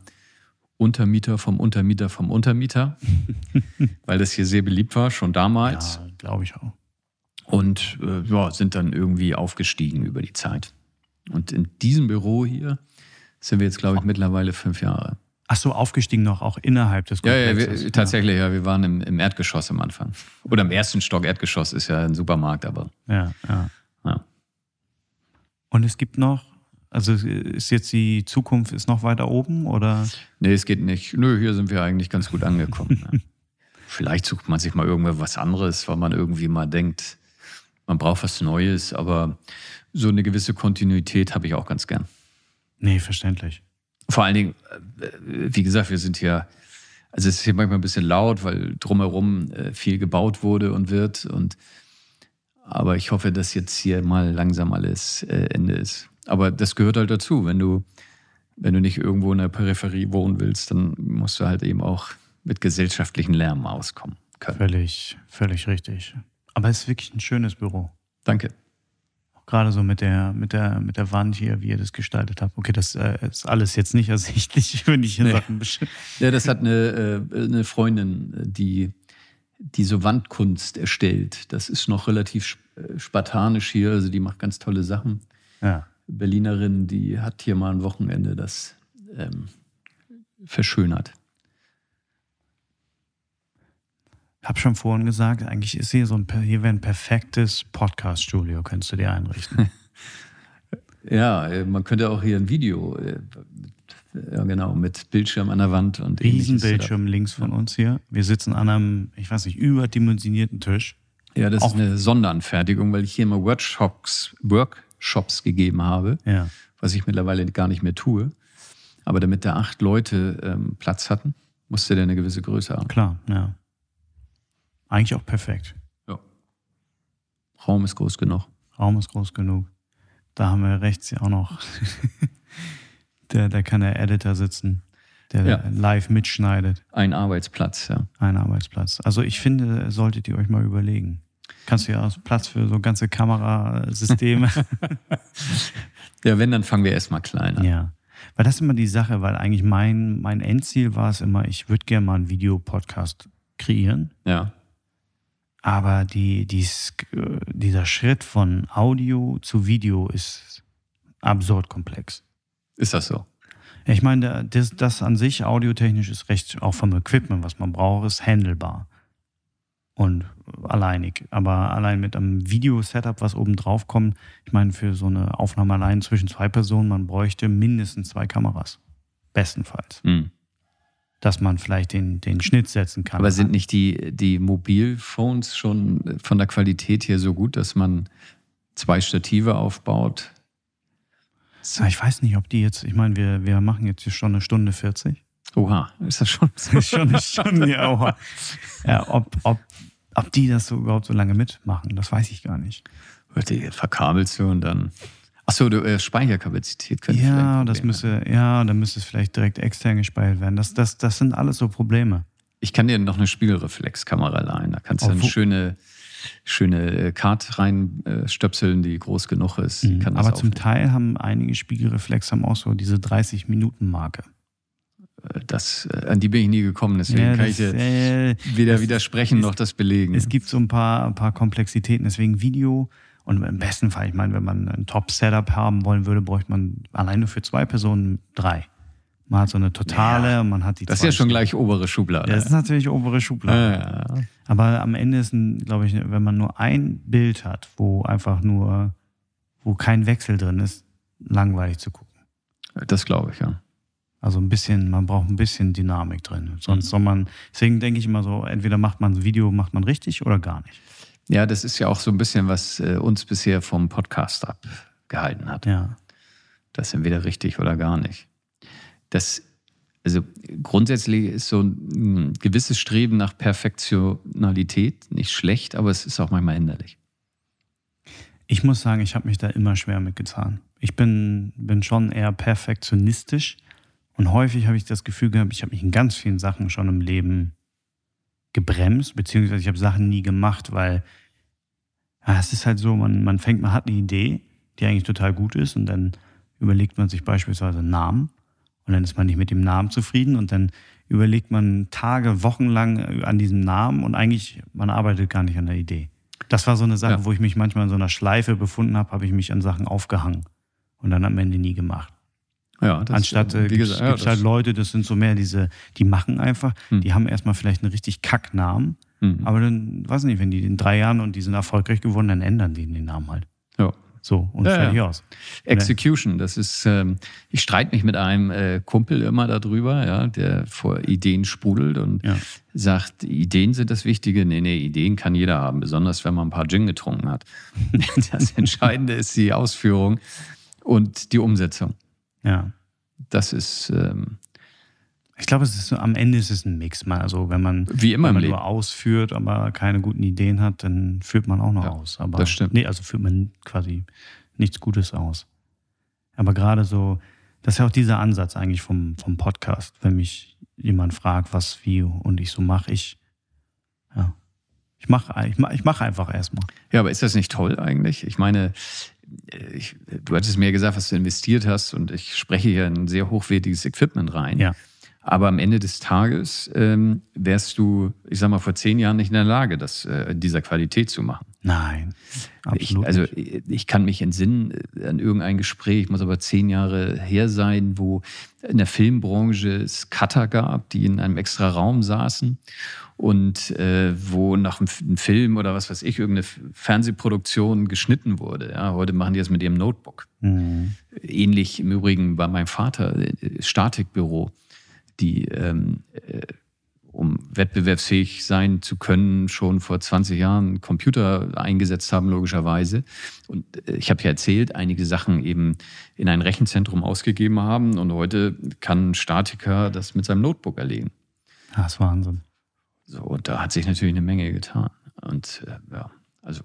Untermieter vom Untermieter vom Untermieter, weil das hier sehr beliebt war, schon damals. Ja, glaube ich auch. Und äh, ja, sind dann irgendwie aufgestiegen über die Zeit. Und in diesem Büro hier sind wir jetzt, glaube ich, mittlerweile fünf Jahre. Ach so, aufgestiegen noch auch innerhalb des Ja, ja, Komplexes. wir, tatsächlich, ja, wir waren im, im Erdgeschoss am Anfang. Oder im ersten Stock Erdgeschoss ist ja ein Supermarkt, aber Ja, ja. Und es gibt noch, also ist jetzt die Zukunft ist noch weiter oben oder? Nee, es geht nicht. Nö, hier sind wir eigentlich ganz gut angekommen. Vielleicht sucht man sich mal irgendwo was anderes, weil man irgendwie mal denkt, man braucht was Neues, aber so eine gewisse Kontinuität habe ich auch ganz gern. Nee, verständlich. Vor allen Dingen, äh, wie gesagt, wir sind hier, also es ist hier manchmal ein bisschen laut, weil drumherum äh, viel gebaut wurde und wird. Und aber ich hoffe, dass jetzt hier mal langsam alles äh, Ende ist. Aber das gehört halt dazu. Wenn du, wenn du nicht irgendwo in der Peripherie wohnen willst, dann musst du halt eben auch mit gesellschaftlichen Lärm auskommen können. Völlig, völlig richtig. Aber es ist wirklich ein schönes Büro. Danke. Auch gerade so mit der, mit der, mit der Wand hier, wie ihr das gestaltet habt. Okay, das äh, ist alles jetzt nicht ersichtlich, wenn ich in Nee. Sachen besch- Ja, das hat eine, äh, eine Freundin, die, die so Wandkunst erstellt. Das ist noch relativ äh, spartanisch hier, also die macht ganz tolle Sachen. Ja. Berlinerin, die hat hier mal ein Wochenende das ähm, verschönert. Hab schon vorhin gesagt, eigentlich ist hier so ein, hier wäre ein perfektes Podcast-Studio, könntest du dir einrichten. Ja, äh, man könnte auch hier ein Video, äh, ja genau, mit Bildschirm an der Wand und Riesenbildschirm links von uns hier. Wir sitzen an einem, ich weiß nicht, überdimensionierten Tisch. Ja, das Auch- ist eine Sonderanfertigung, weil ich hier immer Workshops, Workshops gegeben habe, Ja. was ich mittlerweile gar nicht mehr tue. Aber damit da acht Leute ähm, Platz hatten, musste der eine gewisse Größe haben. Klar, ja. Eigentlich auch perfekt. Ja. Raum ist groß genug. Raum ist groß genug. Da haben wir rechts ja auch noch. der, da kann der Editor sitzen, der Ja. live mitschneidet. Ein Arbeitsplatz, ja. Ein Arbeitsplatz. Also ich finde, solltet ihr euch mal überlegen. Kannst du ja aus Platz für so ganze Kamerasysteme. Ja, wenn, dann fangen wir erstmal klein an. ja. Weil das ist immer die Sache, weil eigentlich mein, mein Endziel war es immer, ich würde gerne mal einen Videopodcast kreieren. Ja. Aber die, die, dieser Schritt von Audio zu Video ist absurd komplex. Ist das so? Ja, Ich meine, da- das, das an sich audiotechnisch ist recht, auch vom Equipment, was man braucht, ist handelbar. Und alleinig. Aber allein mit einem Video-Setup, was oben drauf kommt, ich meine, für so eine Aufnahme allein zwischen zwei Personen, man bräuchte mindestens zwei Kameras. Bestenfalls. Hm. Dass man vielleicht den, den Schnitt setzen kann. Aber sind nicht die, die Mobilphones schon von der Qualität her so gut, dass man zwei Stative aufbaut? Ja, Ich weiß nicht, ob die jetzt, ich meine, wir, wir machen jetzt hier schon eine Stunde 40. Oha, ist das schon so? ist schon eine Stunde, ja, aber, ja ob, ob, ob die das so überhaupt so lange mitmachen, das weiß ich gar nicht. Hört ihr, verkabelst du und dann. Achso, äh, Speicherkapazität könnte Ja, das müsste, ja, dann müsste es vielleicht direkt extern gespeichert werden. Das, das, das sind alles so Probleme. Ich kann dir noch eine Spiegelreflexkamera leihen. Da kannst du Oh, eine schöne, schöne äh, Card reinstöpseln, die groß genug ist. Kann Mhm. Aber zum aufnehmen. Teil haben einige Spiegelreflex haben auch so diese 30-Minuten-Marke. Äh, Das, äh, an die bin ich nie gekommen, deswegen Ja, kann das, ich dir äh, weder widersprechen es- noch das belegen. Es gibt so ein paar, ein paar Komplexitäten, deswegen Video. Und im besten Fall, ich meine, wenn man ein Top-Setup haben wollen würde, bräuchte man alleine für zwei Personen drei. Man hat so eine totale und man hat die das ist ja schon gleich obere Schublade. Das ist natürlich obere Schublade. Ja. Aber am Ende ist, glaube ich, wenn man nur ein Bild hat, wo einfach nur, wo kein Wechsel drin ist, langweilig zu gucken. Das glaube ich, ja. Also ein bisschen, man braucht ein bisschen Dynamik drin. Sonst soll man, deswegen denke ich immer so, entweder macht man ein Video, macht man richtig oder gar nicht. Ja, das ist ja auch so ein bisschen, was äh, uns bisher vom Podcast abgehalten hat. Ja. Das entweder richtig oder gar nicht. Das, also grundsätzlich ist so ein gewisses Streben nach Perfektionalität nicht schlecht, aber es ist auch manchmal hinderlich. Ich muss sagen, ich habe mich da immer schwer mitgetan. Ich bin, bin schon eher perfektionistisch und häufig habe ich das Gefühl gehabt, ich habe mich in ganz vielen Sachen schon im Leben gebremst, beziehungsweise ich habe Sachen nie gemacht, weil ja, es ist halt so, man, man fängt, man hat eine Idee, die eigentlich total gut ist und dann überlegt man sich beispielsweise einen Namen und dann ist man nicht mit dem Namen zufrieden und dann überlegt man Tage, Wochen lang an diesem Namen und eigentlich, man arbeitet gar nicht an der Idee. Das war so eine Sache, Ja. wo ich mich manchmal in so einer Schleife befunden habe, habe ich mich an Sachen aufgehangen und dann am Ende nie gemacht. Ja, das, Anstatt äh, wie gibt es ja, halt Leute, das sind so mehr diese, die machen einfach, Hm. die haben erstmal vielleicht einen richtig Kacknamen, Mhm. aber dann, weiß nicht, wenn die in drei Jahren und die sind erfolgreich geworden, dann ändern die den Namen halt. ja. So, und Ja, fertig ja. aus. Execution, das ist, ähm, ich streite mich mit einem äh, Kumpel immer darüber, ja, der vor Ideen sprudelt und Ja. sagt, Ideen sind das Wichtige. Nee, nee, Ideen kann jeder haben, besonders wenn man ein paar Gin getrunken hat. Das Entscheidende ist die Ausführung und die Umsetzung. Ja. Das ist ähm, Ich glaube, es ist so, am Ende ist es ein Mix. Man, also wenn man, wie immer wenn man nur ausführt, aber keine guten Ideen hat, dann führt man auch noch Ja, aus. Aber, das stimmt. Nee, also führt man quasi nichts Gutes aus. Aber gerade so, das ist ja auch dieser Ansatz eigentlich vom, vom Podcast. Wenn mich jemand fragt, was, wie und ich so mache, ich, ja, ich mache ich mach, ich mach einfach erstmal. Ja, aber ist das nicht toll eigentlich? Ich meine, äh, ich, du hattest mir gesagt, was du investiert hast und ich spreche hier ein sehr hochwertiges Equipment rein. Ja. Aber am Ende des Tages ähm, wärst du, ich sag mal, vor zehn Jahren nicht in der Lage, das äh, in dieser Qualität zu machen. Nein, Ich, absolut. also nicht. ich ich kann mich entsinnen äh, an irgendein Gespräch, muss aber zehn Jahre her sein, wo in der Filmbranche es Cutter gab, die in einem extra Raum saßen und äh, wo nach einem Film oder was weiß ich, irgendeine Fernsehproduktion geschnitten wurde. Ja, heute machen die das mit ihrem Notebook. Mhm. Ähnlich im Übrigen bei meinem Vater, äh, Statikbüro, die ähm, äh, um wettbewerbsfähig sein zu können, schon vor 20 Jahren Computer eingesetzt haben, logischerweise. Und äh, ich habe ja erzählt, einige Sachen eben in ein Rechenzentrum ausgegeben haben. Und heute kann ein Statiker das mit seinem Notebook erlegen. Das ist Wahnsinn. So, und da hat sich natürlich eine Menge getan. Und äh, ja, also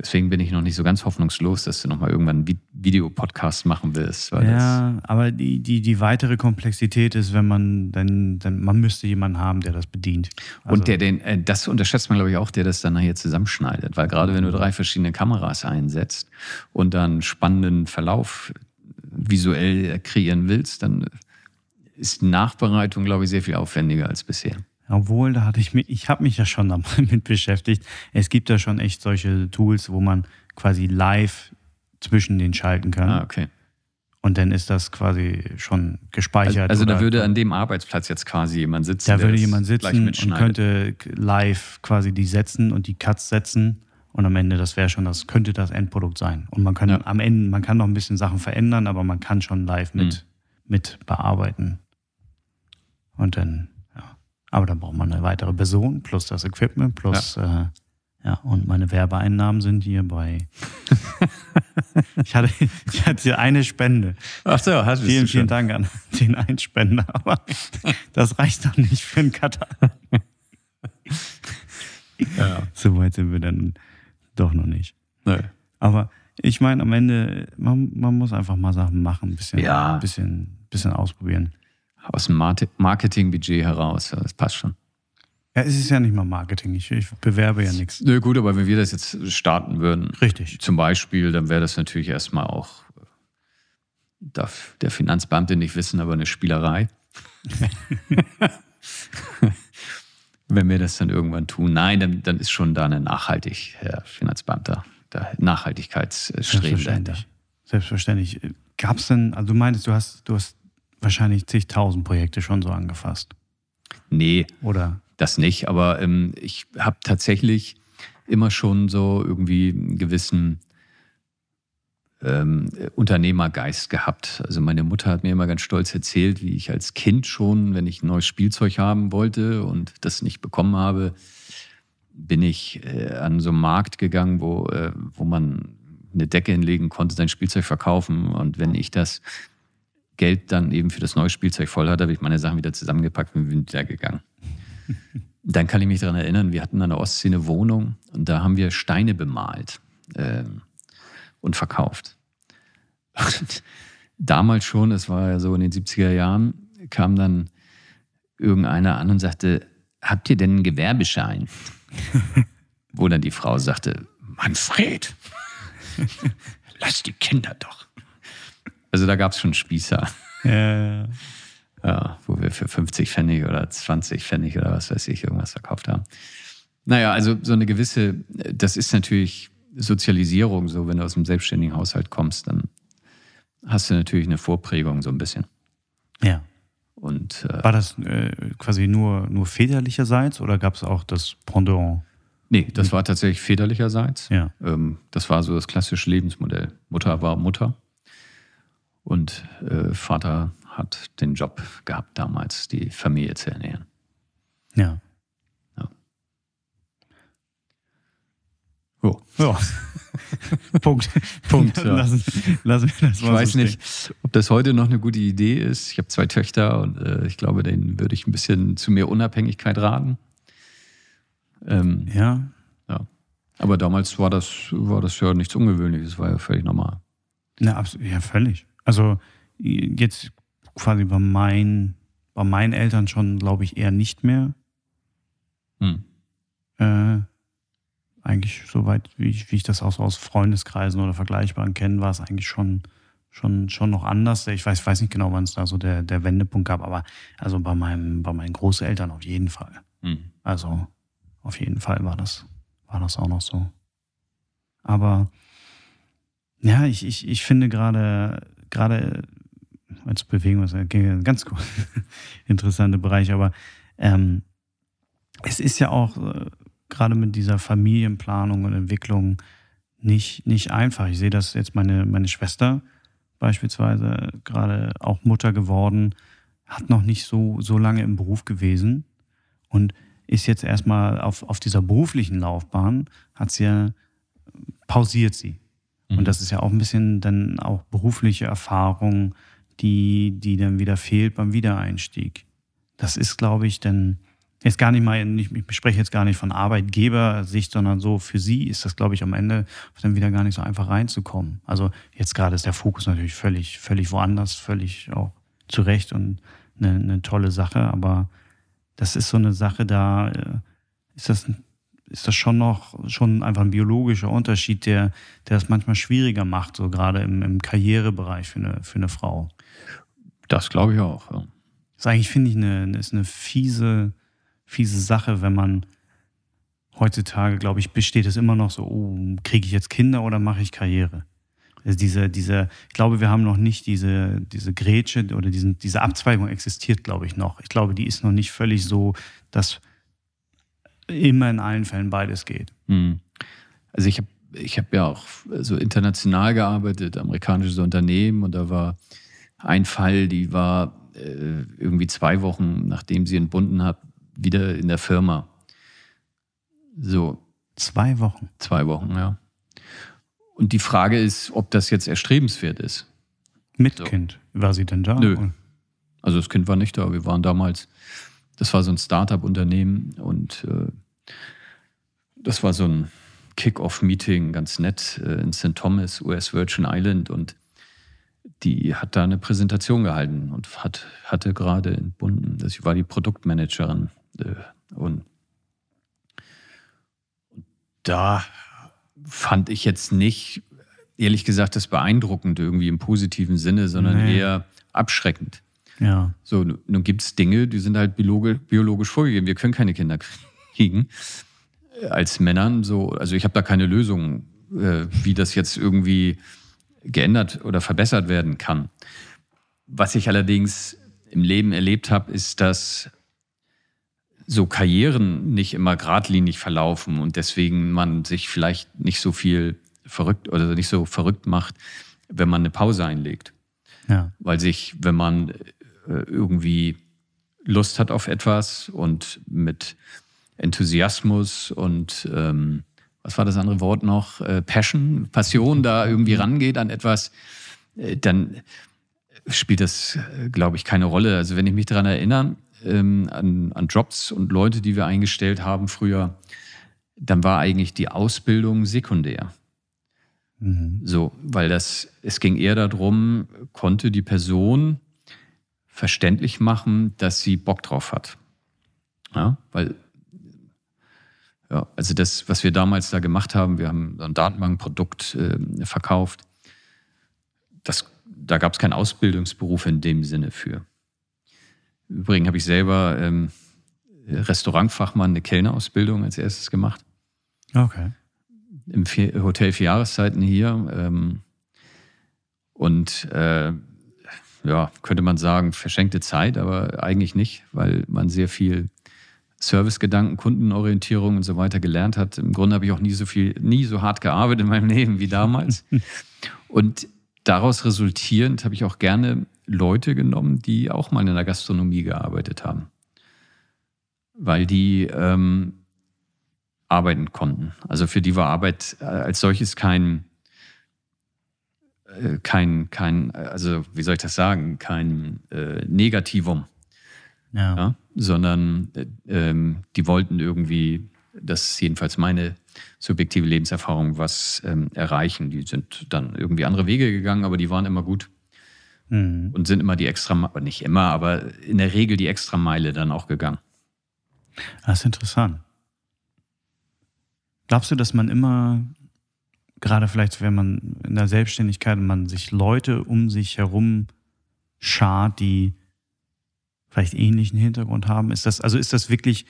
Deswegen bin ich noch nicht so ganz hoffnungslos, dass du nochmal irgendwann einen Videopodcast machen willst. ja, aber die, die, die weitere Komplexität ist, wenn man dann, dann man müsste jemanden haben, der das bedient. Also und der den, äh, das unterschätzt man, glaube ich, auch, der das dann nachher zusammenschneidet. Weil gerade wenn du drei verschiedene Kameras einsetzt und dann spannenden Verlauf visuell kreieren willst, dann ist Nachbereitung, glaube ich, sehr viel aufwendiger als bisher. Obwohl, da hatte ich mich, ich habe mich ja schon damit beschäftigt. Es gibt da schon echt solche Tools, wo man quasi live zwischen den schalten kann. Ah, okay. Und dann ist das quasi schon gespeichert. Also, also da würde an dem Arbeitsplatz jetzt quasi jemand sitzen. Da würde jemand sitzen und könnte live quasi die setzen und die Cuts setzen. Und am Ende, das wäre schon, das könnte das Endprodukt sein. Und man kann ja. am Ende, man kann noch ein bisschen Sachen verändern, aber man kann schon live mit, mhm. mit bearbeiten. Und dann aber dann braucht man eine weitere Person plus das Equipment plus ja. Äh, ja, und meine Werbeeinnahmen sind hier bei. ich, hatte, ich hatte hier eine Spende. Ach so, hast du Vielen, vielen Dank an den Einspender. Aber das reicht doch nicht für einen Cutter. ja. So weit sind wir dann doch noch nicht. Nee. Aber ich meine, am Ende, man, man muss einfach mal Sachen machen, ein bisschen, ja. bisschen, bisschen ausprobieren aus dem Marketingbudget heraus. Das passt schon. Ja, es ist ja nicht mal Marketing. Ich, ich bewerbe ja nichts. Nö, gut, aber wenn wir das jetzt starten würden, richtig. Zum Beispiel, dann wäre das natürlich erstmal auch, darf der Finanzbeamte nicht wissen, aber eine Spielerei. wenn wir das dann irgendwann tun. Nein, dann, dann ist schon da eine Nachhaltig, Herr Finanzbeamter, da Nachhaltigkeitsstreben dahinter. Selbstverständlich. Gab es denn, also du meintest, du hast, du hast wahrscheinlich zigtausend Projekte schon so angefasst. Nee, oder? Das nicht, aber ähm, ich habe tatsächlich immer schon so irgendwie einen gewissen ähm, Unternehmergeist gehabt. Also meine Mutter hat mir immer ganz stolz erzählt, wie ich als Kind schon, wenn ich ein neues Spielzeug haben wollte und das nicht bekommen habe, bin ich äh, an so einen Markt gegangen, wo, äh, wo man eine Decke hinlegen konnte, sein Spielzeug verkaufen. Und wenn ich das Geld dann eben für das neue Spielzeug voll hatte, habe ich meine Sachen wieder zusammengepackt und bin wieder gegangen. dann kann ich mich daran erinnern, wir hatten an der Ostsee eine Wohnung und da haben wir Steine bemalt äh, und verkauft. Und damals schon, das war ja so in den 70er Jahren, kam dann irgendeiner an und sagte, habt ihr denn einen Gewerbeschein? Wo dann die Frau sagte, Manfred, lass die Kinder doch. Also da gab es schon Spießer. Ja. ja, wo wir für 50 Pfennig oder 20 Pfennig oder was weiß ich irgendwas verkauft haben. Naja, also so eine gewisse, das ist natürlich Sozialisierung, so wenn du aus einem selbstständigen Haushalt kommst, dann hast du natürlich eine Vorprägung so ein bisschen. Ja. Und, äh, War das äh, quasi nur, nur väterlicherseits oder gab es auch das Pendant? Nee, das war tatsächlich väterlicherseits. Ja. Ähm, das war so das klassische Lebensmodell. Mutter war Mutter und äh, Vater hat den Job gehabt damals, die Familie zu ernähren. Ja. Ja. Oh. Ja. Punkt. Punkt. Ja. Lassen, lassen wir das mal ich weiß so nicht, ob das heute noch eine gute Idee ist. Ich habe zwei Töchter und äh, ich glaube, denen würde ich ein bisschen zu mehr Unabhängigkeit raten. Ähm, ja. Ja. Aber damals war das, war das ja nichts Ungewöhnliches, war ja völlig normal. Na, ja, völlig. Also jetzt quasi bei, mein, bei meinen Eltern schon, glaube ich, eher nicht mehr. Hm. Äh, eigentlich soweit, wie ich, wie ich das auch so aus Freundeskreisen oder Vergleichbaren kenne, war es eigentlich schon, schon, schon noch anders. Ich weiß, weiß nicht genau, wann es da so der, der Wendepunkt gab, aber also bei, meinem, bei meinen Großeltern auf jeden Fall. Hm. Also auf jeden Fall war das, war das auch noch so. Aber ja, ich, ich, ich finde gerade gerade als Bewegung, das ein ganz interessanter Bereich, aber ähm, es ist ja auch äh, gerade mit dieser Familienplanung und Entwicklung nicht, nicht einfach. Ich sehe das jetzt meine, meine Schwester beispielsweise gerade auch Mutter geworden, hat noch nicht so, so lange im Beruf gewesen und ist jetzt erstmal auf, auf dieser beruflichen Laufbahn, hat sie ja, pausiert sie. Mhm. Und das ist ja auch ein bisschen dann auch berufliche Erfahrung, die, die dann wieder fehlt beim Wiedereinstieg. Das ist, glaube ich, dann jetzt gar nicht mal, ich spreche jetzt gar nicht von Arbeitgebersicht, sondern so für sie ist das, glaube ich, am Ende dann wieder gar nicht so einfach reinzukommen. Also jetzt gerade ist der Fokus natürlich völlig, völlig woanders, völlig auch zurecht und eine, eine tolle Sache, aber das ist so eine Sache, da äh, ist das, ist das schon noch schon einfach ein biologischer Unterschied, der, der das manchmal schwieriger macht, so gerade im, im Karrierebereich für eine, für eine Frau. Das glaube ich auch. Ja. Das ist eigentlich, finde ich, eine, ist eine fiese, fiese Sache, wenn man heutzutage, glaube ich, besteht es immer noch so, oh, kriege ich jetzt Kinder oder mache ich Karriere? Also diese, diese, ich glaube, wir haben noch nicht diese, diese Grätsche oder diesen, diese Abzweigung existiert, glaube ich, noch. Ich glaube, die ist noch nicht völlig so, dass immer in allen Fällen beides geht. Hm. Also ich habe ich hab ja auch so international gearbeitet, amerikanisches Unternehmen und da war ein Fall, die war äh, irgendwie zwei Wochen, nachdem sie entbunden hat, wieder in der Firma. So. Zwei Wochen? Zwei Wochen, ja. Und die Frage ist, ob das jetzt erstrebenswert ist. Mit so. Kind? War sie denn da? Nö. Also das Kind war nicht da. Wir waren damals, das war so ein Startup-Unternehmen und äh, das war so ein Kick-Off-Meeting, ganz nett, äh, in St. Thomas, US Virgin Island. Und die hat da eine Präsentation gehalten und hat, hatte gerade entbunden. Das war die Produktmanagerin. Äh, und da fand ich jetzt nicht, ehrlich gesagt, das beeindruckend irgendwie im positiven Sinne, sondern nee. eher abschreckend. Ja. So, nun gibt es Dinge, die sind halt biologisch, vorgegeben. Wir können keine Kinder kriegen. Als Männern so, also ich habe da keine Lösung, äh, wie das jetzt irgendwie geändert oder verbessert werden kann. Was ich allerdings im Leben erlebt habe, ist, dass so Karrieren nicht immer geradlinig verlaufen und deswegen man sich vielleicht nicht so viel verrückt oder nicht so verrückt macht, wenn man eine Pause einlegt. Ja. Weil sich, wenn man äh, irgendwie Lust hat auf etwas und mit Enthusiasmus und ähm, was war das andere Wort noch? Äh, Passion, Passion da irgendwie rangeht an etwas, äh, dann spielt das, äh, glaube ich, keine Rolle. Also wenn ich mich daran erinnere, ähm, an, an Jobs und Leute, die wir eingestellt haben früher, dann war eigentlich die Ausbildung sekundär. Mhm. So, weil das, es ging eher darum, konnte die Person verständlich machen, dass sie Bock drauf hat. Ja, weil, ja, also das, was wir damals da gemacht haben, wir haben ein Datenbankprodukt äh, verkauft, das, da gab es keinen Ausbildungsberuf in dem Sinne für. Übrigens habe ich selber ähm, Restaurantfachmann eine Kellnerausbildung als erstes gemacht. Okay. Im Hotel vier Jahreszeiten hier. Ähm, und äh, ja, könnte man sagen, verschenkte Zeit, aber eigentlich nicht, weil man sehr viel Servicegedanken, Kundenorientierung und so weiter gelernt hat. Im Grunde habe ich auch nie so viel, nie so hart gearbeitet in meinem Leben wie damals. und daraus resultierend habe ich auch gerne Leute genommen, die auch mal in der Gastronomie gearbeitet haben, weil die ähm, arbeiten konnten. Also für die war Arbeit äh, als solches kein, äh, kein, kein, also wie soll ich das sagen, kein äh, Negativum, ja. Ja, sondern äh, ähm, die wollten irgendwie, das ist jedenfalls meine subjektive Lebenserfahrung, was ähm, erreichen. Die sind dann irgendwie andere Wege gegangen, aber die waren immer gut mhm. und sind immer die extra, nicht immer, aber in der Regel die extra Meile dann auch gegangen. Das ist interessant. Glaubst du, dass man immer, gerade vielleicht, wenn man in der Selbstständigkeit man sich Leute um sich herum schart, die vielleicht ähnlichen Hintergrund haben, ist das, also ist das wirklich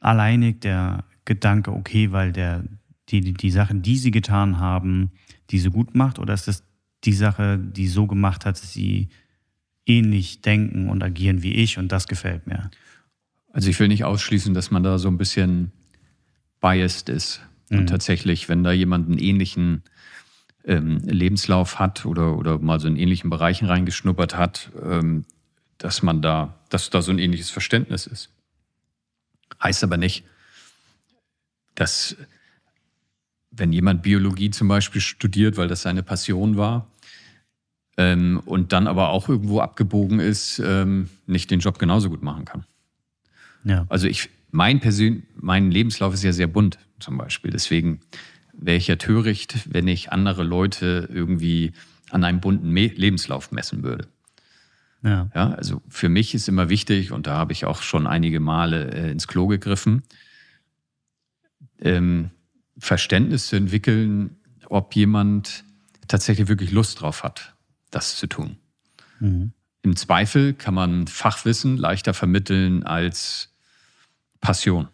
alleinig der Gedanke, okay, weil der, die, die, die Sachen, die sie getan haben, diese gut macht, oder ist das die Sache, die so gemacht hat, dass sie ähnlich denken und agieren wie ich und das gefällt mir. Also ich will nicht ausschließen, dass man da so ein bisschen biased ist. Mhm. Und tatsächlich, wenn da jemand einen ähnlichen ähm, Lebenslauf hat oder, oder mal so in ähnlichen Bereichen reingeschnuppert hat, ähm, dass man da, dass da so ein ähnliches Verständnis ist. Heißt aber nicht, dass wenn jemand Biologie zum Beispiel studiert, weil das seine Passion war, ähm, und dann aber auch irgendwo abgebogen ist, ähm, nicht den Job genauso gut machen kann. Ja. Also ich, mein Persön mein Lebenslauf ist ja sehr bunt zum Beispiel. Deswegen wäre ich ja töricht, wenn ich andere Leute irgendwie an einem bunten Me Lebenslauf messen würde. Ja. ja. Also für mich ist immer wichtig, und da habe ich auch schon einige Male äh, ins Klo gegriffen, ähm, Verständnis zu entwickeln, ob jemand tatsächlich wirklich Lust drauf hat, das zu tun. Mhm. Im Zweifel kann man Fachwissen leichter vermitteln als Passion.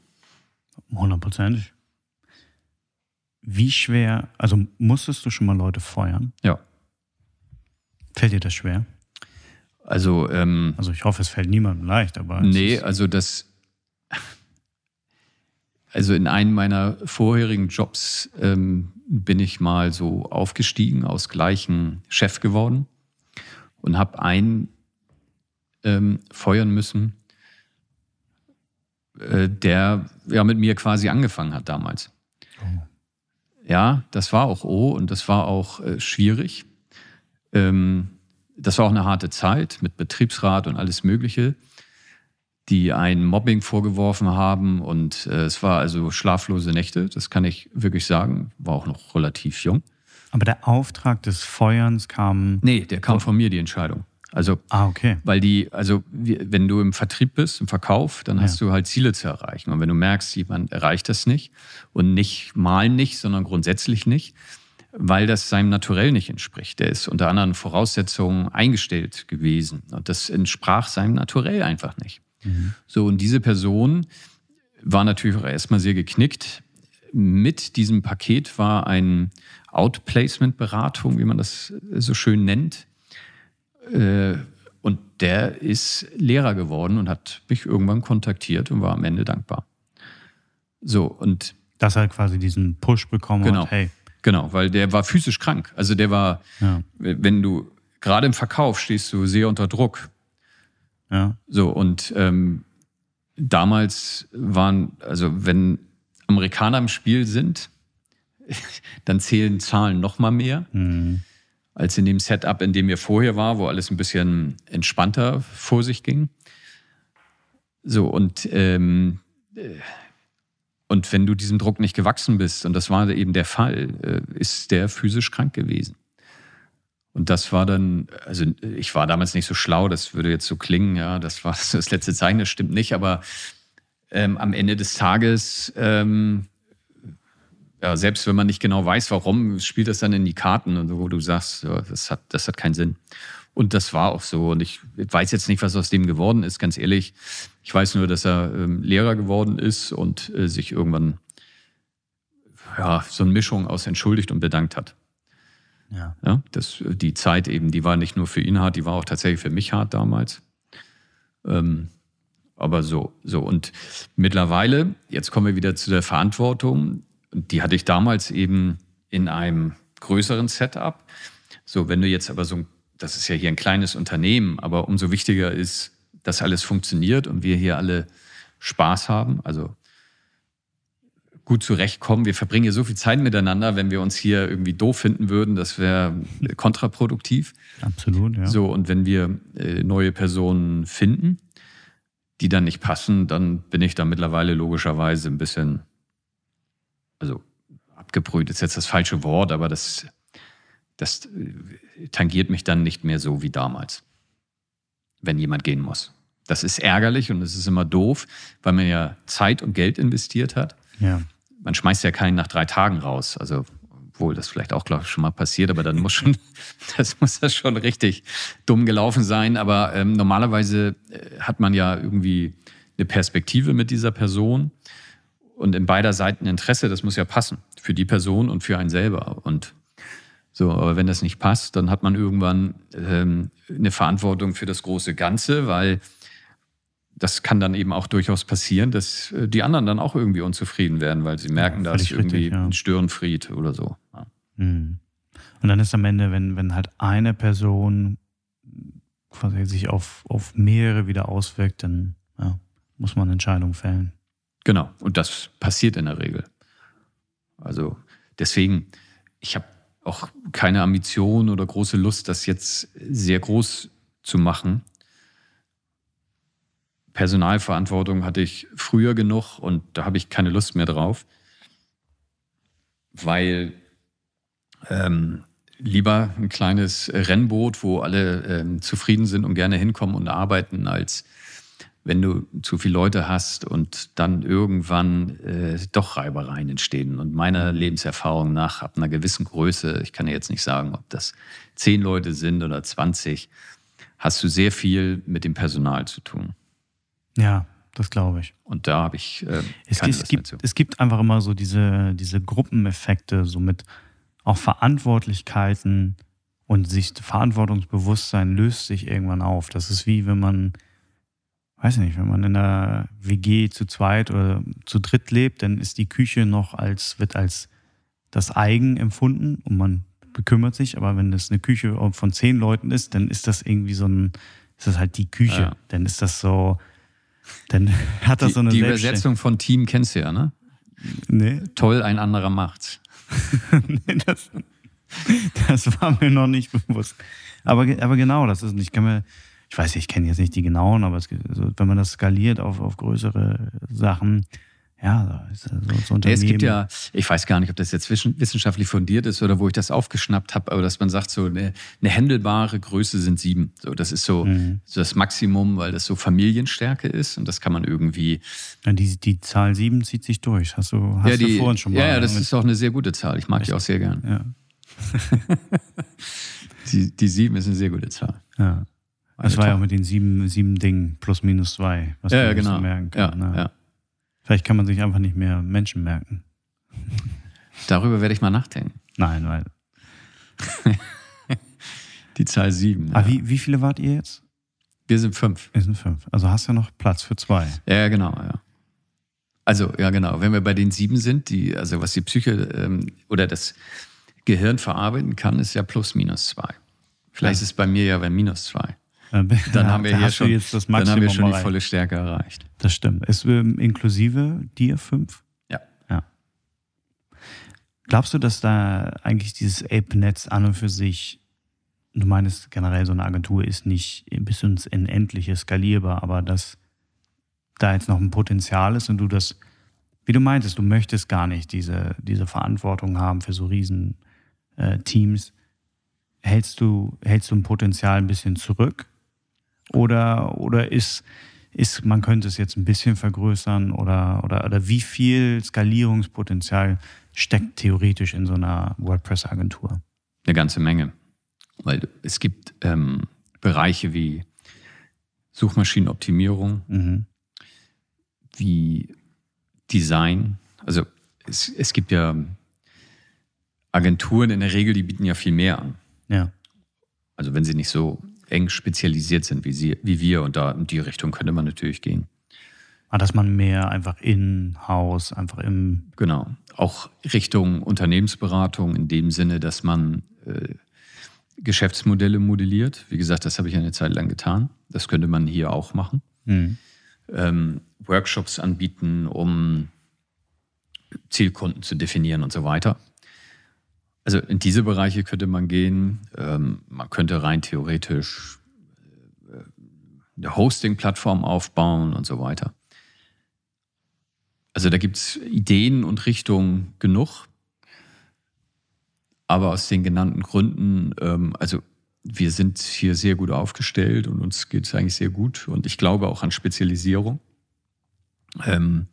Hundertprozentig. Wie schwer, also musstest du schon mal Leute feuern? Ja. Fällt dir das schwer? Also, ähm, also ich hoffe, es fällt niemandem leicht, aber. Nee, also das. Also in einem meiner vorherigen Jobs ähm, bin ich mal so aufgestiegen, aus gleichen Chef geworden und habe einen ähm, feuern müssen, äh, der ja mit mir quasi angefangen hat damals. Oh. Ja, das war auch O und das war auch äh, schwierig. Ähm, das war auch eine harte Zeit mit Betriebsrat und alles Mögliche, die ein Mobbing vorgeworfen haben. Und äh, es war also schlaflose Nächte, das kann ich wirklich sagen. War auch noch relativ jung. Aber der Auftrag des Feuerns kam. Nee, der kam von mir, die Entscheidung. Also, ah, okay. Weil die, also wenn du im Vertrieb bist, im Verkauf, dann hast ja. du halt Ziele zu erreichen. Und wenn du merkst, jemand erreicht das nicht und nicht mal nicht, sondern grundsätzlich nicht, weil das seinem Naturell nicht entspricht. Der ist unter anderen Voraussetzungen eingestellt gewesen. Und das entsprach seinem Naturell einfach nicht. Mhm. So, und diese Person war natürlich auch erstmal sehr geknickt. Mit diesem Paket war ein Outplacement-Beratung, wie man das so schön nennt. Äh, und der ist Lehrer geworden und hat mich irgendwann kontaktiert und war am Ende dankbar. So, und. Dass er quasi diesen Push bekommen genau. hat, hey, Genau, weil der war physisch krank. Also der war, ja. wenn du gerade im Verkauf stehst du sehr unter Druck. Ja. So, und ähm, damals waren, also wenn Amerikaner im Spiel sind, dann zählen Zahlen noch mal mehr mhm. Als in dem Setup, in dem wir vorher war, wo alles ein bisschen entspannter vor sich ging. So, und ähm, und wenn du diesem Druck nicht gewachsen bist, und das war eben der Fall, äh, ist der physisch krank gewesen. Und das war dann, also ich war damals nicht so schlau, das würde jetzt so klingen, ja, das war das letzte Zeichen, das stimmt nicht, aber ähm, am Ende des Tages, ähm, ja, selbst wenn man nicht genau weiß, warum, spielt das dann in die Karten und wo du sagst, ja, das, hat, das hat keinen Sinn. Und das war auch so. Und ich weiß jetzt nicht, was aus dem geworden ist, ganz ehrlich. Ich weiß nur, dass er ähm, Lehrer geworden ist und äh, sich irgendwann ja, so eine Mischung aus entschuldigt und bedankt hat. Ja. ja das, die Zeit eben, die war nicht nur für ihn hart, die war auch tatsächlich für mich hart damals. Ähm, aber so, so. Und mittlerweile, jetzt kommen wir wieder zu der Verantwortung. Die hatte ich damals eben in einem größeren Setup. So, wenn du jetzt aber so ein das ist ja hier ein kleines Unternehmen, aber umso wichtiger ist, dass alles funktioniert und wir hier alle Spaß haben, also gut zurechtkommen. Wir verbringen hier so viel Zeit miteinander, wenn wir uns hier irgendwie doof finden würden, das wäre kontraproduktiv. Absolut, ja. So, und wenn wir äh, neue Personen finden, die dann nicht passen, dann bin ich da mittlerweile logischerweise ein bisschen, also abgebrüht ist jetzt das falsche Wort, aber das das äh, tangiert mich dann nicht mehr so wie damals, wenn jemand gehen muss. Das ist ärgerlich und es ist immer doof, weil man ja Zeit und Geld investiert hat. Ja. Man schmeißt ja keinen nach drei Tagen raus. Also, obwohl das vielleicht auch, glaube ich, schon mal passiert, aber dann muss schon, das muss das schon richtig dumm gelaufen sein. Aber ähm, normalerweise äh, hat man ja irgendwie eine Perspektive mit dieser Person und in beider Seiten Interesse. Das muss ja passen für die Person und für einen selber. Und so, aber wenn das nicht passt, dann hat man irgendwann ähm, eine Verantwortung für das große Ganze, weil das kann dann eben auch durchaus passieren, dass äh, die anderen dann auch irgendwie unzufrieden werden, weil sie merken, ja, da ist irgendwie richtig, ja. ein Störenfried oder so. Ja. Mhm. Und dann ist am Ende, wenn, wenn halt eine Person quasi sich auf, auf mehrere wieder auswirkt, dann muss man Entscheidungen fällen. Genau, und das passiert in der Regel. Also deswegen, ich habe auch keine Ambition oder große Lust, das jetzt sehr groß zu machen. Personalverantwortung hatte ich früher genug und da habe ich keine Lust mehr drauf, weil ähm, lieber ein kleines Rennboot, wo alle ähm, zufrieden sind und gerne hinkommen und arbeiten, als wenn du zu viele Leute hast und dann irgendwann äh, doch Reibereien entstehen. Und meiner Lebenserfahrung nach, ab einer gewissen Größe, ich kann ja jetzt nicht sagen, ob das zehn Leute sind oder 20, hast du sehr viel mit dem Personal zu tun. Ja, das glaube ich. Und da habe ich. Äh, es, es, gibt, es gibt einfach immer so diese, diese Gruppeneffekte, so mit auch Verantwortlichkeiten und sich Verantwortungsbewusstsein löst sich irgendwann auf. Das ist wie wenn man weiß nicht, wenn man in einer WG zu zweit oder zu dritt lebt, dann ist die Küche noch als, wird als das Eigen empfunden und man bekümmert sich, aber wenn das eine Küche von zehn Leuten ist, dann ist das irgendwie so ein, ist das halt die Küche. Ja. Dann ist das so, dann hat das die, so eine Die Übersetzung von Team kennst du ja, ne? Nee. Toll, ein anderer macht's. nee, das, das war mir noch nicht bewusst. Aber, aber genau, das ist, ich kann mir, ich weiß, ich kenne jetzt nicht die genauen, aber es, also, wenn man das skaliert auf, auf größere Sachen, ja, so, so Unternehmen. Es gibt ja, ich weiß gar nicht, ob das jetzt wissenschaftlich fundiert ist oder wo ich das aufgeschnappt habe, aber dass man sagt, so eine, eine händelbare Größe sind sieben. So, das ist so, mhm. so das Maximum, weil das so Familienstärke ist und das kann man irgendwie. Ja, die, die Zahl sieben zieht sich durch. Hast du, hast ja, die, du vorhin schon mal. Ja, ja, das ist auch eine sehr gute Zahl. Ich mag Echt? die auch sehr gern. Ja. die, die sieben ist eine sehr gute Zahl. Ja. Das war ja auch mit den sieben, sieben Dingen plus minus zwei, was ja, man ja, genau. merken kann. Ja, ne? ja. Vielleicht kann man sich einfach nicht mehr Menschen merken. Darüber werde ich mal nachdenken. Nein, weil. Die Zahl sieben. Ah, wie, wie viele wart ihr jetzt? Wir sind fünf. Wir sind fünf. Also hast du ja noch Platz für zwei. Ja, genau, ja. Also, ja, genau. Wenn wir bei den sieben sind, die, also was die Psyche ähm, oder das Gehirn verarbeiten kann, ist ja plus minus zwei. Vielleicht ja. ist es bei mir ja bei minus zwei. Dann ja, haben wir hier schon, jetzt das dann haben wir schon die volle Stärke erreicht. Das stimmt. Ist ähm, inklusive dir fünf? Ja. ja. Glaubst du, dass da eigentlich dieses Ape-Netz an und für sich, du meinst generell so eine Agentur ist nicht bis ins Unendliche skalierbar, aber dass da jetzt noch ein Potenzial ist und du das, wie du meintest, du möchtest gar nicht diese, diese Verantwortung haben für so riesen äh, Teams. Hältst du, hältst du ein Potenzial ein bisschen zurück? Oder, oder ist, ist, man könnte es jetzt ein bisschen vergrößern oder, oder, oder wie viel Skalierungspotenzial steckt theoretisch in so einer WordPress-Agentur? Eine ganze Menge. Weil es gibt ähm, Bereiche wie Suchmaschinenoptimierung, mhm. wie Design. Also es, es gibt ja Agenturen in der Regel, die bieten ja viel mehr an. Ja. Also wenn sie nicht so eng spezialisiert sind wie, sie, wie wir. Und da in die Richtung könnte man natürlich gehen. Ah, dass man mehr einfach in-house, einfach im. Genau. Auch Richtung Unternehmensberatung in dem Sinne, dass man äh, Geschäftsmodelle modelliert. Wie gesagt, das habe ich eine Zeit lang getan. Das könnte man hier auch machen. Mhm. Ähm, Workshops anbieten, um Zielkunden zu definieren und so weiter. Also in diese Bereiche könnte man gehen. Ähm, man könnte rein theoretisch äh, eine Hosting-Plattform aufbauen und so weiter. Also da gibt es Ideen und Richtungen genug. Aber aus den genannten Gründen, ähm, also wir sind hier sehr gut aufgestellt und uns geht es eigentlich sehr gut. Und ich glaube auch an Spezialisierung. Ähm,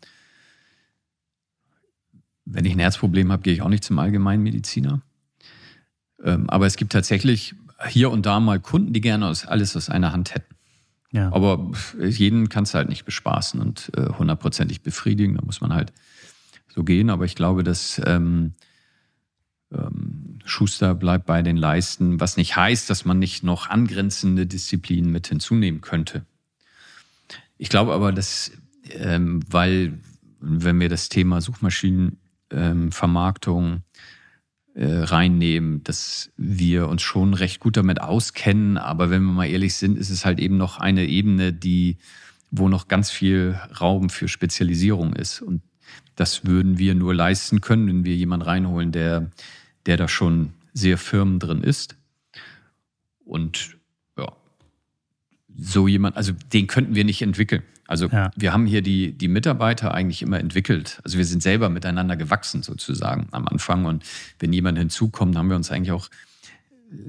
wenn ich ein Herzproblem habe, gehe ich auch nicht zum Allgemeinmediziner. Ähm, aber es gibt tatsächlich hier und da mal Kunden, die gerne alles aus einer Hand hätten. Ja. Aber jeden kannst du halt nicht bespaßen und äh, hundertprozentig befriedigen. Da muss man halt so gehen. Aber ich glaube, dass ähm, ähm, Schuster bleibt bei den Leisten, was nicht heißt, dass man nicht noch angrenzende Disziplinen mit hinzunehmen könnte. Ich glaube aber, dass, ähm, weil, wenn wir das Thema Suchmaschinen ähm, Vermarktung äh, reinnehmen, dass wir uns schon recht gut damit auskennen. Aber wenn wir mal ehrlich sind, ist es halt eben noch eine Ebene, die, wo noch ganz viel Raum für Spezialisierung ist. Und das würden wir nur leisten können, wenn wir jemanden reinholen, der, der da schon sehr firm drin ist. Und ja, so jemand, also den könnten wir nicht entwickeln. Also ja. wir haben hier die, die Mitarbeiter eigentlich immer entwickelt. Also wir sind selber miteinander gewachsen sozusagen am Anfang. Und wenn jemand hinzukommt, haben wir uns eigentlich auch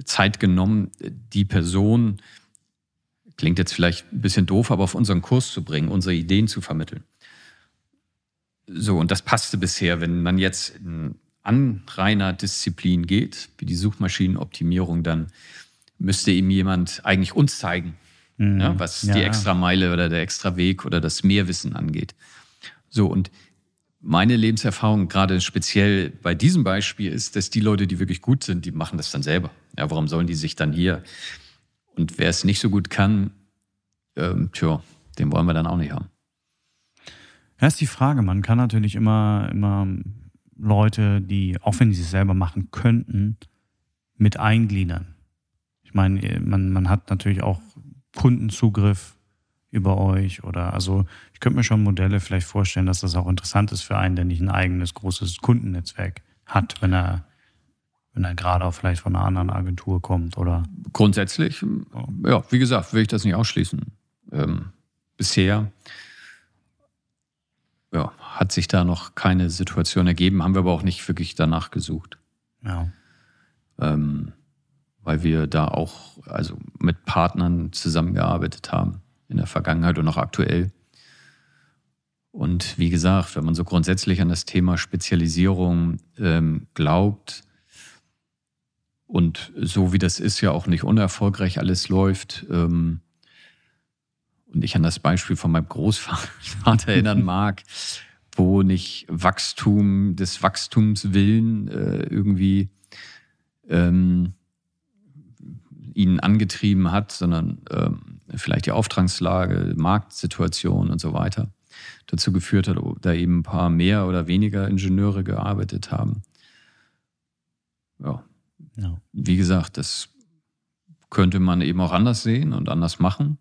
Zeit genommen, die Person, klingt jetzt vielleicht ein bisschen doof, aber auf unseren Kurs zu bringen, unsere Ideen zu vermitteln. So, und das passte bisher. Wenn man jetzt an reiner Disziplin geht, wie die Suchmaschinenoptimierung, dann müsste ihm jemand eigentlich uns zeigen, mhm. ja, was ja. die Extrameile oder der Extraweg oder das Mehrwissen angeht. So, und meine Lebenserfahrung, gerade speziell bei diesem Beispiel, ist, dass die Leute, die wirklich gut sind, die machen das dann selber. Ja, warum sollen die sich dann hier? Und wer es nicht so gut kann, ähm, tja, den wollen wir dann auch nicht haben. Das ist die Frage. Man kann natürlich immer, immer Leute, die, auch wenn sie es selber machen könnten, mit eingliedern. Ich meine, man, man hat natürlich auch Kundenzugriff über euch oder also ich könnte mir schon Modelle vielleicht vorstellen, dass das auch interessant ist für einen, der nicht ein eigenes großes Kundennetzwerk hat, wenn er wenn er gerade auch vielleicht von einer anderen Agentur kommt oder grundsätzlich ja wie gesagt will ich das nicht ausschließen ähm, bisher ja, hat sich da noch keine Situation ergeben, haben wir aber auch nicht wirklich danach gesucht. Ja. Ähm, weil wir da auch also mit Partnern zusammengearbeitet haben in der Vergangenheit und auch aktuell. Und wie gesagt, wenn man so grundsätzlich an das Thema Spezialisierung ähm, glaubt und so wie das ist ja auch nicht unerfolgreich alles läuft ähm, und ich an das Beispiel von meinem Großvater erinnern mag, wo nicht Wachstum des Wachstums willen äh, irgendwie ähm, ihn angetrieben hat, sondern ähm, vielleicht die Auftragslage, Marktsituation und so weiter dazu geführt hat, da eben ein paar mehr oder weniger Ingenieure gearbeitet haben. Ja. ja. Wie gesagt, das könnte man eben auch anders sehen und anders machen.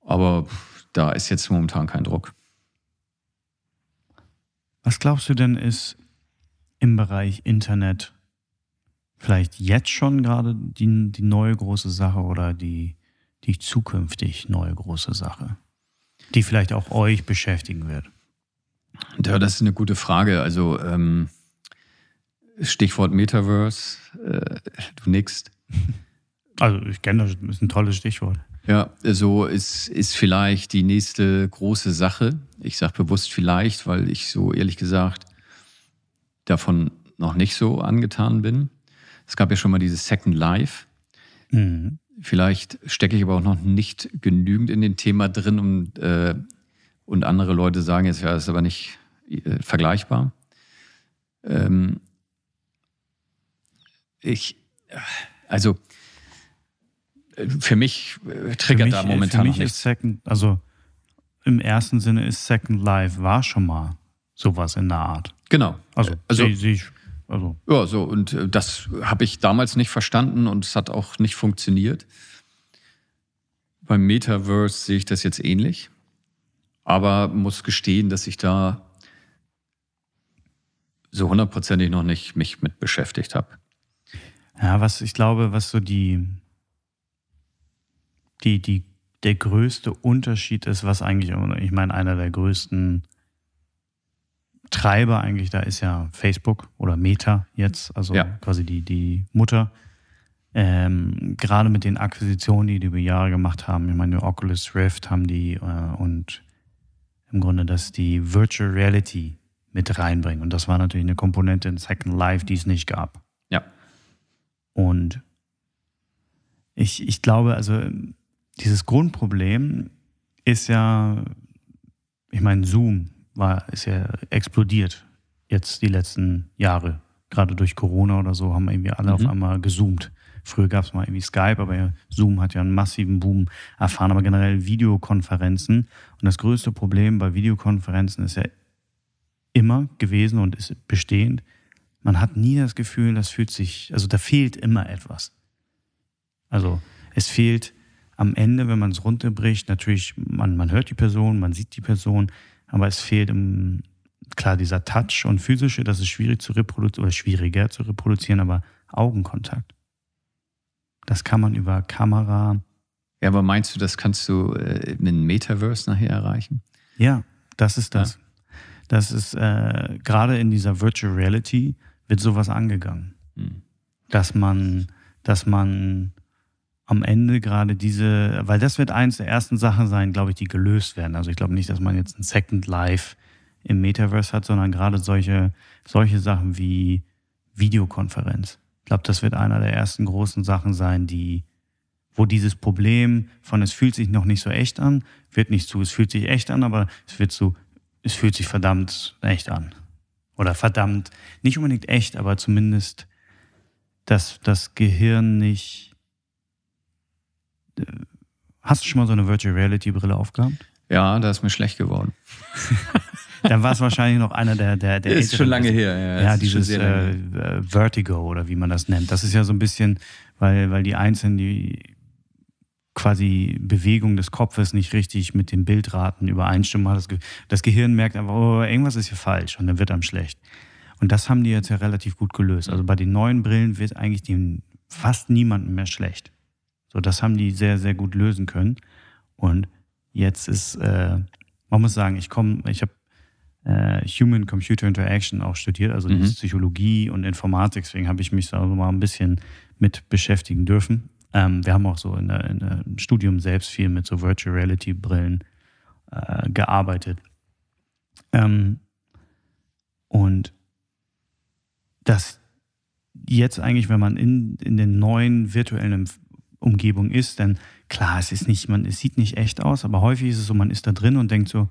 Aber da ist jetzt momentan kein Druck. Was glaubst du denn ist im Bereich Internet vielleicht jetzt schon gerade die, die neue große Sache oder die, die zukünftig neue große Sache, die vielleicht auch euch beschäftigen wird? Ja, das ist eine gute Frage. Also ähm, Stichwort Metaverse, äh, du nix. Also ich kenne das, ist ein tolles Stichwort. Ja, so ist, ist vielleicht die nächste große Sache. Ich sage bewusst vielleicht, weil ich so ehrlich gesagt davon noch nicht so angetan bin. Es gab ja schon mal dieses Second Life. Mhm. Vielleicht stecke ich aber auch noch nicht genügend in dem Thema drin um, äh, und andere Leute sagen jetzt, ja, das ist aber nicht äh, vergleichbar. Ähm, ich, also für mich äh, triggert für mich, da momentan für mich ist Second, also im ersten Sinne ist Second Life war schon mal sowas in der Art. Genau. Also, also sehe seh ich. Also. Ja, so, und äh, das habe ich damals nicht verstanden und es hat auch nicht funktioniert. Beim Metaverse sehe ich das jetzt ähnlich, aber muss gestehen, dass ich da so hundertprozentig noch nicht mich mit beschäftigt habe. Ja, was ich glaube, was so die, die, die, der größte Unterschied ist, was eigentlich, ich meine, einer der größten Treiber eigentlich da ist ja Facebook oder Meta jetzt, also ja. quasi die, die Mutter. Ähm, gerade mit den Akquisitionen, die die über Jahre gemacht haben, ich meine, Oculus Rift haben die äh, und im Grunde, dass die Virtual Reality mit reinbringen. Und das war natürlich eine Komponente in Second Life, die es nicht gab. Ja. Und ich, ich glaube, also dieses Grundproblem ist ja, ich meine, Zoom war, ist ja explodiert jetzt die letzten Jahre. Gerade durch Corona oder so haben irgendwie alle mhm. auf einmal gezoomt. Früher gab es mal irgendwie Skype, aber Zoom hat ja einen massiven Boom erfahren, aber generell Videokonferenzen. Und das größte Problem bei Videokonferenzen ist ja immer gewesen und ist bestehend, man hat nie das Gefühl, das fühlt sich, also da fehlt immer etwas. Also es fehlt am Ende, wenn man es runterbricht, natürlich, man, man hört die Person, man sieht die Person, aber es fehlt im, klar dieser Touch und physische, das ist schwierig zu reproduzieren oder schwieriger zu reproduzieren, aber Augenkontakt. Das kann man über Kamera. Ja, aber meinst du, das kannst du äh, mit einem Metaverse nachher erreichen? Ja, das ist das. Ja. Das ist äh, gerade in dieser Virtual Reality wird sowas angegangen. Hm. Dass man, dass man am Ende gerade diese, weil das wird eins der ersten Sachen sein, glaube ich, die gelöst werden. Also ich glaube nicht, dass man jetzt ein Second Life im Metaverse hat, sondern gerade solche, solche Sachen wie Videokonferenz. Ich glaube, das wird einer der ersten großen Sachen sein, die, wo dieses Problem von es fühlt sich noch nicht so echt an, wird nicht zu, es fühlt sich echt an, aber es wird zu, es fühlt sich verdammt echt an. Oder verdammt, nicht unbedingt echt, aber zumindest, dass das Gehirn nicht Hast du schon mal so eine Virtual Reality Brille aufgehabt? Ja, da ist mir schlecht geworden. Dann war es wahrscheinlich noch einer der der der ist schon lange her. Ja, ja dieses äh, Vertigo oder wie man das nennt. Das ist ja so ein bisschen, weil weil die einzelnen die quasi Bewegung des Kopfes nicht richtig mit den Bildraten übereinstimmen. Das, das Gehirn merkt einfach, oh, irgendwas ist hier falsch und dann wird einem schlecht. Und das haben die jetzt ja relativ gut gelöst. Also bei den neuen Brillen wird eigentlich dem fast niemandem mehr schlecht. So, das haben die sehr, sehr gut lösen können. Und jetzt ist, äh, man muss sagen, ich komme, ich habe äh, Human Computer Interaction auch studiert, also mhm. Psychologie und Informatik, deswegen habe ich mich da mal ein bisschen mit beschäftigen dürfen. Ähm, wir haben auch so in der, in der, Studium selbst viel mit so Virtual Reality Brillen äh, gearbeitet. Ähm, und das jetzt eigentlich, wenn man in, in den neuen virtuellen Umgebung ist. Denn klar, es ist nicht, man, es sieht nicht echt aus, aber häufig ist es so, man ist da drin und denkt so,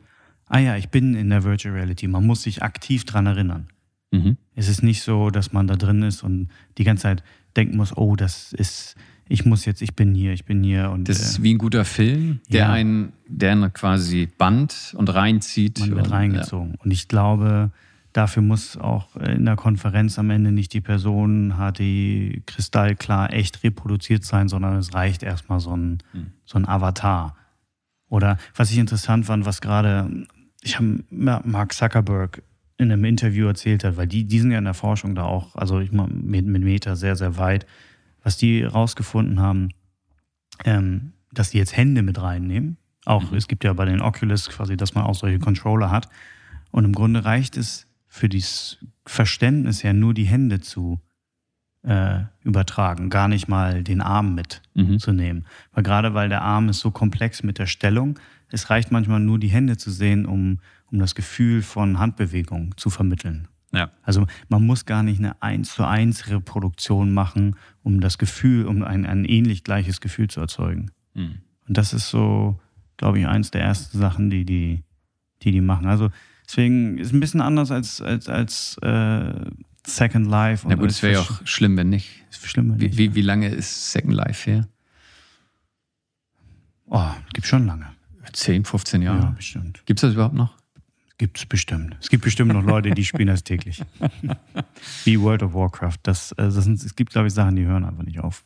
ah ja, ich bin in der Virtual Reality. Man muss sich aktiv dran erinnern. Mhm. Es ist nicht so, dass man da drin ist und die ganze Zeit denken muss, oh, das ist, ich muss jetzt, ich bin hier, ich bin hier. Und, das ist äh, wie ein guter Film, der ja. einen, der einen quasi band und reinzieht. Man wird und, reingezogen. Ja. Und ich glaube, Dafür muss auch in der Konferenz am Ende nicht die Person HD kristallklar echt reproduziert sein, sondern es reicht erstmal so ein, mhm. so ein Avatar. Oder was ich interessant fand, was gerade, ich habe Mark Zuckerberg in einem Interview erzählt hat, weil die, die sind ja in der Forschung da auch, also ich meine, mit, mit Meta sehr, sehr weit, was die rausgefunden haben, ähm, dass die jetzt Hände mit reinnehmen. Auch mhm. es gibt ja bei den Oculus quasi, dass man auch solche Controller hat. Und im Grunde reicht es, für das Verständnis ja nur die Hände zu äh, übertragen, gar nicht mal den Arm mitzunehmen. Mhm. Weil gerade weil der Arm ist so komplex mit der Stellung, es reicht manchmal nur die Hände zu sehen, um, um das Gefühl von Handbewegung zu vermitteln. Ja. Also man muss gar nicht eine 1 zu 1 Reproduktion machen, um das Gefühl, um ein, ein ähnlich gleiches Gefühl zu erzeugen. Mhm. Und das ist so, glaube ich, eins der ersten Sachen, die die, die, die machen. Also Deswegen ist es ein bisschen anders als, als, als äh, Second Life. Na gut, es wäre ja auch schlimm, wenn nicht. Ist schlimm, wenn wie, nicht. Wie, wie lange ist Second Life her? Oh, gibt schon lange. 10, 15 Jahre. Ja, bestimmt. Gibt es das überhaupt noch? Gibt es bestimmt. Es gibt bestimmt noch Leute, die spielen das täglich. Wie World of Warcraft. Das, äh, das sind, es gibt, glaube ich, Sachen, die hören einfach nicht auf.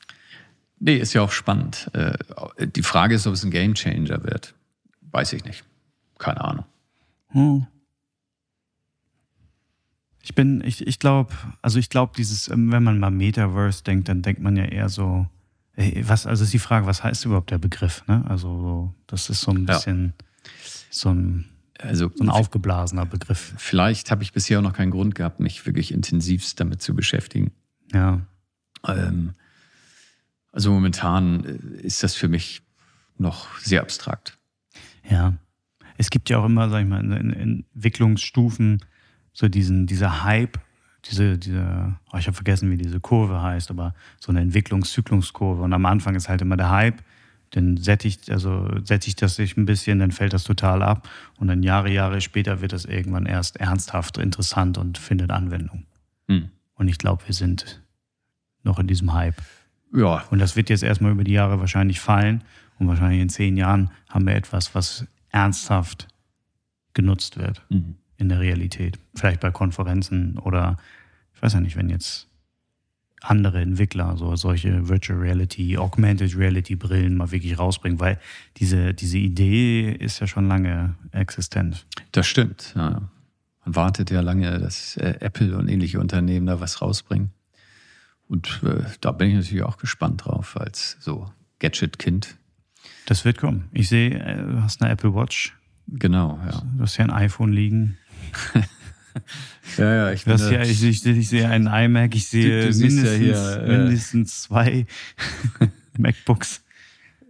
Nee, ist ja auch spannend. Äh, die Frage ist, ob es ein Gamechanger wird. Weiß ich nicht. Keine Ahnung. Hm. Ich bin, ich, ich glaube, also ich glaube, dieses, ähm, wenn man mal Metaverse denkt, dann denkt man ja eher so, ey, was, also ist die Frage, was heißt überhaupt der Begriff, ne? Also, das ist so ein bisschen ja. so ein, also, so ein aufgeblasener Begriff. Vielleicht habe ich bisher auch noch keinen Grund gehabt, mich wirklich intensivst damit zu beschäftigen. Ja. Ähm, also momentan äh, ist das für mich noch sehr abstrakt. Ja. Es gibt ja auch immer, sag ich mal, in Entwicklungsstufen so diesen, dieser Hype, diese, diese, oh, ich habe vergessen, wie diese Kurve heißt, aber so eine Entwicklungszyklungskurve. Und am Anfang ist halt immer der Hype, dann sättigt, also sättigt das sich ein bisschen, dann fällt das total ab und dann Jahre, Jahre später wird das irgendwann erst ernsthaft interessant und findet Anwendung. Hm. Und ich glaube, wir sind noch in diesem Hype. Ja. Und das wird jetzt erstmal über die Jahre wahrscheinlich fallen und wahrscheinlich in zehn Jahren haben wir etwas, was ernsthaft genutzt wird. Mhm in der Realität. Vielleicht bei Konferenzen oder ich weiß ja nicht, wenn jetzt andere Entwickler so solche Virtual Reality, Augmented Reality Brillen mal wirklich rausbringen, weil diese, diese Idee ist ja schon lange existent. Das stimmt, ja. Man wartet ja lange, dass äh, Apple und ähnliche Unternehmen da was rausbringen. Und äh, da bin ich natürlich auch gespannt drauf, als so Gadget-Kind. Das wird kommen. Ich sehe, äh, du hast eine Apple Watch. Genau, ja. Du hast ja ein iPhone liegen. Ja, ja, ich, bin ja, ich, ich, ich, sehe einen iMac, ich sehe du, du mindestens, ja hier, äh, mindestens zwei MacBooks.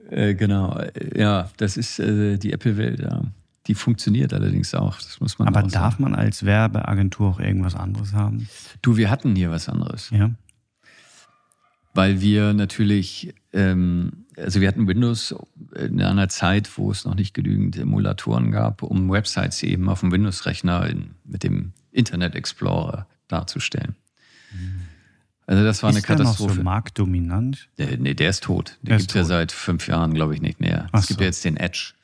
Äh, genau, ja, das ist äh, die Apple-Welt, ja. Die funktioniert allerdings auch. Das muss man Aber darf sagen. man als Werbeagentur auch irgendwas anderes haben? Du, wir hatten hier was anderes. Ja. Weil wir natürlich, ähm, also wir hatten Windows in einer Zeit, wo es noch nicht genügend Emulatoren gab, um Websites eben auf dem Windows-Rechner mit dem Internet Explorer darzustellen. Also das war ist eine Katastrophe. Der noch so marktdominant? Der, nee, der ist tot. Den gibt es ja seit fünf Jahren, glaube ich, nicht mehr. Ach es gibt so. ja jetzt den Edge.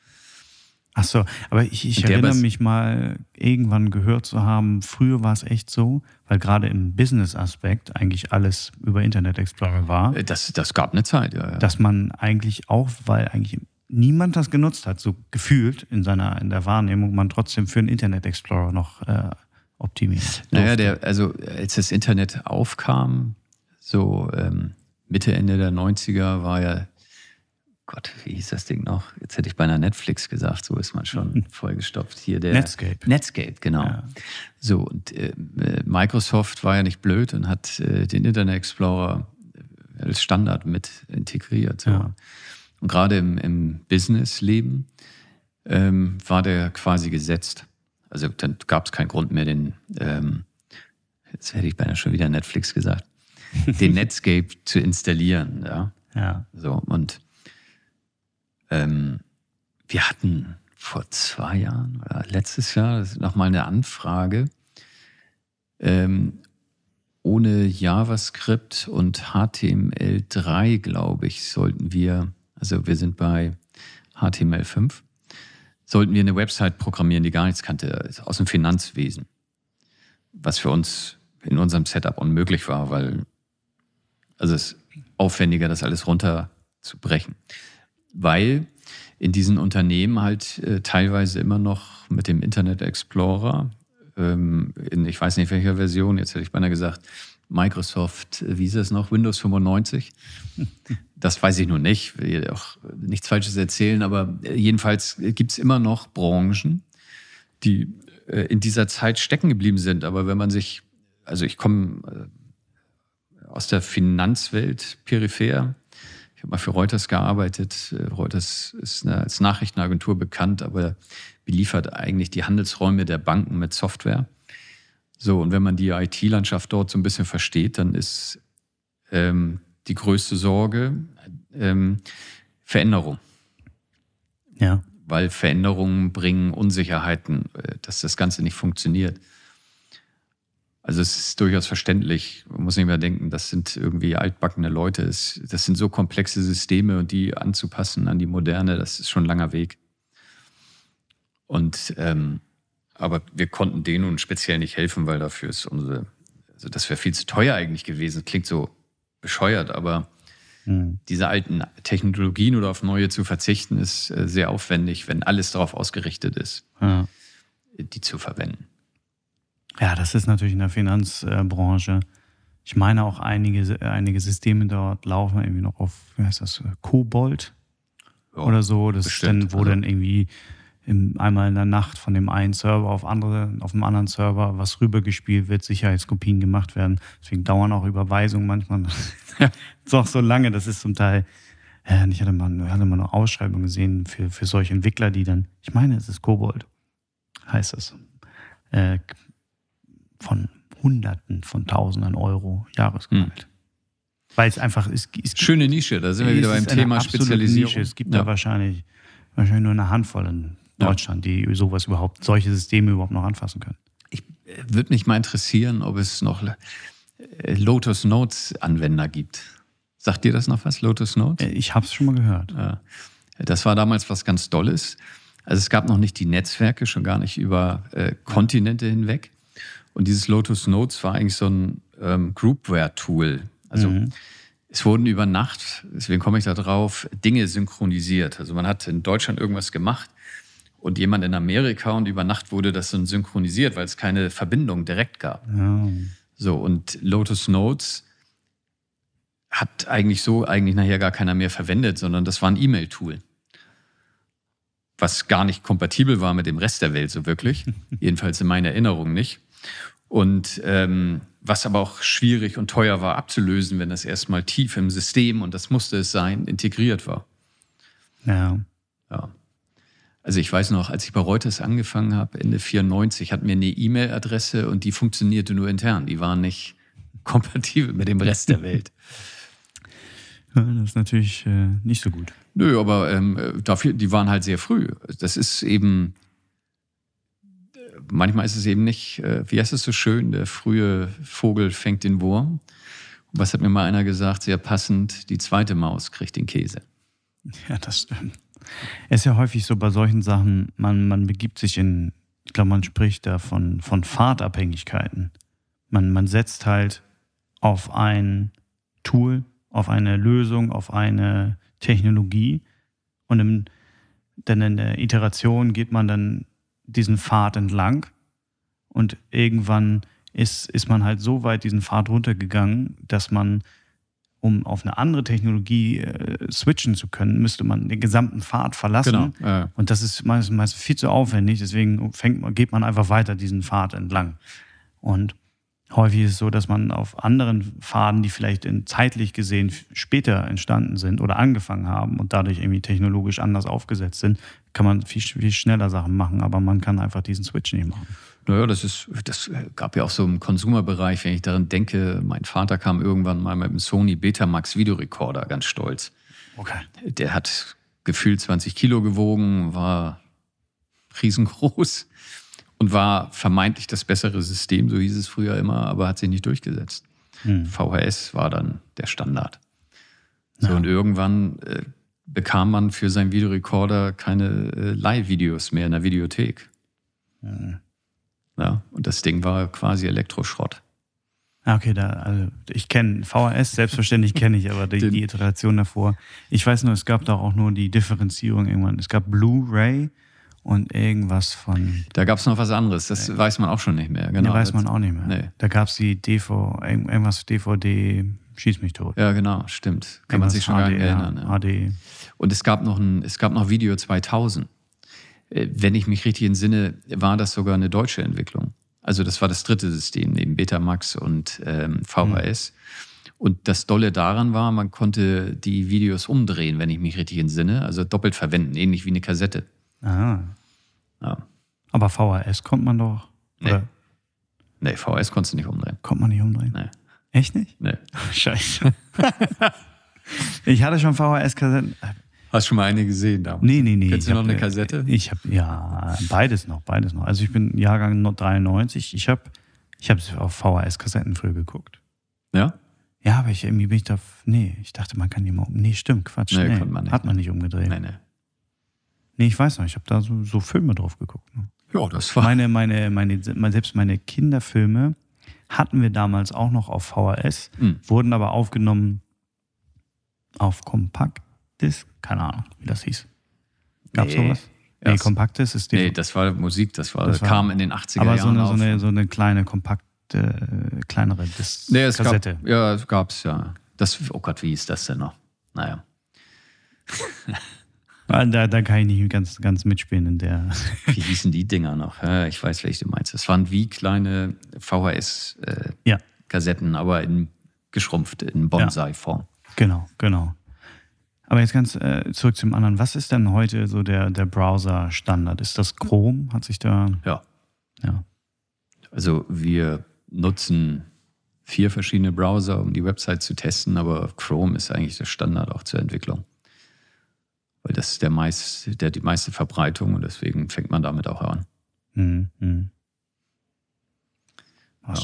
Ach so, aber ich, ich erinnere mich mal, irgendwann gehört zu haben, früher war es echt so, weil gerade im Business-Aspekt eigentlich alles über Internet Explorer war. Äh, das, das gab eine Zeit, ja, ja. Dass man eigentlich auch, weil eigentlich niemand das genutzt hat, so gefühlt in seiner, in der Wahrnehmung, man trotzdem für einen Internet Explorer noch äh, optimiert. Naja, der, also als das Internet aufkam, so ähm, Mitte, Ende der 90er war ja Gott, wie hieß das Ding noch? Jetzt hätte ich beinahe Netflix gesagt, so ist man schon vollgestopft. Hier der Netscape. Netscape, genau. Ja. So, und äh, Microsoft war ja nicht blöd und hat äh, den Internet Explorer als Standard mit integriert. So. Ja. Und gerade im, im Business-Leben ähm, war der quasi gesetzt. Also dann gab es keinen Grund mehr, den, ähm, jetzt hätte ich beinahe schon wieder Netflix gesagt, den Netscape zu installieren. Ja. ja. So, und ähm, wir hatten vor zwei Jahren oder letztes Jahr nochmal eine Anfrage. Ähm, ohne JavaScript und HTML3, glaube ich, sollten wir, also wir sind bei HTML5, sollten wir eine Website programmieren, die gar nichts kannte, aus dem Finanzwesen. Was für uns in unserem Setup unmöglich war, weil also es ist aufwendiger, das alles runterzubrechen weil in diesen Unternehmen halt äh, teilweise immer noch mit dem Internet Explorer, ähm, in ich weiß nicht welcher Version, jetzt hätte ich beinahe gesagt, Microsoft, äh, wie ist es noch, Windows 95. Das weiß ich nur nicht, will auch nichts Falsches erzählen, aber äh, jedenfalls gibt es immer noch Branchen, die äh, in dieser Zeit stecken geblieben sind. Aber wenn man sich, also ich komme aus der Finanzwelt peripher, ich habe mal für Reuters gearbeitet. Äh, Reuters ist eine, als Nachrichtenagentur bekannt, aber beliefert eigentlich die Handelsräume der Banken mit Software. So, und wenn man die IT-Landschaft dort so ein bisschen versteht, dann ist ähm, die größte Sorge ähm, Veränderung. Ja. Weil Veränderungen bringen Unsicherheiten, äh, dass das Ganze nicht funktioniert. Also es ist durchaus verständlich. Man muss nicht mehr denken, das sind irgendwie altbackene Leute. Das sind so komplexe Systeme und die anzupassen an die Moderne, das ist schon ein langer Weg. Und ähm, aber wir konnten denen nun speziell nicht helfen, weil dafür ist unsere, also das wäre viel zu teuer eigentlich gewesen. Klingt so bescheuert, aber mhm. diese alten Technologien oder auf neue zu verzichten, ist äh, sehr aufwendig, wenn alles darauf ausgerichtet ist, ja. die zu verwenden. Ja, das ist natürlich in der Finanzbranche. Ich meine auch einige, einige Systeme dort laufen irgendwie noch auf, wie heißt das, Kobold ja, oder so. Das bestimmt, ist dann, wo also. dann irgendwie im, einmal in der Nacht von dem einen Server auf andere, auf dem anderen Server was rübergespielt wird, Sicherheitskopien gemacht werden. Deswegen dauern auch Überweisungen manchmal. ist auch so lange, das ist zum Teil. Ja, ich hatte mal, hatte mal eine Ausschreibung gesehen für, für solche Entwickler, die dann, ich meine, es ist Kobold, heißt es. Äh, von Hunderten von Tausenden Euro Jahresgehalt. Hm. Weil es einfach ist. Schöne Nische, da sind wir wieder beim Thema Spezialisierung. Nische. Es gibt ja. da wahrscheinlich, wahrscheinlich nur eine Handvoll in Deutschland, die sowas überhaupt, solche Systeme überhaupt noch anfassen können. Ich äh, würde mich mal interessieren, ob es noch äh, Lotus Notes Anwender gibt. Sagt dir das noch was, Lotus Notes? Äh, ich habe es schon mal gehört. Das war damals was ganz Tolles. Also es gab noch nicht die Netzwerke, schon gar nicht über Kontinente hinweg. Und dieses Lotus Notes war eigentlich so ein ähm, Groupware-Tool. Also mhm. es wurden über Nacht, deswegen komme ich da drauf, Dinge synchronisiert. Also man hat in Deutschland irgendwas gemacht und jemand in Amerika und über Nacht wurde das dann synchronisiert, weil es keine Verbindung direkt gab. Ja. So, und Lotus Notes hat eigentlich so eigentlich nachher gar keiner mehr verwendet, sondern das war ein E-Mail-Tool. Was gar nicht kompatibel war mit dem Rest der Welt so wirklich. Jedenfalls in meiner Erinnerung nicht. Und ähm, was aber auch schwierig und teuer war abzulösen, wenn das erstmal tief im System, und das musste es sein, integriert war. Ja. Ja. Also ich weiß noch, als ich bei Reuters angefangen habe, Ende 94, hatten wir eine E-Mail-Adresse und die funktionierte nur intern. Die war nicht kompatibel mit dem Rest der Welt. Das ist natürlich äh, nicht so gut. Nö, aber ähm, dafür, die waren halt sehr früh. Das ist eben, manchmal ist es eben nicht, äh, wie heißt es so schön, der frühe Vogel fängt den Wurm. was hat mir mal einer gesagt, sehr passend, die zweite Maus kriegt den Käse. Ja, das stimmt. Es ist ja häufig so bei solchen Sachen, man, man begibt sich in, ich glaube, man spricht da von, von Fahrtabhängigkeiten. Man, man setzt halt auf ein Tool, auf eine Lösung, auf eine Technologie. Und im, dann in der Iteration geht man dann diesen Pfad entlang. Und irgendwann ist, ist man halt so weit diesen Pfad runtergegangen, dass man, um auf eine andere Technologie äh, switchen zu können, müsste man den gesamten Pfad verlassen. Genau, ja. Und das ist meistens, meistens viel zu aufwendig. Deswegen fängt, geht man einfach weiter diesen Pfad entlang. Und Häufig ist es so, dass man auf anderen Pfaden, die vielleicht in, zeitlich gesehen später entstanden sind oder angefangen haben und dadurch irgendwie technologisch anders aufgesetzt sind, kann man viel, viel schneller Sachen machen, aber man kann einfach diesen Switch nicht machen. Naja, das ist, das gab ja auch so im Konsumerbereich, wenn ich daran denke, mein Vater kam irgendwann mal mit einem Sony Betamax Videorekorder, ganz stolz. Okay. Der hat gefühlt 20 Kilo gewogen, war riesengroß und war vermeintlich das bessere System, so hieß es früher immer, aber hat sich nicht durchgesetzt. Hm. VHS war dann der Standard. So, ja. und irgendwann äh, bekam man für seinen Videorekorder keine äh, Live-Videos mehr in der Videothek. Hm. Ja, und das Ding war quasi Elektroschrott. Ah, okay, da, also ich kenne VHS, selbstverständlich kenne ich, aber die, die Iteration davor. Ich weiß nur, es gab da auch nur die Differenzierung irgendwann. Es gab Blu-ray und irgendwas von. Da gab es noch was anderes, das nee. weiß man auch schon nicht mehr. Genau. Nee, weiß man auch nicht mehr. Nee. Da gab es die DV, irgendwas DVD, schieß mich tot. Ja, genau, stimmt. Kann irgendwas man sich schon gar nicht erinnern. Ja. AD. Und es gab noch ein, es gab noch Video 2000. Äh, wenn ich mich richtig entsinne, war das sogar eine deutsche Entwicklung. Also das war das dritte System neben Betamax und ähm, VHS. Mhm. Und das Dolle daran war, man konnte die Videos umdrehen, wenn ich mich richtig entsinne, also doppelt verwenden, ähnlich wie eine Kassette. Ah. Ja. Aber VHS kommt man doch. Nee. Oder? Nee, VHS konntest du nicht umdrehen. Kommt man nicht umdrehen? Nee. Echt nicht? Nee. Scheiße. ich hatte schon VHS-Kassetten. Hast du schon mal eine gesehen damals? Nee, nee, nee. Kennst du noch eine Kassette? Ich habe, ja, beides noch, beides noch. Also ich bin Jahrgang 93. Ich habe ich hab auf VHS-Kassetten früher geguckt. Ja? Ja, aber ich irgendwie bin ich da, nee, ich dachte, man kann die mal um. Nee, stimmt, Quatsch. Nee, nee man nicht, hat man nicht umgedreht. Nee, nee. Nee, ich weiß noch, ich habe da so, so, Filme drauf geguckt. Ne? Ja, das war. Meine, meine, meine, selbst meine Kinderfilme hatten wir damals auch noch auf VHS, mhm. wurden aber aufgenommen auf Kompaktdisk. Keine Ahnung, wie das hieß. Gab es nee. sowas? Nee, Kompaktdisk ist die. Nee, das war Musik, das, war, das war, kam in den 80er aber Jahren. Aber so, so eine, so eine kleine, kompakte, äh, kleinere Dis nee, es Kassette. Gab, ja, es gab es ja. Das, oh Gott, wie hieß das denn noch? Naja. Ah, da, da kann ich nicht ganz, ganz mitspielen in der. Wie hießen die Dinger noch? Ich weiß, welche du meinst. Das waren wie kleine VHS-Kassetten, äh, ja. aber in, geschrumpft in Bonsai-Form. Ja. Genau, genau. Aber jetzt ganz äh, zurück zum anderen. Was ist denn heute so der, der Browser-Standard? Ist das Chrome? Hat sich da. Ja. Ja. Also wir nutzen vier verschiedene Browser, um die Website zu testen, aber Chrome ist eigentlich der Standard auch zur Entwicklung weil das ist der, meist, der die meiste Verbreitung und deswegen fängt man damit auch an. Mhm. mhm. Ja. Das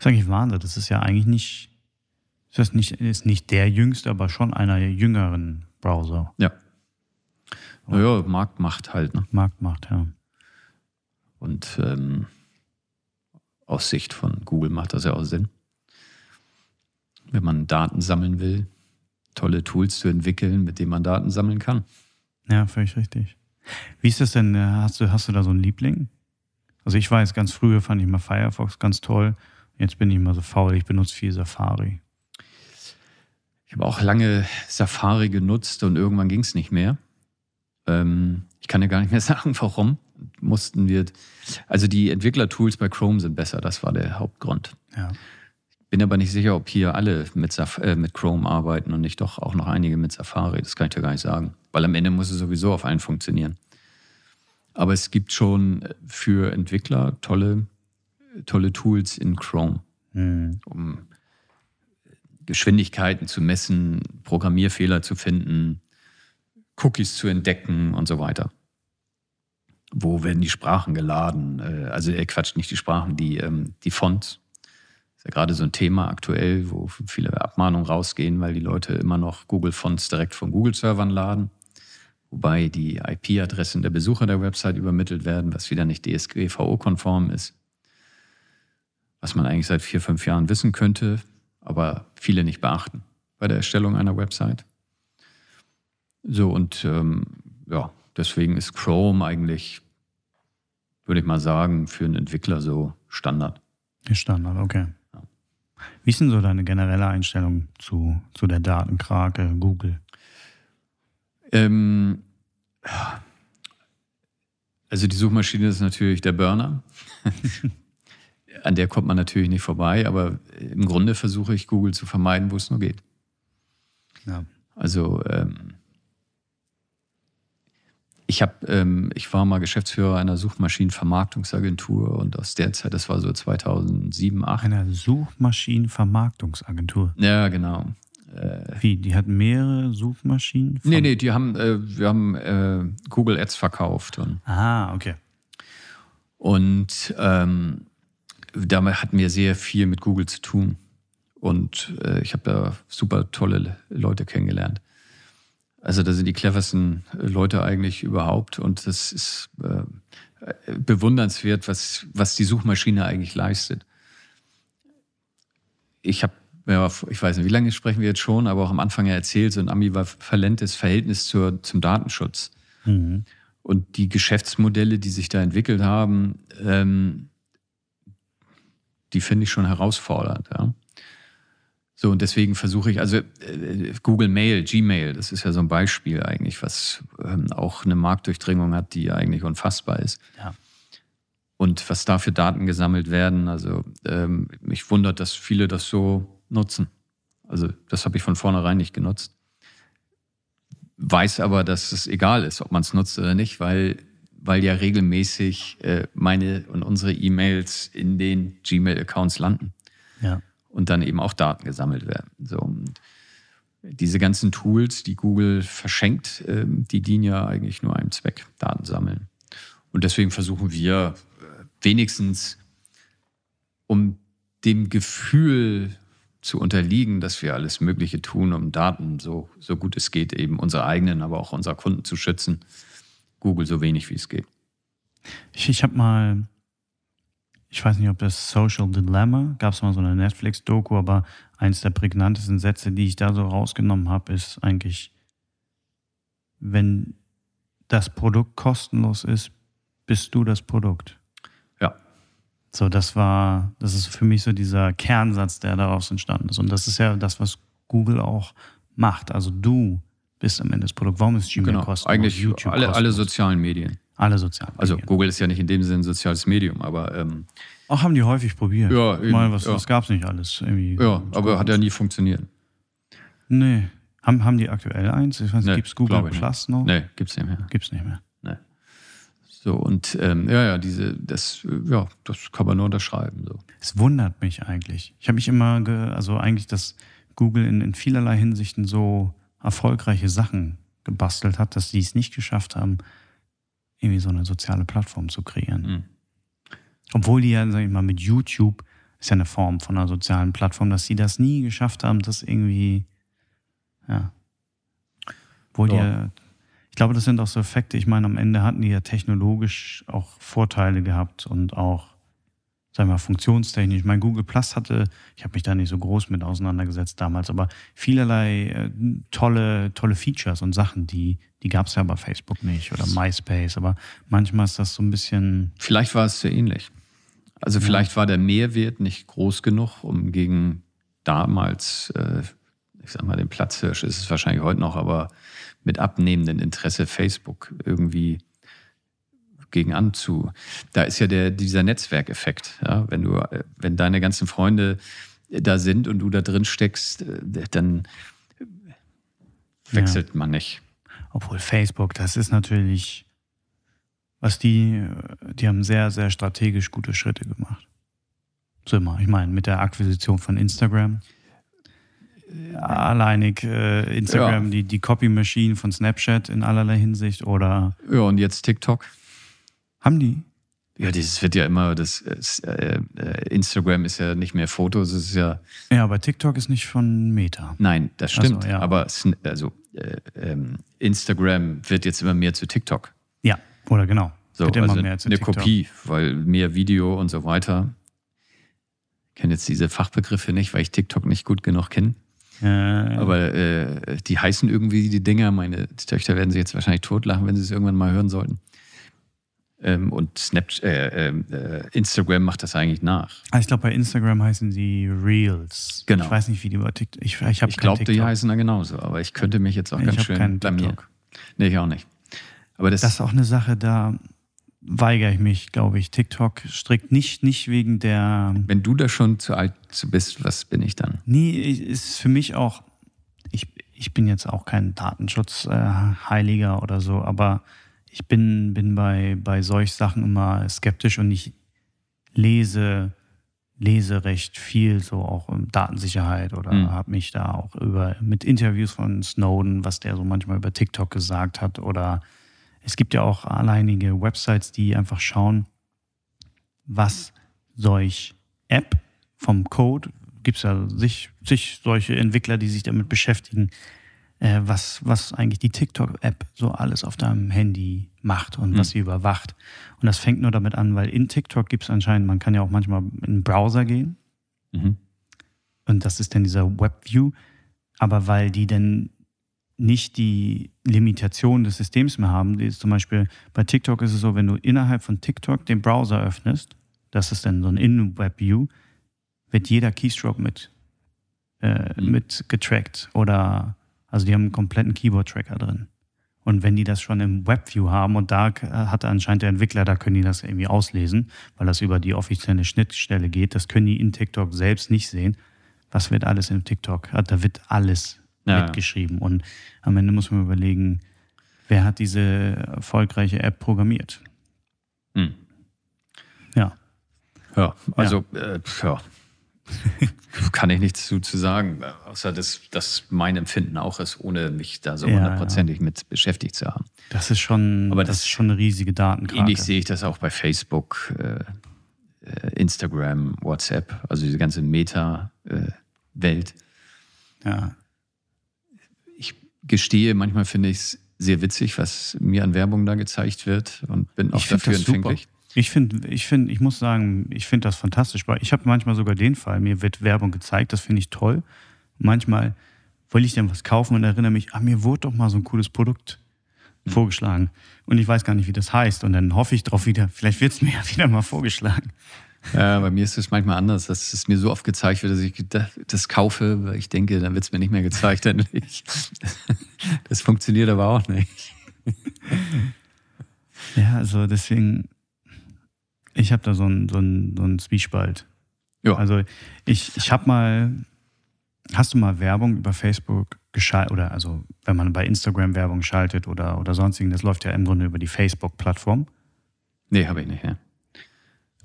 ist eigentlich Wahnsinn. Das ist ja eigentlich nicht, ist das nicht, ist nicht der jüngste, aber schon einer jüngeren Browser. Ja. Naja, Marktmacht halt. Ne? Marktmacht, ja. Und ähm, aus Sicht von Google macht das ja auch Sinn. wenn man Daten sammeln will, tolle Tools zu entwickeln, mit denen man Daten sammeln kann. Ja, völlig richtig. Wie ist das denn? Hast du, hast du da so einen Liebling? Also ich weiß, ganz früher fand ich mal Firefox ganz toll. Jetzt bin ich mal so faul, ich benutze viel Safari. Ich habe auch lange Safari genutzt und irgendwann ging es nicht mehr. Ähm, ich kann dir gar nicht mehr sagen, warum. Mussten wir. Also die Entwicklertools bei Chrome sind besser, das war der Hauptgrund. Ja. Bin aber nicht sicher, ob hier alle mit, Saf äh, mit Chrome arbeiten und nicht doch auch noch einige mit Safari. Das kann ich dir gar nicht sagen. Weil am Ende muss es sowieso auf allen funktionieren. Aber es gibt schon für Entwickler tolle, tolle Tools in Chrome, Mhm. um Geschwindigkeiten zu messen, Programmierfehler zu finden, Cookies zu entdecken und so weiter. Wo werden die Sprachen geladen? Äh, Also, äh, Quatsch, nicht die Sprachen, die, ähm, die Fonts. Ist ja gerade so ein Thema aktuell, wo viele Abmahnungen rausgehen, weil die Leute immer noch Google-Fonts direkt von Google-Servern laden. Wobei die IP-Adressen der Besucher der Website übermittelt werden, was wieder nicht DSGVO-konform ist. Was man eigentlich seit vier, fünf Jahren wissen könnte, aber viele nicht beachten bei der Erstellung einer Website. So, und ähm, ja, deswegen ist Chrome eigentlich, würde ich mal sagen, für einen Entwickler so Standard. Standard, okay. Wie ist denn so deine generelle Einstellung zu, zu der Datenkrake Google? Ähm, also die Suchmaschine ist natürlich der Burner. An der kommt man natürlich nicht vorbei, aber im Grunde versuche ich Google zu vermeiden, wo es nur geht. Ja. Also ähm, ich habe, ähm, ich war mal Geschäftsführer einer Suchmaschinenvermarktungsagentur und aus der Zeit, das war so 2007, 2008. Eine Suchmaschinenvermarktungsagentur. Ja, genau. Äh, Wie? Die hat mehrere Suchmaschinen? nee, nee, die haben, äh, wir haben äh, Google Ads verkauft und Ah, okay. Und ähm, damit hatten wir sehr viel mit Google zu tun. Und äh, ich habe da super tolle Leute kennengelernt. Also da sind die cleversten Leute eigentlich überhaupt. Und das ist äh, bewundernswert, was, was die Suchmaschine eigentlich leistet. Ich habe, ja, ich weiß nicht, wie lange sprechen wir jetzt schon, aber auch am Anfang ja erzählt, so ein ambivalentes Verhältnis zur, zum Datenschutz. Mhm. Und die Geschäftsmodelle, die sich da entwickelt haben, ähm, die finde ich schon herausfordernd. Ja. So, und deswegen versuche ich, also äh, Google Mail, Gmail, das ist ja so ein Beispiel eigentlich, was ähm, auch eine Marktdurchdringung hat, die eigentlich unfassbar ist. Ja. Und was da für Daten gesammelt werden, also ähm, mich wundert, dass viele das so nutzen. Also das habe ich von vornherein nicht genutzt weiß aber, dass es egal ist, ob man es nutzt oder nicht, weil, weil ja regelmäßig äh, meine und unsere E-Mails in den Gmail-Accounts landen Ja. Und dann eben auch Daten gesammelt werden. So, diese ganzen Tools, die Google verschenkt, ähm, die dienen ja eigentlich nur einem Zweck, Daten sammeln. Und deswegen versuchen wir äh, wenigstens, um dem Gefühl zu unterliegen, dass wir alles Mögliche tun, um Daten so, so gut es geht, eben unsere eigenen, aber auch unserer Kunden zu schützen, Google so wenig wie es geht. Ich, ich habe mal, ich weiß nicht, ob das Social Dilemma, gab es mal so eine Netflix-Doku, aber eins der prägnantesten Sätze, die ich da so rausgenommen habe, ist eigentlich, wenn das Produkt kostenlos ist, bist du das Produkt. Ja. So, das war, das ist für mich so dieser Kernsatz, der daraus entstanden ist. Und das ist ja das, was Google auch macht. Also du bist am Ende das Produkt. Warum ist Gmail Genau, kostenlos? eigentlich YouTube alle, alle kostenlos? sozialen Medien. Alle sozialen Also Medien. Google ist ja nicht in dem Sinne ein soziales Medium, aber ähm, Auch haben die häufig probiert. Ja, eben, Mal, was, ja. was gab's nicht alles? Irgendwie ja, aber hat ja nie funktioniert. Nee. Haben, haben die aktuell eins? Ich weiß nicht, Nee, gibt's Google glaub ich Plus noch? Nee, gibt's nicht mehr. Gibt's nicht mehr. So, und ähm, ja, ja, diese, das, ja, das kann man nur unterschreiben. So. Es wundert mich eigentlich. Ich habe mich immer, ge, also eigentlich, dass Google in, in vielerlei Hinsichten so erfolgreiche Sachen gebastelt hat, dass sie es nicht geschafft haben, irgendwie so eine soziale Plattform zu kreieren. Mhm. Obwohl die ja, sag ich mal, mit YouTube ist ja eine Form von einer sozialen Plattform, dass sie das nie geschafft haben, das irgendwie, ja. Obwohl die Ja. ja, ich glaube, das sind auch so Effekte. Ich meine, am Ende hatten die ja technologisch auch Vorteile gehabt und auch sagen wir, funktionstechnisch. Mein Google Plus hatte, ich habe mich da nicht so groß mit auseinandergesetzt damals, aber vielerlei äh, tolle, tolle Features und Sachen, die, die gab es ja bei Facebook nicht oder MySpace, aber manchmal ist das so ein bisschen. Vielleicht war es sehr ähnlich. Also ja. vielleicht war der Mehrwert nicht groß genug, um gegen damals, äh, ich sag mal, den Platzhirsch ist es wahrscheinlich heute noch, aber mit abnehmendem Interesse Facebook irgendwie gegen anzu. Da ist ja der, dieser Netzwerkeffekt. Ja? Wenn du, wenn deine ganzen Freunde da sind und du da drin steckst, äh, dann wechselt ja. man nicht. Obwohl Facebook, das ist natürlich, was die, die haben sehr, sehr strategisch gute Schritte gemacht. So immer. Ich meine, mit der Akquisition von Instagram. Alleinig äh, Instagram, ja. die, die Copy Machine von Snapchat in allerlei Hinsicht oder. Ja, und jetzt TikTok. Haben die? Ja, das wird ja immer, das äh, äh, Instagram ist ja nicht mehr Fotos, es ist ja. Ja, aber TikTok ist nicht von Meta. Nein, das stimmt. Also, ja. Aber also äh, ähm, Instagram wird jetzt immer mehr zu TikTok. Ja, oder genau. So, wird immer also mehr zu eine TikTok. Kopie, weil mehr Video und so weiter. Ich kenne jetzt diese Fachbegriffe nicht, weil ich TikTok nicht gut genug kenne. Ja. Aber äh, die heißen irgendwie die Dinger. Meine Töchter werden sich jetzt wahrscheinlich totlachen, wenn sie es irgendwann mal hören sollten. Ähm, und Snapchat, äh, äh, Instagram macht das eigentlich nach. Ah, ich glaube, bei Instagram heißen die Reels. Genau. Ich weiß nicht, wie die über TikTok. Ich, ich, ich glaube, die heißen da genauso, aber ich könnte mich jetzt auch ich ganz schön blamieren. Nee, ich auch nicht. Aber das, das ist auch eine Sache, da weigere ich mich, glaube ich. TikTok strikt nicht, nicht wegen der. Wenn du da schon zu alt bist, was bin ich dann? Nee, ist für mich auch. Ich, ich bin jetzt auch kein Datenschutzheiliger äh, oder so, aber ich bin, bin bei, bei solch Sachen immer skeptisch und ich lese, lese recht viel, so auch um Datensicherheit oder mhm. habe mich da auch über mit Interviews von Snowden, was der so manchmal über TikTok gesagt hat. Oder es gibt ja auch alleinige Websites, die einfach schauen, was solch App vom Code, gibt es ja sich, sich solche Entwickler, die sich damit beschäftigen, äh, was, was eigentlich die TikTok-App so alles auf deinem Handy macht und mhm. was sie überwacht. Und das fängt nur damit an, weil in TikTok gibt es anscheinend, man kann ja auch manchmal in den Browser gehen. Mhm. Und das ist dann dieser WebView. Aber weil die dann nicht die Limitation des Systems mehr haben, die ist zum Beispiel bei TikTok ist es so, wenn du innerhalb von TikTok den Browser öffnest, das ist dann so ein In-Web-View, wird jeder Keystroke mit, äh, mhm. mit getrackt oder also die haben einen kompletten Keyboard-Tracker drin. Und wenn die das schon im WebView haben und da hat anscheinend der Entwickler, da können die das irgendwie auslesen, weil das über die offizielle Schnittstelle geht. Das können die in TikTok selbst nicht sehen. Was wird alles in TikTok? Ah, da wird alles ja, mitgeschrieben. Und am Ende muss man überlegen, wer hat diese erfolgreiche App programmiert? Hm. Ja. Ja, also ja. Äh, ja. Kann ich nichts zu, zu sagen, außer dass das mein Empfinden auch ist, ohne mich da so hundertprozentig ja, mit beschäftigt zu haben. Das ist schon, Aber das, das ist schon eine riesige Datenkrake. Ähnlich sehe ich das auch bei Facebook, äh, äh Instagram, WhatsApp, also diese ganze Meta-Welt. Ja. Ich gestehe, manchmal finde ich es sehr witzig, was mir an Werbung da gezeigt wird und bin auch dafür empfänglich. Ich finde, ich finde, ich muss sagen, ich finde das fantastisch, ich habe manchmal sogar den Fall, mir wird Werbung gezeigt, das finde ich toll. Manchmal will ich dann was kaufen und erinnere mich, ah, mir wurde doch mal so ein cooles Produkt mhm. vorgeschlagen. Und ich weiß gar nicht, wie das heißt. Und dann hoffe ich drauf wieder, vielleicht wird es mir ja wieder mal vorgeschlagen. Ja, bei mir ist es manchmal anders, dass es mir so oft gezeigt wird, dass ich das kaufe, weil ich denke, dann wird es mir nicht mehr gezeigt endlich. Das funktioniert aber auch nicht. Ja, also deswegen, ich habe da so einen so so einen Zwiespalt. Ja. Also ich, ich habe mal, hast du mal Werbung über Facebook geschaltet, oder also wenn man bei Instagram Werbung schaltet oder, oder sonstigen, das läuft ja im Grunde über die Facebook-Plattform. Nee, habe ich nicht, ja.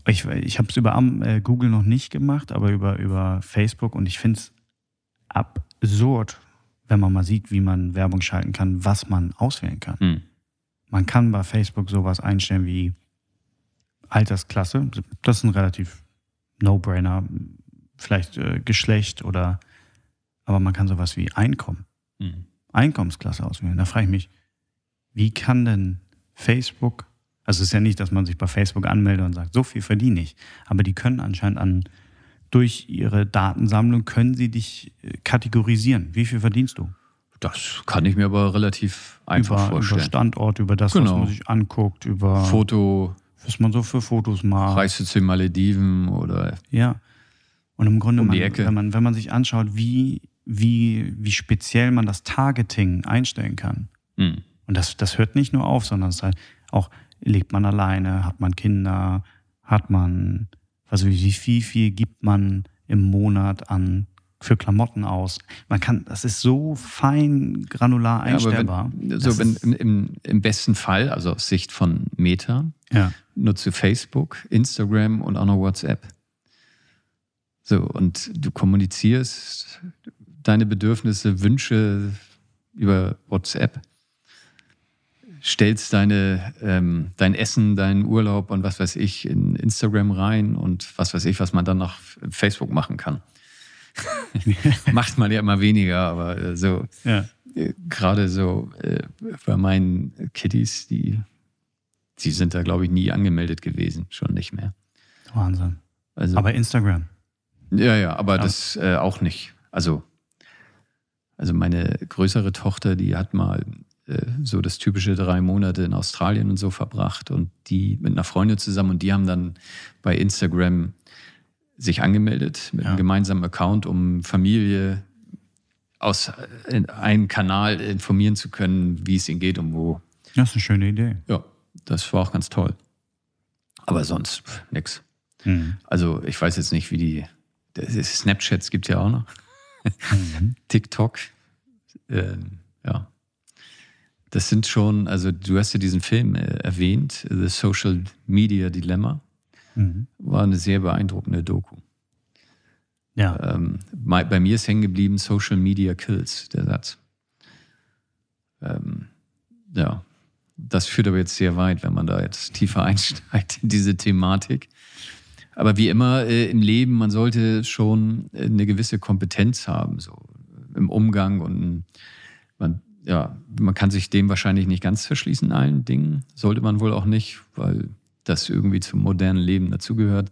Ich, ich habe es über äh, Google noch nicht gemacht, aber über, über Facebook und ich finde es absurd, wenn man mal sieht, wie man Werbung schalten kann, was man auswählen kann. Hm. Man kann bei Facebook sowas einstellen wie Altersklasse. Das ist ein relativ No-Brainer. Vielleicht äh, Geschlecht oder, aber man kann sowas wie Einkommen, mhm. Einkommensklasse auswählen. Da frage ich mich, wie kann denn Facebook, Also es ist ja nicht, dass man sich bei Facebook anmeldet und sagt, so viel verdiene ich. Aber die können anscheinend an, durch ihre Datensammlung können sie dich äh, kategorisieren. Wie viel verdienst du? Das kann ich mir aber relativ einfach über, vorstellen. Über Standort, über das, Genau. was man sich anguckt, über Foto, was man so für Fotos macht. reist du zu den Malediven oder Ja. Und im Grunde, Um man. Wenn, man, wenn man sich anschaut, wie, wie, wie speziell man das Targeting einstellen kann. hm, Und das, das hört nicht nur auf, sondern es ist halt auch, lebt man alleine, hat man Kinder, hat man, also wie viel, viel gibt man im Monat an für Klamotten aus. Man kann, das ist so fein granular Ja, einstellbar. wenn, so wenn, im, im, besten Fall, also aus Sicht von Meta, ja. nutzt du Facebook, Instagram und auch noch WhatsApp. So, und du kommunizierst deine Bedürfnisse, Wünsche über WhatsApp, stellst deine, ähm, dein Essen, deinen Urlaub und was weiß ich in Instagram rein und was weiß ich, was man dann noch auf Facebook machen kann. Macht man ja immer weniger, aber äh, so ja. äh, gerade so äh, bei meinen Kiddies, die, die sind da, glaube ich, nie angemeldet gewesen, schon nicht mehr. Wahnsinn. Also, Aber Instagram. ja, ja, aber das äh, auch nicht. Also, also meine größere Tochter, die hat mal äh, so das typische drei Monate in Australien und so verbracht und die mit einer Freundin zusammen und die haben dann bei Instagram sich angemeldet mit Ja. einem gemeinsamen Account, um Familie aus äh, in einem Kanal informieren zu können, wie es ihnen geht und wo. Das ist eine schöne Idee. Ja, das war auch ganz toll. Aber sonst nix. Mhm. Also ich weiß jetzt nicht, wie die. Snapchats gibt ja auch noch. Mhm. TikTok. Ähm, ja. Das sind schon, also du hast ja diesen Film äh, erwähnt, The Social Media Dilemma. Mhm. War eine sehr beeindruckende Doku. Ja. Ähm, bei, mir ist hängen geblieben Social Media Kills, der Satz. Ähm, ja, das führt aber jetzt sehr weit, wenn man da jetzt tiefer einsteigt in diese Thematik. Aber wie immer äh, im Leben, man sollte schon äh, eine gewisse Kompetenz haben, so im Umgang und man, ja, man kann sich dem wahrscheinlich nicht ganz verschließen, allen Dingen. Sollte man wohl auch nicht, weil das irgendwie zum modernen Leben dazugehört.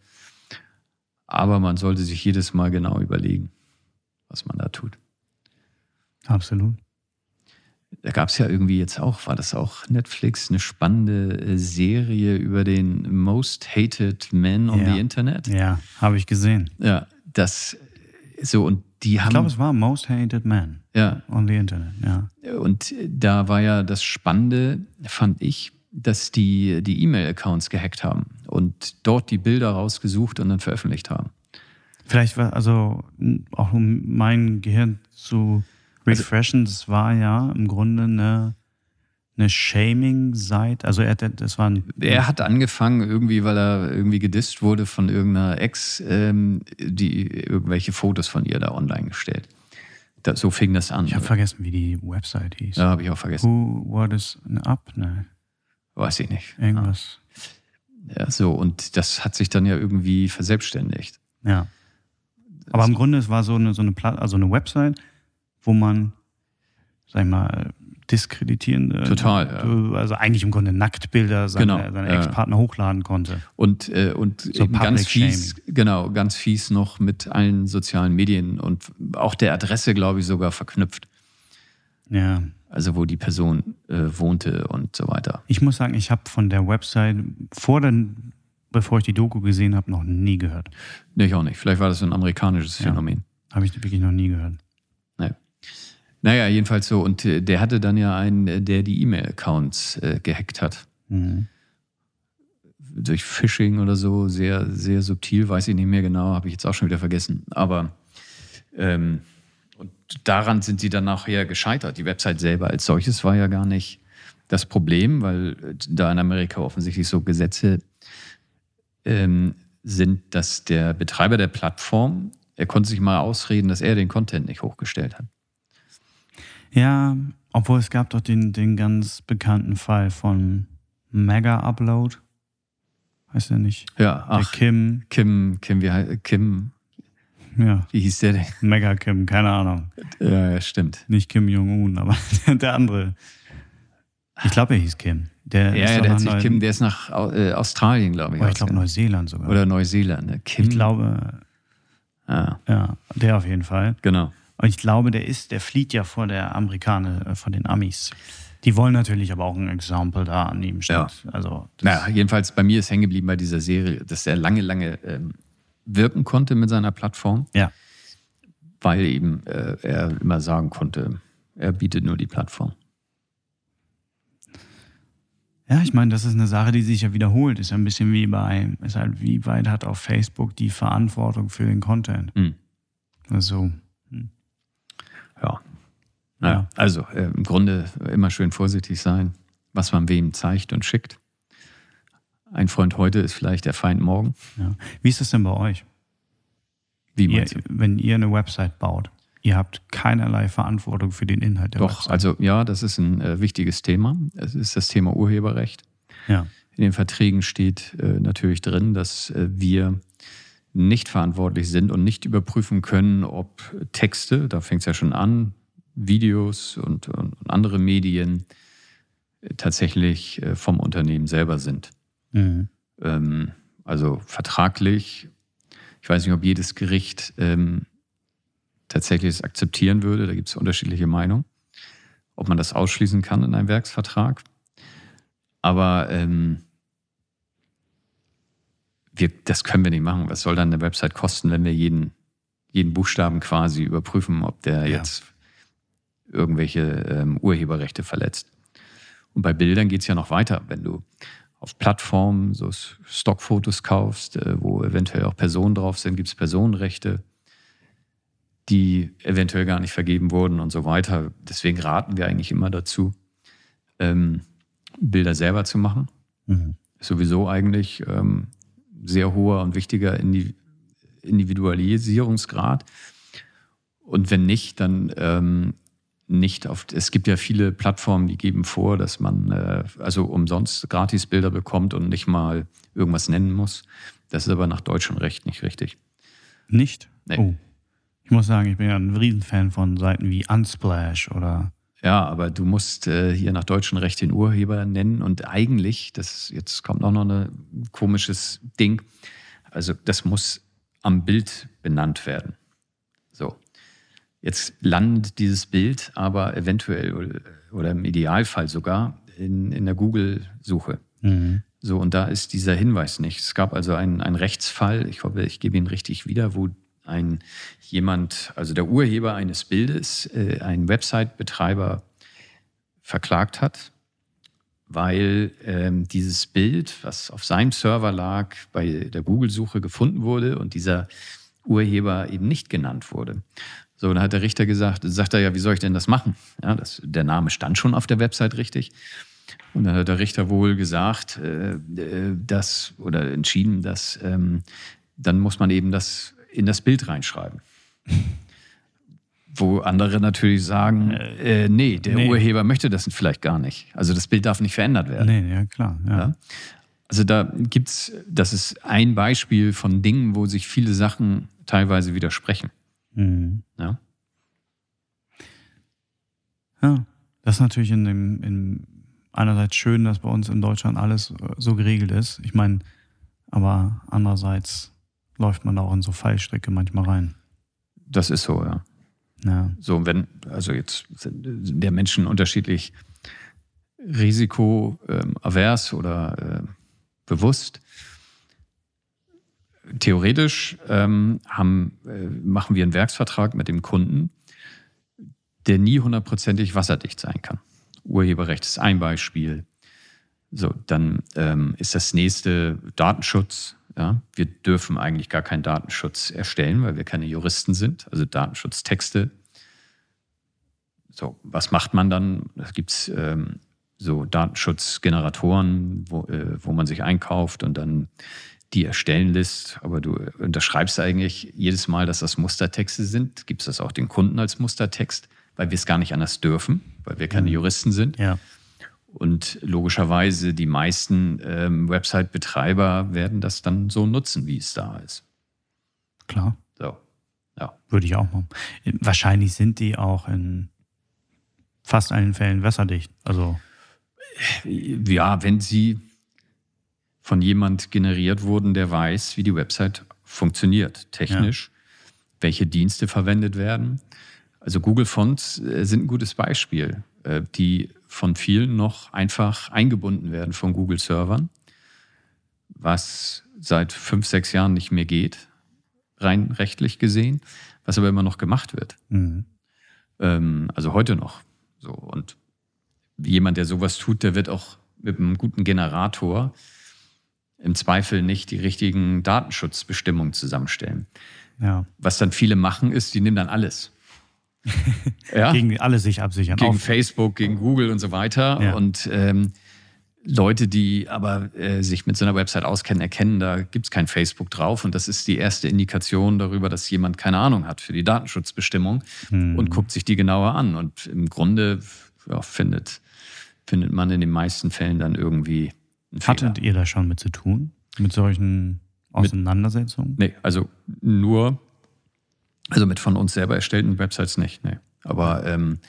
Aber man sollte sich jedes Mal genau überlegen, was man da tut. Absolut. Da gab es ja irgendwie jetzt auch, war das auch Netflix, eine spannende äh, Serie über den Most Hated Man on Ja. the Internet. Ja, habe ich gesehen. Ja, das so und die Ich haben glaube, es war Most Hated Man ja on the Internet. Ja. und da war ja das Spannende, fand ich, dass die die E-Mail-Accounts gehackt haben und dort die Bilder rausgesucht und dann veröffentlicht haben. Vielleicht war, also auch um mein Gehirn zu refreshen, das war ja im Grunde eine, eine Shaming-Seite. Also er, hat- das war ein, Er hat angefangen, irgendwie, weil er irgendwie gedisst wurde von irgendeiner Ex, ähm, die irgendwelche Fotos von ihr da online gestellt. Da, so fing das an. ich habe vergessen, wie die Website hieß. ja, habe ich auch vergessen. Who, what is up? Ne, Weiß ich nicht. irgendwas. Ja, so, und das hat sich dann ja irgendwie verselbstständigt. Ja. Aber im Grunde, es war so eine, so eine, Pla also eine Website, wo man, sag ich mal, diskreditierende, Total, ja. also eigentlich im Grunde Nacktbilder seiner, Genau, seiner ja. Ex-Partner hochladen konnte. Und, äh, und So ganz fies, genau, ganz fies noch mit allen sozialen Medien und auch der Adresse, glaube ich, sogar verknüpft. Ja. Also wo die Person äh, wohnte und so weiter. Ich muss sagen, ich habe von der Website vor den, bevor ich die Doku gesehen habe, noch nie gehört. Nee, ich auch nicht. Vielleicht war das so ein amerikanisches Ja. Phänomen. Habe ich wirklich noch nie gehört. Nee. Naja, jedenfalls so. Und äh, der hatte dann ja einen, äh, der die E-Mail-Accounts äh, gehackt hat. Mhm. Durch Phishing oder so, sehr, sehr subtil, weiß ich nicht mehr genau, habe ich jetzt auch schon wieder vergessen. Aber ähm, und daran sind sie dann nachher gescheitert. Die Website selber als solches war ja gar nicht das Problem, weil äh, da in Amerika offensichtlich so Gesetze ähm, sind, dass der Betreiber der Plattform, er konnte sich mal ausreden, dass er den Content nicht hochgestellt hat. Ja, obwohl es gab doch den, den ganz bekannten Fall von Mega Upload. Heißt der nicht? Ja, Der ach, Kim, Kim, Kim, wie, hei- Kim, ja, wie hieß der denn? Mega Kim, keine Ahnung. Ja, stimmt. Nicht Kim Jong-un, aber der andere. Ich glaube, er hieß Kim. Der ja, ja der hat sich Kim, der ist nach äh, Australien, glaube ich. Oder ich glaube Neuseeland sogar. Oder Neuseeland. Ne? Kim. Ich glaube, ah. ja, der auf jeden Fall. Genau. Und ich glaube, der ist, der flieht ja vor der Amerikaner, äh, von den Amis. Die wollen natürlich aber auch ein Exempel da an ihm stehen. Ja. Also, naja, jedenfalls bei mir ist hängen geblieben bei dieser Serie, dass er lange, lange ähm, wirken konnte mit seiner Plattform. Ja. Weil eben äh, er immer sagen konnte, er bietet nur die Plattform. Ja, ich meine, das ist eine Sache, die sich ja wiederholt. Ist ja ein bisschen wie bei, ist halt, wie weit hat auf Facebook die Verantwortung für den Content? Mhm. Also. Hm. Ja. Naja, also äh, im Grunde immer schön vorsichtig sein, was man wem zeigt und schickt. Ein Freund heute ist vielleicht der Feind morgen. Ja. Wie ist das denn bei euch? Wie ihr, wenn ihr eine Website baut, ihr habt keinerlei Verantwortung für den Inhalt der Doch, Website. also ja, das ist ein äh, wichtiges Thema. Es ist das Thema Urheberrecht. Ja. In den Verträgen steht äh, natürlich drin, dass äh, wir nicht verantwortlich sind und nicht überprüfen können, ob Texte, da fängt es ja schon an, Videos und, und andere Medien äh, tatsächlich äh, vom Unternehmen selber sind. Mhm. Ähm, also vertraglich, ich weiß nicht, ob jedes Gericht ähm, tatsächlich es akzeptieren würde, da gibt es unterschiedliche Meinungen, ob man das ausschließen kann in einem Werksvertrag. Aber ähm, wir, das können wir nicht machen. Was soll dann eine Website kosten, wenn wir jeden, jeden Buchstaben quasi überprüfen, ob der ja. jetzt irgendwelche ähm, Urheberrechte verletzt? Und bei Bildern geht es ja noch weiter. Wenn du auf Plattformen so Stockfotos kaufst, äh, wo eventuell auch Personen drauf sind, gibt es Personenrechte, die eventuell gar nicht vergeben wurden und so weiter. Deswegen raten wir eigentlich immer dazu, ähm, Bilder selber zu machen. Mhm. Sowieso eigentlich ähm, sehr hoher und wichtiger Individualisierungsgrad. Und wenn nicht, dann ähm, nicht auf. Es gibt ja viele Plattformen, die geben vor, dass man äh, also umsonst Gratisbilder bekommt und nicht mal irgendwas nennen muss. Das ist aber nach deutschem Recht nicht richtig. Nicht? Nee. Oh. Ich muss sagen, ich bin ja ein Riesenfan von Seiten wie Unsplash oder ja, aber du musst äh, hier nach deutschem Recht den Urheber nennen und eigentlich, das jetzt kommt auch noch ein komisches Ding, also das muss am Bild benannt werden. So. Jetzt landet dieses Bild aber eventuell oder, im Idealfall sogar in, in der Google-Suche. Mhm. So, und da ist dieser Hinweis nicht. Es gab also einen, einen Rechtsfall, ich hoffe, ich gebe ihn richtig wieder, wo ein jemand, also der Urheber eines Bildes, äh, einen Website-Betreiber verklagt hat, weil ähm, dieses Bild, was auf seinem Server lag, bei der Google-Suche gefunden wurde und dieser Urheber eben nicht genannt wurde. So, dann hat der Richter gesagt, sagt er ja, wie soll ich denn das machen? Ja, das, der Name stand schon auf der Website richtig. Und dann hat der Richter wohl gesagt, äh, äh dass oder entschieden, dass ähm, dann muss man eben das in das Bild reinschreiben. Wo andere natürlich sagen, äh, äh, nee, der nee. Urheber möchte das vielleicht gar nicht. Also das Bild darf nicht verändert werden. Nee, ja, klar. Ja. Ja? Also da gibt es, das ist ein Beispiel von Dingen, wo sich viele Sachen teilweise widersprechen. Mhm. Ja? ja, das ist natürlich in dem, in einerseits schön, dass bei uns in Deutschland alles so geregelt ist. Ich meine, aber andererseits läuft man auch in so Fallstrecke manchmal rein. Das ist so, ja. Ja. So, wenn, also jetzt sind der Menschen unterschiedlich risikoavers oder äh, bewusst. Theoretisch ähm, haben, äh, machen wir einen Werksvertrag mit dem Kunden, der nie hundertprozentig wasserdicht sein kann. Urheberrecht ist ein Beispiel. So, dann ähm, ist das nächste Datenschutz. Ja, wir dürfen eigentlich gar keinen Datenschutz erstellen, weil wir keine Juristen sind, also Datenschutztexte. So, was macht man dann? Es gibt ähm, so Datenschutzgeneratoren, wo, äh, wo man sich einkauft und dann die erstellen lässt. Aber du unterschreibst eigentlich jedes Mal, dass das Mustertexte sind. Gibt es das auch den Kunden als Mustertext, weil wir es gar nicht anders dürfen, weil wir keine mhm. Juristen sind. Ja. Und logischerweise die meisten ähm, Website-Betreiber werden das dann so nutzen, wie es da ist. Klar. So. Ja. Würde ich auch machen. Wahrscheinlich sind die auch in fast allen Fällen wasserdicht. Also Ja, wenn sie von jemand generiert wurden, der weiß, wie die Website funktioniert, technisch, ja. welche Dienste verwendet werden. Also Google Fonts äh, sind ein gutes Beispiel, äh, die von vielen noch einfach eingebunden werden von Google Servern, was seit fünf, sechs Jahren nicht mehr geht, rein rechtlich gesehen, was aber immer noch gemacht wird. Mhm. Ähm, also heute noch. So und jemand, der sowas tut, der wird auch mit einem guten Generator im Zweifel nicht die richtigen Datenschutzbestimmungen zusammenstellen. Ja. Was dann viele machen, ist, die nehmen dann alles. ja? Gegen alle sich absichern. Gegen Auf. Facebook, gegen Google und so weiter. Ja. Und ähm, Leute, die aber äh, sich mit so einer Website auskennen, erkennen, da gibt es kein Facebook drauf. Und das ist die erste Indikation darüber, dass jemand keine Ahnung hat für die Datenschutzbestimmung hm. und guckt sich die genauer an. Und im Grunde ja, findet, findet man in den meisten Fällen dann irgendwie Hattet ihr da schon mit zu tun? Mit solchen Auseinandersetzungen? Mit, nee, also nur, also mit von uns selber erstellten Websites nicht. Nee. Aber ähm,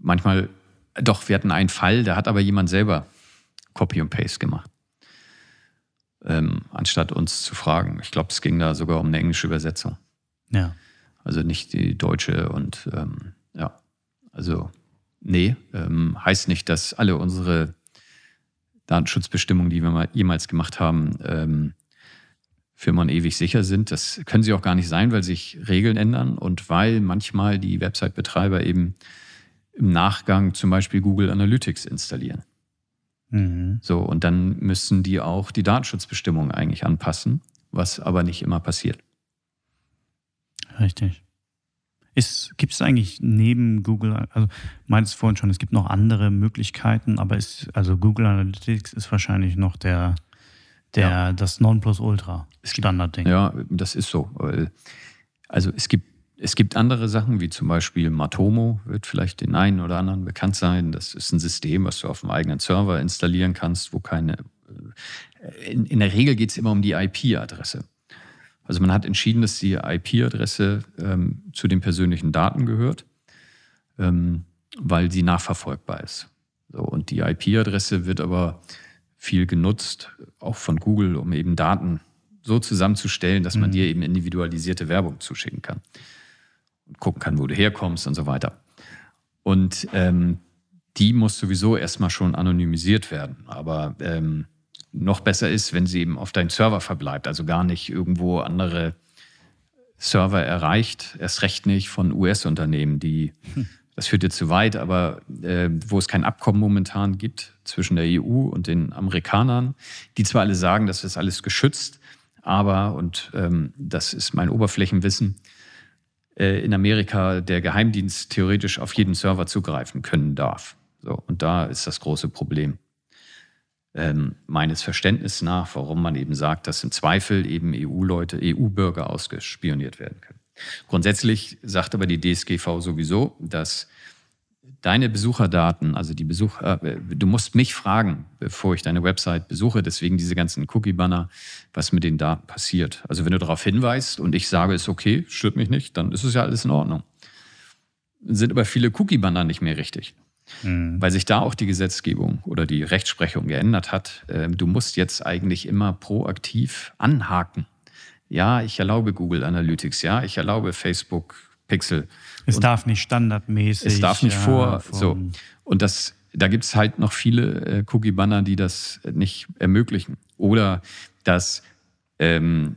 manchmal, doch, wir hatten einen Fall, da hat aber jemand selber Copy und Paste gemacht. Ähm, anstatt uns zu fragen. Ich glaube, es ging da sogar um eine englische Übersetzung. Ja. Also nicht die deutsche und ähm, ja, also nee, ähm, heißt nicht, dass alle unsere Datenschutzbestimmungen, die wir mal jemals gemacht haben, ähm, für man ewig sicher sind. Das können sie auch gar nicht sein, weil sich Regeln ändern und weil manchmal die Website-Betreiber eben im Nachgang zum Beispiel Google Analytics installieren. Mhm. So, und dann müssen die auch die Datenschutzbestimmungen eigentlich anpassen, was aber nicht immer passiert. Richtig. Gibt es eigentlich neben Google, also meintest vorhin schon, es gibt noch andere Möglichkeiten, aber ist, also Google Analytics ist wahrscheinlich noch der, der ja. das Nonplusultra Standardding. Ja, das ist so. Also es gibt, es gibt andere Sachen, wie zum Beispiel Matomo, wird vielleicht den einen oder anderen bekannt sein. Das ist ein System, was du auf dem eigenen Server installieren kannst, wo keine. In, in der Regel geht es immer um die IP-Adresse. Also man hat entschieden, dass die IP-Adresse ähm, zu den persönlichen Daten gehört, ähm, weil sie nachverfolgbar ist. So, und die IP-Adresse wird aber viel genutzt, auch von Google, um eben Daten so zusammenzustellen, dass man mhm. dir eben individualisierte Werbung zuschicken kann. Und gucken kann, wo du herkommst und so weiter. Und ähm, die muss sowieso erstmal schon anonymisiert werden. Aber ähm, noch besser ist, wenn sie eben auf deinen Server verbleibt, also gar nicht irgendwo andere Server erreicht, erst recht nicht von US-Unternehmen, die, hm. das führt jetzt zu weit, aber äh, wo es kein Abkommen momentan gibt zwischen der EU und den Amerikanern, die zwar alle sagen, das ist alles geschützt, aber, und ähm, das ist mein Oberflächenwissen, äh, in Amerika der Geheimdienst theoretisch auf jeden Server zugreifen können darf. So, und da ist das große Problem ähm, meines Verständnisses nach, warum man eben sagt, dass im Zweifel eben EU-Leute, EU-Bürger ausgespioniert werden können. Grundsätzlich sagt aber die DSGV sowieso, dass deine Besucherdaten, also die Besucher, äh, du musst mich fragen, bevor ich deine Website besuche, deswegen diese ganzen Cookie-Banner, was mit den Daten passiert. Also wenn du darauf hinweist und ich sage, ist okay, stört mich nicht, dann ist es ja alles in Ordnung. Sind aber viele Cookie-Banner nicht mehr richtig. Mhm. Weil sich da auch die Gesetzgebung oder die Rechtsprechung geändert hat. Ähm, du musst jetzt eigentlich immer proaktiv anhaken. Ja, ich erlaube Google Analytics, ja, ich erlaube Facebook Pixel. Es und darf nicht standardmäßig. Es darf nicht ja, vor. So. Und das, da gibt es halt noch viele äh, Cookie-Banner, die das nicht ermöglichen. Oder dass ähm,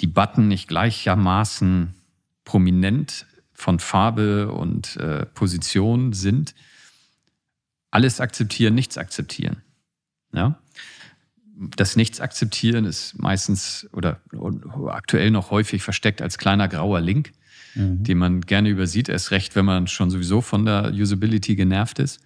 die Button nicht gleichermaßen prominent von Farbe und äh, Position sind alles akzeptieren, nichts akzeptieren. Ja? Das Nichts akzeptieren ist meistens oder aktuell noch häufig versteckt als kleiner grauer Link, mhm. den man gerne übersieht, erst recht, wenn man schon sowieso von der Usability genervt ist.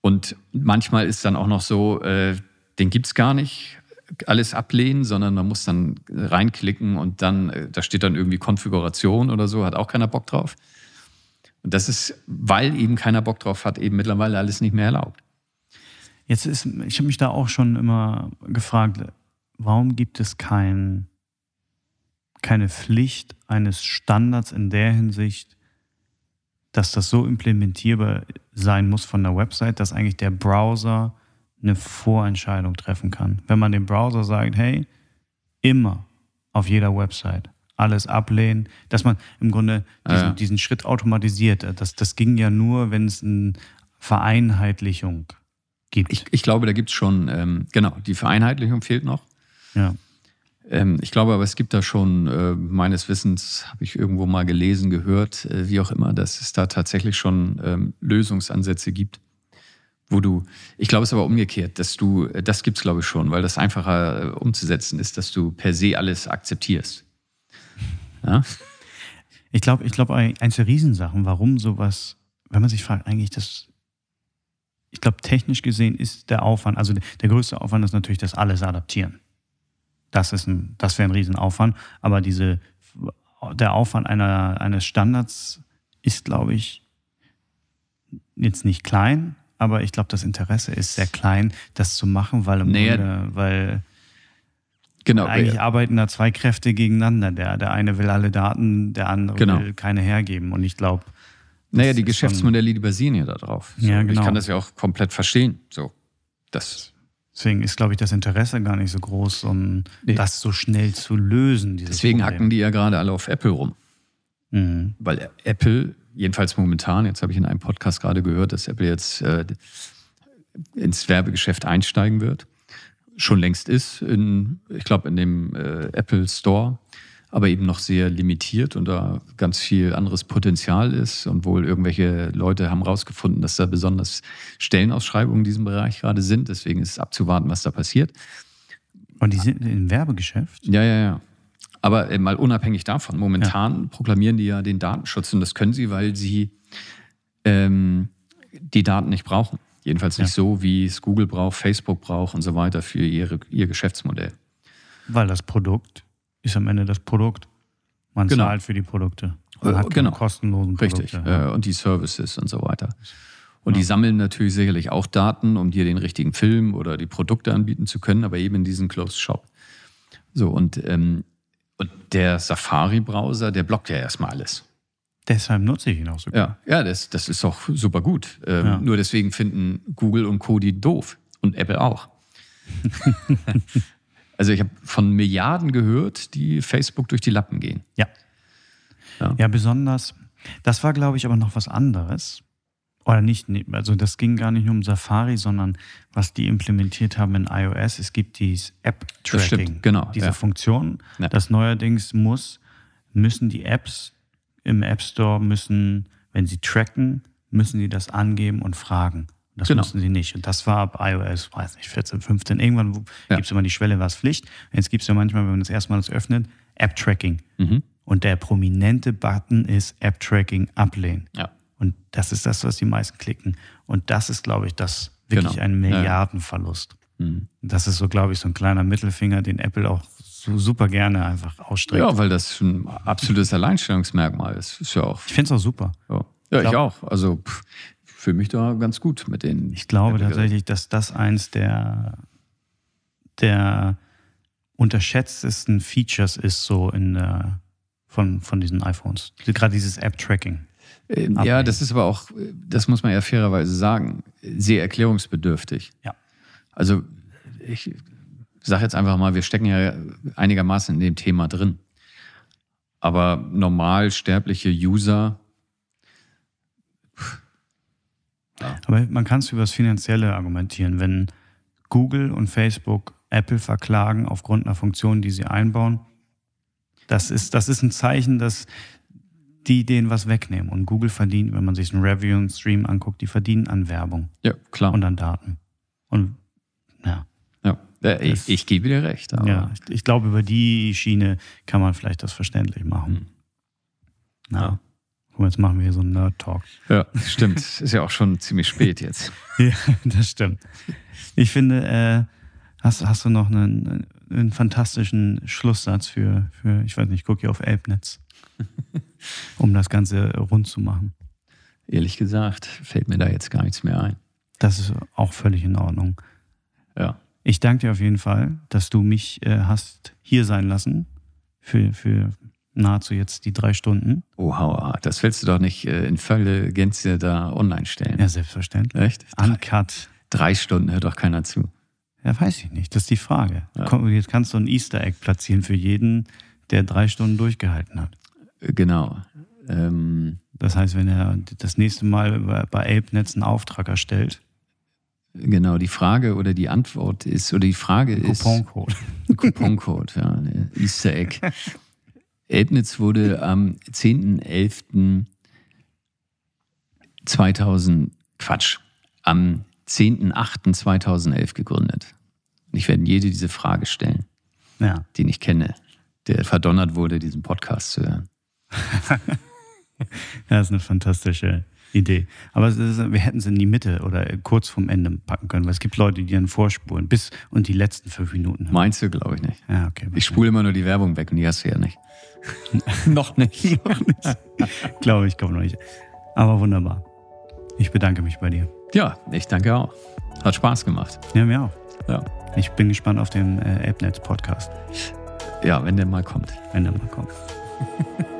Und manchmal ist dann auch noch so, äh, den gibt es gar nicht, alles ablehnen, sondern man muss dann reinklicken und dann, äh, da steht dann irgendwie Konfiguration oder so, hat auch keiner Bock drauf. Und das ist, weil eben keiner Bock drauf hat, eben mittlerweile alles nicht mehr erlaubt. Jetzt ist, ich habe mich da auch schon immer gefragt, warum gibt es kein, keine Pflicht eines Standards in der Hinsicht, dass das so implementierbar sein muss von der Website, dass eigentlich der Browser eine Vorentscheidung treffen kann. Wenn man dem Browser sagt, hey, immer auf jeder Website alles ablehnen, dass man im Grunde diesen, Ja, ja. diesen Schritt automatisiert. Das, das ging ja nur, wenn es eine Vereinheitlichung gibt. Ich, ich glaube, da gibt es schon, ähm, genau, die Vereinheitlichung fehlt noch. ja. Ähm, ich glaube aber, es gibt da schon, äh, meines Wissens, habe ich irgendwo mal gelesen, gehört, äh, wie auch immer, dass es da tatsächlich schon ähm, Lösungsansätze gibt, wo du, ich glaube es ist aber umgekehrt, dass du, äh, das gibt es glaube ich schon, weil das einfacher äh, umzusetzen ist, dass du per se alles akzeptierst. Ja? Ich glaube, ich glaube, eins der Riesensachen, warum sowas, wenn man sich fragt, eigentlich das, ich glaube, technisch gesehen ist der Aufwand, also der größte Aufwand ist natürlich das alles adaptieren. Das ist ein, das wäre ein Riesenaufwand, aber diese, der Aufwand einer, eines Standards ist, glaube ich, jetzt nicht klein, aber ich glaube, das Interesse ist sehr klein, das zu machen, weil im Naja. Grunde, weil Genau. eigentlich arbeiten da zwei Kräfte gegeneinander. Der, der eine will alle Daten, der andere Genau. will keine hergeben. Und ich glaube, Naja, die Geschäftsmodelle, die basieren ja darauf. So, Ja, Ich genau. kann das ja auch komplett verstehen. So, das, deswegen ist, glaube ich, das Interesse gar nicht so groß, um Nee. das so schnell zu lösen. deswegen Problem. hacken die ja gerade alle auf Apple rum. Mhm. weil Apple, jedenfalls momentan, jetzt habe ich in einem Podcast gerade gehört, dass Apple jetzt äh, ins Werbegeschäft einsteigen wird. Schon längst ist, in, ich glaube, in dem äh, Apple Store, aber eben noch sehr limitiert und da ganz viel anderes Potenzial ist und wohl irgendwelche Leute haben rausgefunden, dass da besonders Stellenausschreibungen in diesem Bereich gerade sind. Deswegen ist es abzuwarten, was da passiert. Und die sind im Werbegeschäft. Ja, ja, ja. Aber äh, mal unabhängig davon, momentan proklamieren die ja den Datenschutz und das können sie, weil sie ähm, die Daten nicht brauchen. Jedenfalls nicht Ja. so, wie es Google braucht, Facebook braucht und so weiter für ihre, ihr Geschäftsmodell. Weil das Produkt ist am Ende das Produkt. Man Genau. zahlt für die Produkte. Man Äh, hat keine genau. kostenlosen Richtig. Produkte. Äh, und die Services und so weiter. Und die sammeln natürlich sicherlich auch Daten, um dir den richtigen Film oder die Produkte anbieten zu können, aber eben in diesem Closed Shop. So, und, ähm, und der Safari-Browser, der blockt ja erstmal alles. Deshalb nutze ich ihn auch so gut. Ja, ja das, das ist doch super gut. Ähm, Ja. Nur deswegen finden Google und Cody doof. Und Apple auch. also ich habe von Milliarden gehört, die Facebook durch die Lappen gehen. Ja. Ja. Ja, besonders. Das war, glaube ich, aber noch was anderes. Oder nicht, also das ging gar nicht nur um Safari, sondern was die implementiert haben in iOS. Es gibt dieses App-Tracking. Genau, Diese ja. Funktion. Ja. Das neuerdings muss, müssen die Apps im App Store müssen, wenn sie tracken, müssen sie das angeben und fragen. Das Genau. mussten sie nicht. Und das war ab iOS, weiß nicht, 14, 15. Irgendwann Ja. gibt es immer die Schwelle, was Pflicht. Jetzt gibt es ja manchmal, wenn man das erstmal das öffnet, App-Tracking. Mhm. Und der prominente Button ist App-Tracking ablehnen. Ja. Und das ist das, was die meisten klicken. Und das ist, glaube ich, das wirklich Genau. ein Ja, ja. Milliardenverlust. Mhm. Das ist so, glaube ich, so ein kleiner Mittelfinger, den Apple auch super gerne einfach ausstreckt. Ja, weil das ein absolutes Alleinstellungsmerkmal ist. Ist ja auch. Ich finde es auch super. Ja, ja ich glaub- auch. Also pff, ich fühle mich da ganz gut mit den. Ich glaube tatsächlich, dass das eins der, der unterschätztesten Features ist, so in der, von, von diesen iPhones. Gerade dieses App-Tracking. Äh, Ja, das ist aber auch, äh, das muss man ja fairerweise sagen, sehr erklärungsbedürftig. Ja. Also ich sage jetzt einfach mal, wir stecken ja einigermaßen in dem Thema drin. Aber normal sterbliche User, Aber man kann es über das Finanzielle argumentieren. Wenn Google und Facebook Apple verklagen aufgrund einer Funktion, die sie einbauen, das ist, das ist ein Zeichen, dass die denen was wegnehmen. Und Google verdient, wenn man sich einen Review und Stream anguckt, die verdienen an Werbung ja klar. und an Daten. Und ja, ja. Äh, ich, ich gebe dir recht. Aber ja ich, ich glaube, über die Schiene kann man vielleicht das verständlich machen. Hm. Na, Ja. guck jetzt machen wir hier so einen Nerd-Talk. ja, stimmt. Ist ja auch schon ziemlich spät jetzt. Ja, das stimmt. Ich finde, äh, hast, hast du noch einen, einen fantastischen Schlusssatz für, für, ich weiß nicht, ich gucke hier auf Elbnetz, um das Ganze rund zu machen. Ehrlich gesagt, fällt mir da jetzt gar nichts mehr ein. Das ist auch völlig in Ordnung. Ja. Ich danke dir auf jeden Fall, dass du mich äh, hast hier sein lassen für, für nahezu jetzt die drei Stunden. Oh, hauer. Das willst du doch nicht äh, in volle Gänze da online stellen. Ja, selbstverständlich. Echt? Drei, Uncut. Drei Stunden hört doch keiner zu. Ja, weiß ich nicht. Das ist die Frage. Ja. Jetzt kannst du ein Easter Egg platzieren für jeden, der drei Stunden durchgehalten hat. Genau. Ähm, das heißt, wenn er das nächste Mal bei Elbnetz einen Auftrag erstellt. Genau, die Frage oder die Antwort ist, oder die Frage ist. Couponcode. Couponcode, ja, Easter Egg. Elbnitz wurde am 10.11.2000, Quatsch, am 10.08.2011 gegründet. Ich werde jede diese Frage stellen, ja. den ich kenne, der verdonnert wurde, diesen Podcast zu hören. das ist eine fantastische Idee. Aber ist, wir hätten sie in die Mitte oder kurz vorm Ende packen können, weil es gibt Leute, die dann vorspulen bis und die letzten fünf Minuten. Meinst du, glaube ich nicht. Ja, okay. Ich spule immer nur die Werbung weg und die hast du ja nicht. noch nicht. noch nicht. glaube ich, glaube noch nicht. Aber wunderbar. Ich bedanke mich bei dir. Ja, ich danke auch. Hat Spaß gemacht. Ja, mir auch. Ja. Ich bin gespannt auf den äh, AppNetz Podcast. Ja, wenn der mal kommt. Wenn der mal kommt.